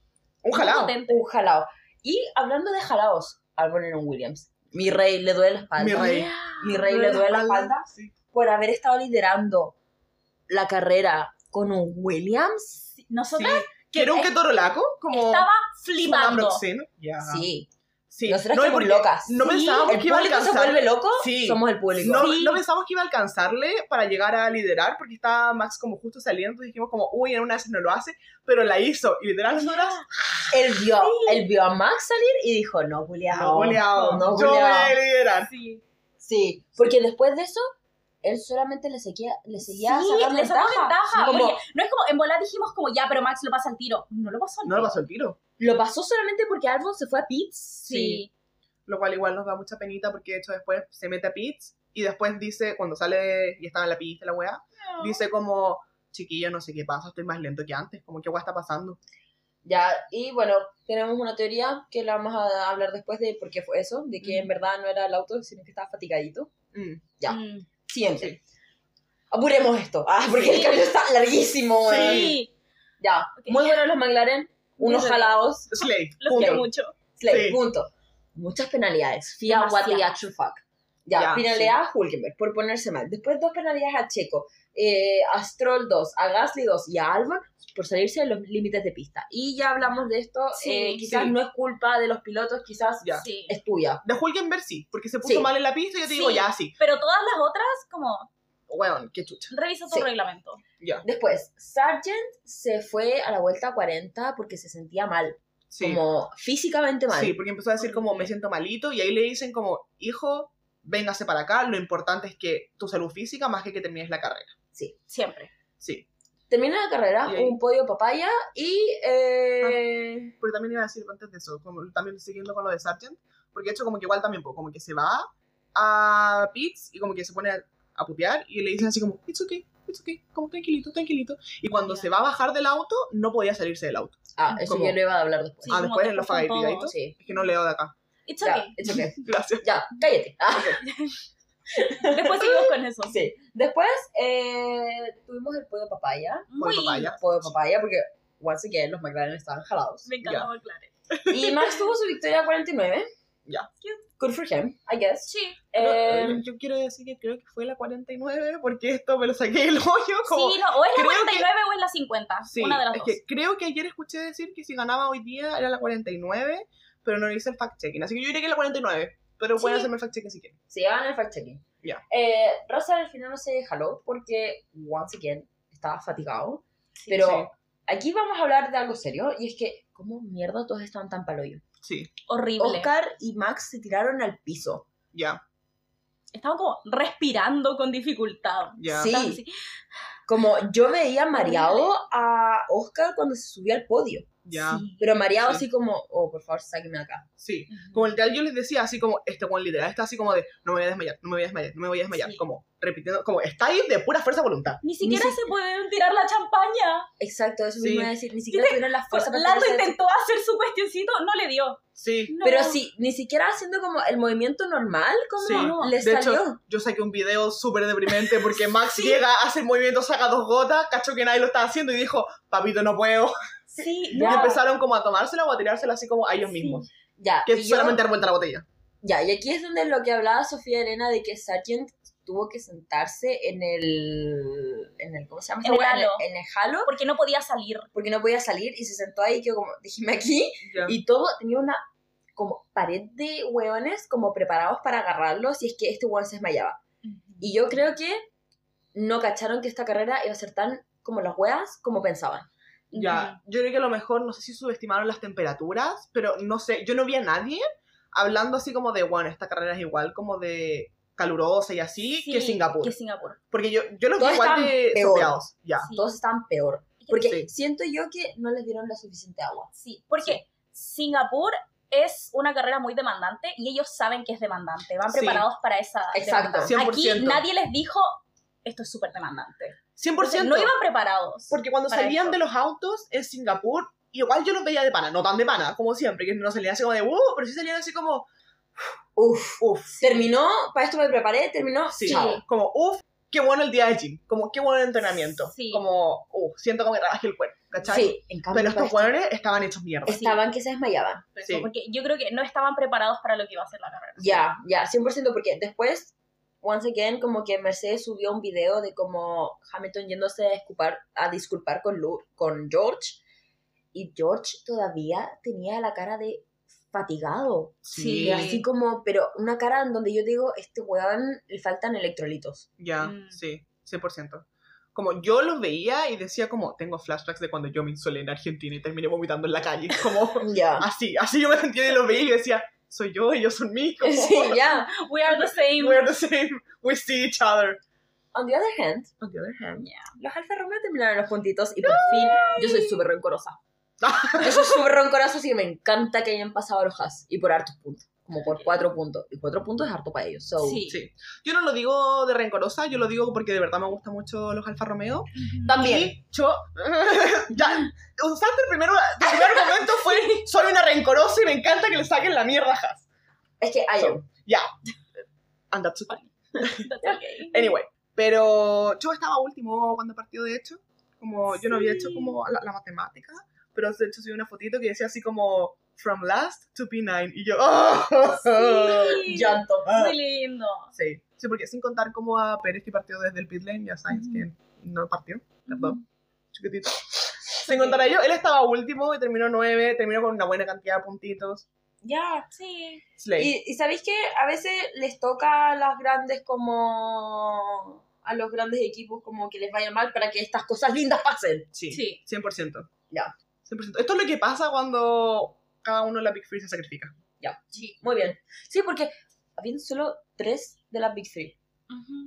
Un jalado. Un jalao. Y hablando de jalaos, Albon en Williams. Mi rey le duele la espalda. Mi rey. Mi rey le duele la espalda Sí. por haber estado liderando la carrera con un Williams. Nosotras Sí. Que era un es- ketorolaco, como estaba flipando. Ya. Sí. Sí. Nosotras No, porque locas. No Sí. pensábamos El que iba a público se alcanzar. vuelve loco, Sí. somos el público. No, Sí. no pensamos que iba a alcanzarle para llegar a liderar porque estaba Max como justo saliendo. Entonces dijimos como, uy, en una vez no lo hace, pero la hizo. Y literal nosotras, Él vio, él vio a Max salir y dijo, no, Julián. no, goleado. No, Yo voy a liderar. Sí. Sí, porque después de eso, él solamente le seguía, le seguía sí, sacando le sacó ventaja. Como- Porque no es como, en volar dijimos como, ya, pero Max lo pasa al tiro. No lo pasó al No lo pasó el tiro. Lo pasó solamente porque Albon se fue a pits. Sí. lo cual igual nos da mucha penita porque de hecho después se mete a pits y después dice, cuando sale y estaba en la pista la weá, dice como, chiquillo, no sé qué pasa, estoy más lento que antes, como que weá está pasando. Ya, y bueno, tenemos una teoría que la vamos a hablar después de por qué fue eso, de que Mm. en verdad no era el auto, sino que estaba fatigadito. Mm. Ya. Mm. Siguiente. Apuremos esto. Ah, porque el camino está larguísimo. Sí, Ya. Ok. Muy buenos los McLaren. Unos Muy jalados. Slay. lo punto. quiero mucho. Slay, Sí. punto. Muchas penalidades. FIA, what the actual fuck. Ya, Ya, penalidad a Hulkenberg por ponerse mal. Después dos penalidades a Checo, eh, a Stroll 2, a Gasly 2 y a Albon por salirse de los límites de pista. Y ya hablamos de esto, Sí, eh, quizás sí. no es culpa de los pilotos, quizás Ya. Sí. es tuya. De Hulkenberg sí, porque se puso mal en la pista y yo te digo, ya, sí. Pero todas las otras, como, Weón, qué chucha. revisa tu reglamento. Ya, Después, Sargent se fue a la vuelta 40 porque se sentía mal, como físicamente mal. Sí, porque empezó a decir como me siento malito y ahí le dicen como, hijo, véngase para acá, lo importante es que tu salud física más que que termines la carrera. Siempre. Sí, Termina la carrera, Y ahí- un podio papaya y... eh, pero también iba a decir antes de eso, como también siguiendo con lo de Sargent, porque de hecho como que igual también, pues, como que se va a Pitts y como que se pone a, a putear y le dicen así como, it's okay, it's okay, como tranquilito, tranquilito. Y cuando Ya. se va a bajar del auto, no podía salirse del auto. Ah, eso Como- yo le iba a hablar después. Sí, ah, como después en los un fagatiditos. Sí. Es que no leo de acá. It's Ya, okay. it's okay. Gracias. Ya, cállate. Ah, Después seguimos con eso. sí. Después eh, tuvimos el podio papaya. Muy- papaya. Podio papaya porque, once again, los McLaren estaban jalados. Me encanta McLaren. Y Max tuvo su victoria 49. Ya. Good for him, I guess. Sí. Eh, eh, yo quiero decir que creo que fue la 49 porque esto me lo saqué del hoyo como... Sí, no, o es la creo que- 49 o es la 50. Sí, una de las es dos. que creo que ayer escuché decir que si ganaba hoy día era la 49, pero no hice el fact-checking. Así que yo diría que es la 49, pero pueden Sí. hacerme el fact-checking si quieren. Sí, hagan el fact-checking. Ya. Eh, Russell al final no se jaló porque, once again, estaba fatigado. Sí. Pero Sí. aquí vamos a hablar de algo serio y es que, ¿cómo mierda todos estaban tan paloyo? Sí, Horrible. Oscar y Max se tiraron al piso. ya, Estaban como respirando con dificultad. ya. Sí. Como yo veía mareado a Oscar cuando se subía al podio. Ya, Sí. Pero mareado Sí. así como, oh, por favor, sáquenme de acá. sí. Como literal yo les decía, así como, este Juan literal está así como de, no me voy a desmayar, no me voy a desmayar, no me voy a desmayar. Sí. Como repitiendo, como está ahí de pura fuerza de voluntad. Ni siquiera si- se pueden tirar la champaña. Exacto, eso Sí. mismo iba a decir. Ni siquiera tuvieron la fuerza para Lando intentó hacer su cuestioncito, no le dio. Sí. No. Pero sí, ni siquiera haciendo como el movimiento normal, como Sí, no. le de salió. hecho, yo saqué un video súper deprimente porque Max llega, hace el movimiento, saca dos gotas, cachó que nadie lo estaba haciendo y dijo, papito, no puedo. Sí. Y empezaron como a tomársela o a tirársela así como a ellos Sí. mismos. ya, Que es solamente dar vuelta a la botella. ya, y aquí es donde lo que hablaba Sofía Elena de que Sargent tuvo que sentarse en el, en el ¿cómo se llama? En el halo. En el halo, Porque no podía salir. porque no podía salir y se sentó ahí y quedó como, dijime aquí, Ya. y todo tenía una como pared de hueones como preparados para agarrarlo si es que este hueón se desmayaba. Y yo creo que no cacharon que esta carrera iba a ser tan como las hueas como pensaban. Ya, yo creo que a lo mejor, no sé si subestimaron las temperaturas, pero no sé, yo no vi a nadie hablando así como de, bueno, esta carrera es igual como de calurosa y así Sí, que Singapur. Que Singapur. Porque yo, yo los vi Todos igual estaban de peor. sopeados. Ya, Sí. Todos estaban peor. Porque Sí. siento yo que no les dieron la suficiente agua. Sí, porque Singapur es una carrera muy demandante y ellos saben que es demandante. Van Sí. preparados para esa Exacto. demanda. 100%. Aquí nadie les dijo, esto es súper demandante. 100%. No iban preparados. Porque cuando salían esto. de los autos en Singapur, igual yo los veía de pana, no tan de pana como siempre, que no salían así como de, uh, pero sí salían así como, Uf. uff, Terminó, para esto me preparé, terminó, sí, chao. como, uff, qué bueno el día de gym, como, qué bueno el entrenamiento, Sí. como, uff, siento como que trabajé el cuerpo, ¿cachai? Sí, en cambio Pero estos jugadores estaban hechos mierda. estaban que se desmayaban. Sí. Porque yo creo que no estaban preparados para lo que iba a ser la carrera. Ya, ya, 100%, porque después, once again, como que Mercedes subió un video de como Hamilton yéndose a disculpar, a disculpar con, Lu- con George, y George todavía tenía la cara de fatigado. Sí, Y así como, pero una cara en donde yo digo, este weón le faltan electrolitos. ya, Mm. sí, 100%. Como yo los veía y decía como, tengo flashbacks de cuando yo me insolé en Argentina y terminé vomitando en la calle, como, Ya. así, así yo me sentía y los veía y decía, soy yo, ellos son mí, como, Sí, ya. We are the same. we're the same, we see each other. On the other hand, On the other hand, los Alfa Romeo terminaron los puntitos y por fin yo soy súper rencorosa. Yo soy súper rencorosa, así que me encanta que hayan pasado los Haas y por hartos puntos. Como por cuatro puntos. Y cuatro puntos es harto para ellos. So, Sí. Sí. Yo no lo digo de rencorosa, yo lo digo porque de verdad me gustan mucho los Alfa Romeo. También. Y yo, ya, usaste el primero, tu primer argumento fue, soy una rencorosa y me encanta que le saquen la mierda a. Es que hay So, Ya. And that's okay. That's okay. Anyway, pero yo estaba último cuando partió, de hecho. Como yo no había hecho Sí. como la, la matemática, pero de hecho subí una fotito que decía así como From last to P9. Y yo, ¡oh! Sí. Llanto. Muy lindo. Sí, sí, porque sin contar como a Pérez que partió desde el pit lane y a Sainz Ujú. que no partió, perdón, chiquitito. Sin contar a él estaba último y terminó nueve, terminó con una buena cantidad de puntitos. Ya. Sí. Slay. Y, y sabéis que a veces les toca a las grandes como a los grandes equipos como que les vaya mal para que estas cosas lindas pasen. sí, Sí. 100%. Ya. 100%. Esto es lo que pasa cuando cada uno en la Big Free se sacrifica. Ya. Sí. Muy bien. Sí, porque habían solo tres de las Big Three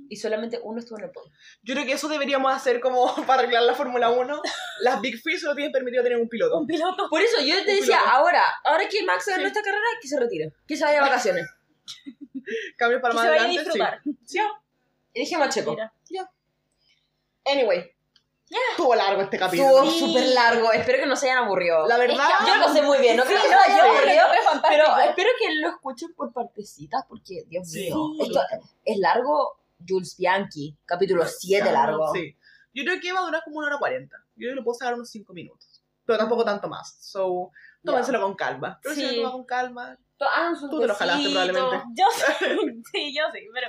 y solamente uno estuvo en el podio. Yo creo que eso deberíamos hacer como para arreglar la Fórmula 1. Las Big Free solo tienen permitido tener un piloto. Un piloto. Por eso yo te Un decía, piloto. ahora, ahora que Max ganó Sí. esta carrera, que se retire, que se vaya de vacaciones. Cambios para Que más se vaya a adelante. disfrutar. Sí. Y dije a Checo. Mira. Anyway, Estuvo largo este capítulo. estuvo Sí. súper largo. Espero que no se hayan aburrido. La verdad, Yo lo sé muy bien, no creo que Sí, se no, yo aburrido. Pero espero que lo escuchen por partecitas porque, Dios Sí. mío, Sí. esto es largo. Jules Bianchi, capítulo 7 largo. Sí. Yo creo que va a durar como una hora cuarenta. Yo creo que lo puedo sacar unos cinco minutos. Pero tampoco tanto más. So, tómenselo con calma. Pero si Sí. lo tomas con calma. Su Tú te lo jalaste, probablemente. Yo sí, yo sí, pero.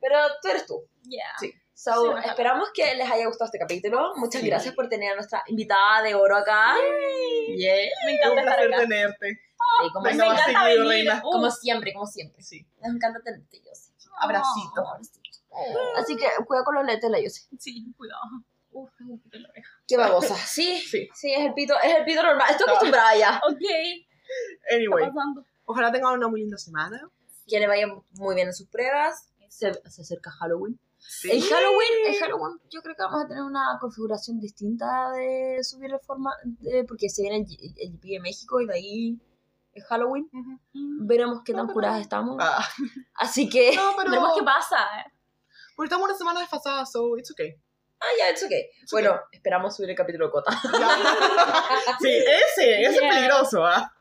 Pero tú eres tú. Yeah. Sí. So, Sí, esperamos que les haya gustado este capítulo. Muchas Sí. gracias por tener a nuestra invitada de oro acá. Yeah. Me encanta un estar placer acá. tenerte. Sí, como, Venga, me encanta seguido, venir. Uh, como siempre, como siempre. Sí. Nos encanta tenerte, yo sé. Abracito. Así que cuida con los lentes, la yo sé. Sí, cuidado. Uf, tengo un pito en la oreja. Qué babosa. Sí, Sí. sí, es el pito, es el pito normal. Estoy acostumbrada ya. Ok, ¿qué Anyway, ojalá tengan una muy linda semana. Que le vaya muy bien en sus pruebas. Se, se acerca Halloween. Sí. En Halloween, en Halloween yo creo que vamos a tener una configuración distinta de subir el forma, de- porque se viene el, el GP de México y de ahí es Halloween. Ujú. Mm. Veremos qué tan No, pero- curadas estamos. Ah, Así que, no, pero. Veremos qué pasa. eh. Porque estamos una semana desfasada, so it's okay. ah, ya, it's okay. It's Bueno, esperamos subir el capítulo de Cota. Sí, ese, ese es Yeah. peligroso, ¿ah?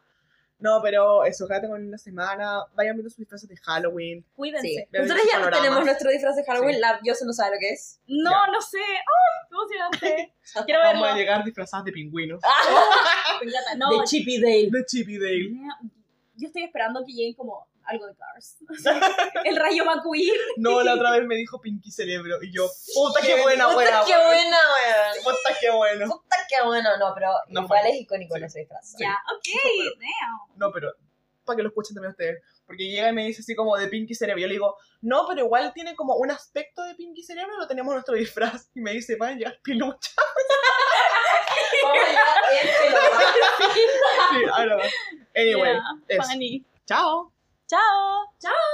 No, pero eso, ojalá tengan una semana. Vayan viendo sus disfraces de Halloween. Cuídense. Sí. Nosotros ya panoramas. tenemos nuestro disfraz de Halloween. Sí. La no sabe lo que es. No, Ya. no sé. ¡Ay, qué emocionante! Quiero Vamos a verlo. llegar disfrazadas de pingüinos. Me encanta. No, de Chippy Dale. De Chippy Dale. yo estoy esperando que lleguen como algo de Cars. el rayo McQueen. No, la otra vez me dijo Pinky Cerebro. Y yo, puta, qué buena, Puta, buena. qué buena, weón. Puta, qué bueno. Puta, qué bueno. No, pero No igual fue. es icónico Sí. ese disfraz. Ya, ok, damn. No, pero para que lo escuchen también ustedes. Porque llega y me dice así como de Pinky Cerebro. Yo le digo, no, pero igual tiene como un aspecto de Pinky Cerebro. Lo tenemos en nuestro disfraz. Y me dice, van a llegar pilucha. Vamos a llegar pelota. Sí, ahora va. Anyway, Yeah, funny. Chao. Chao. Chao.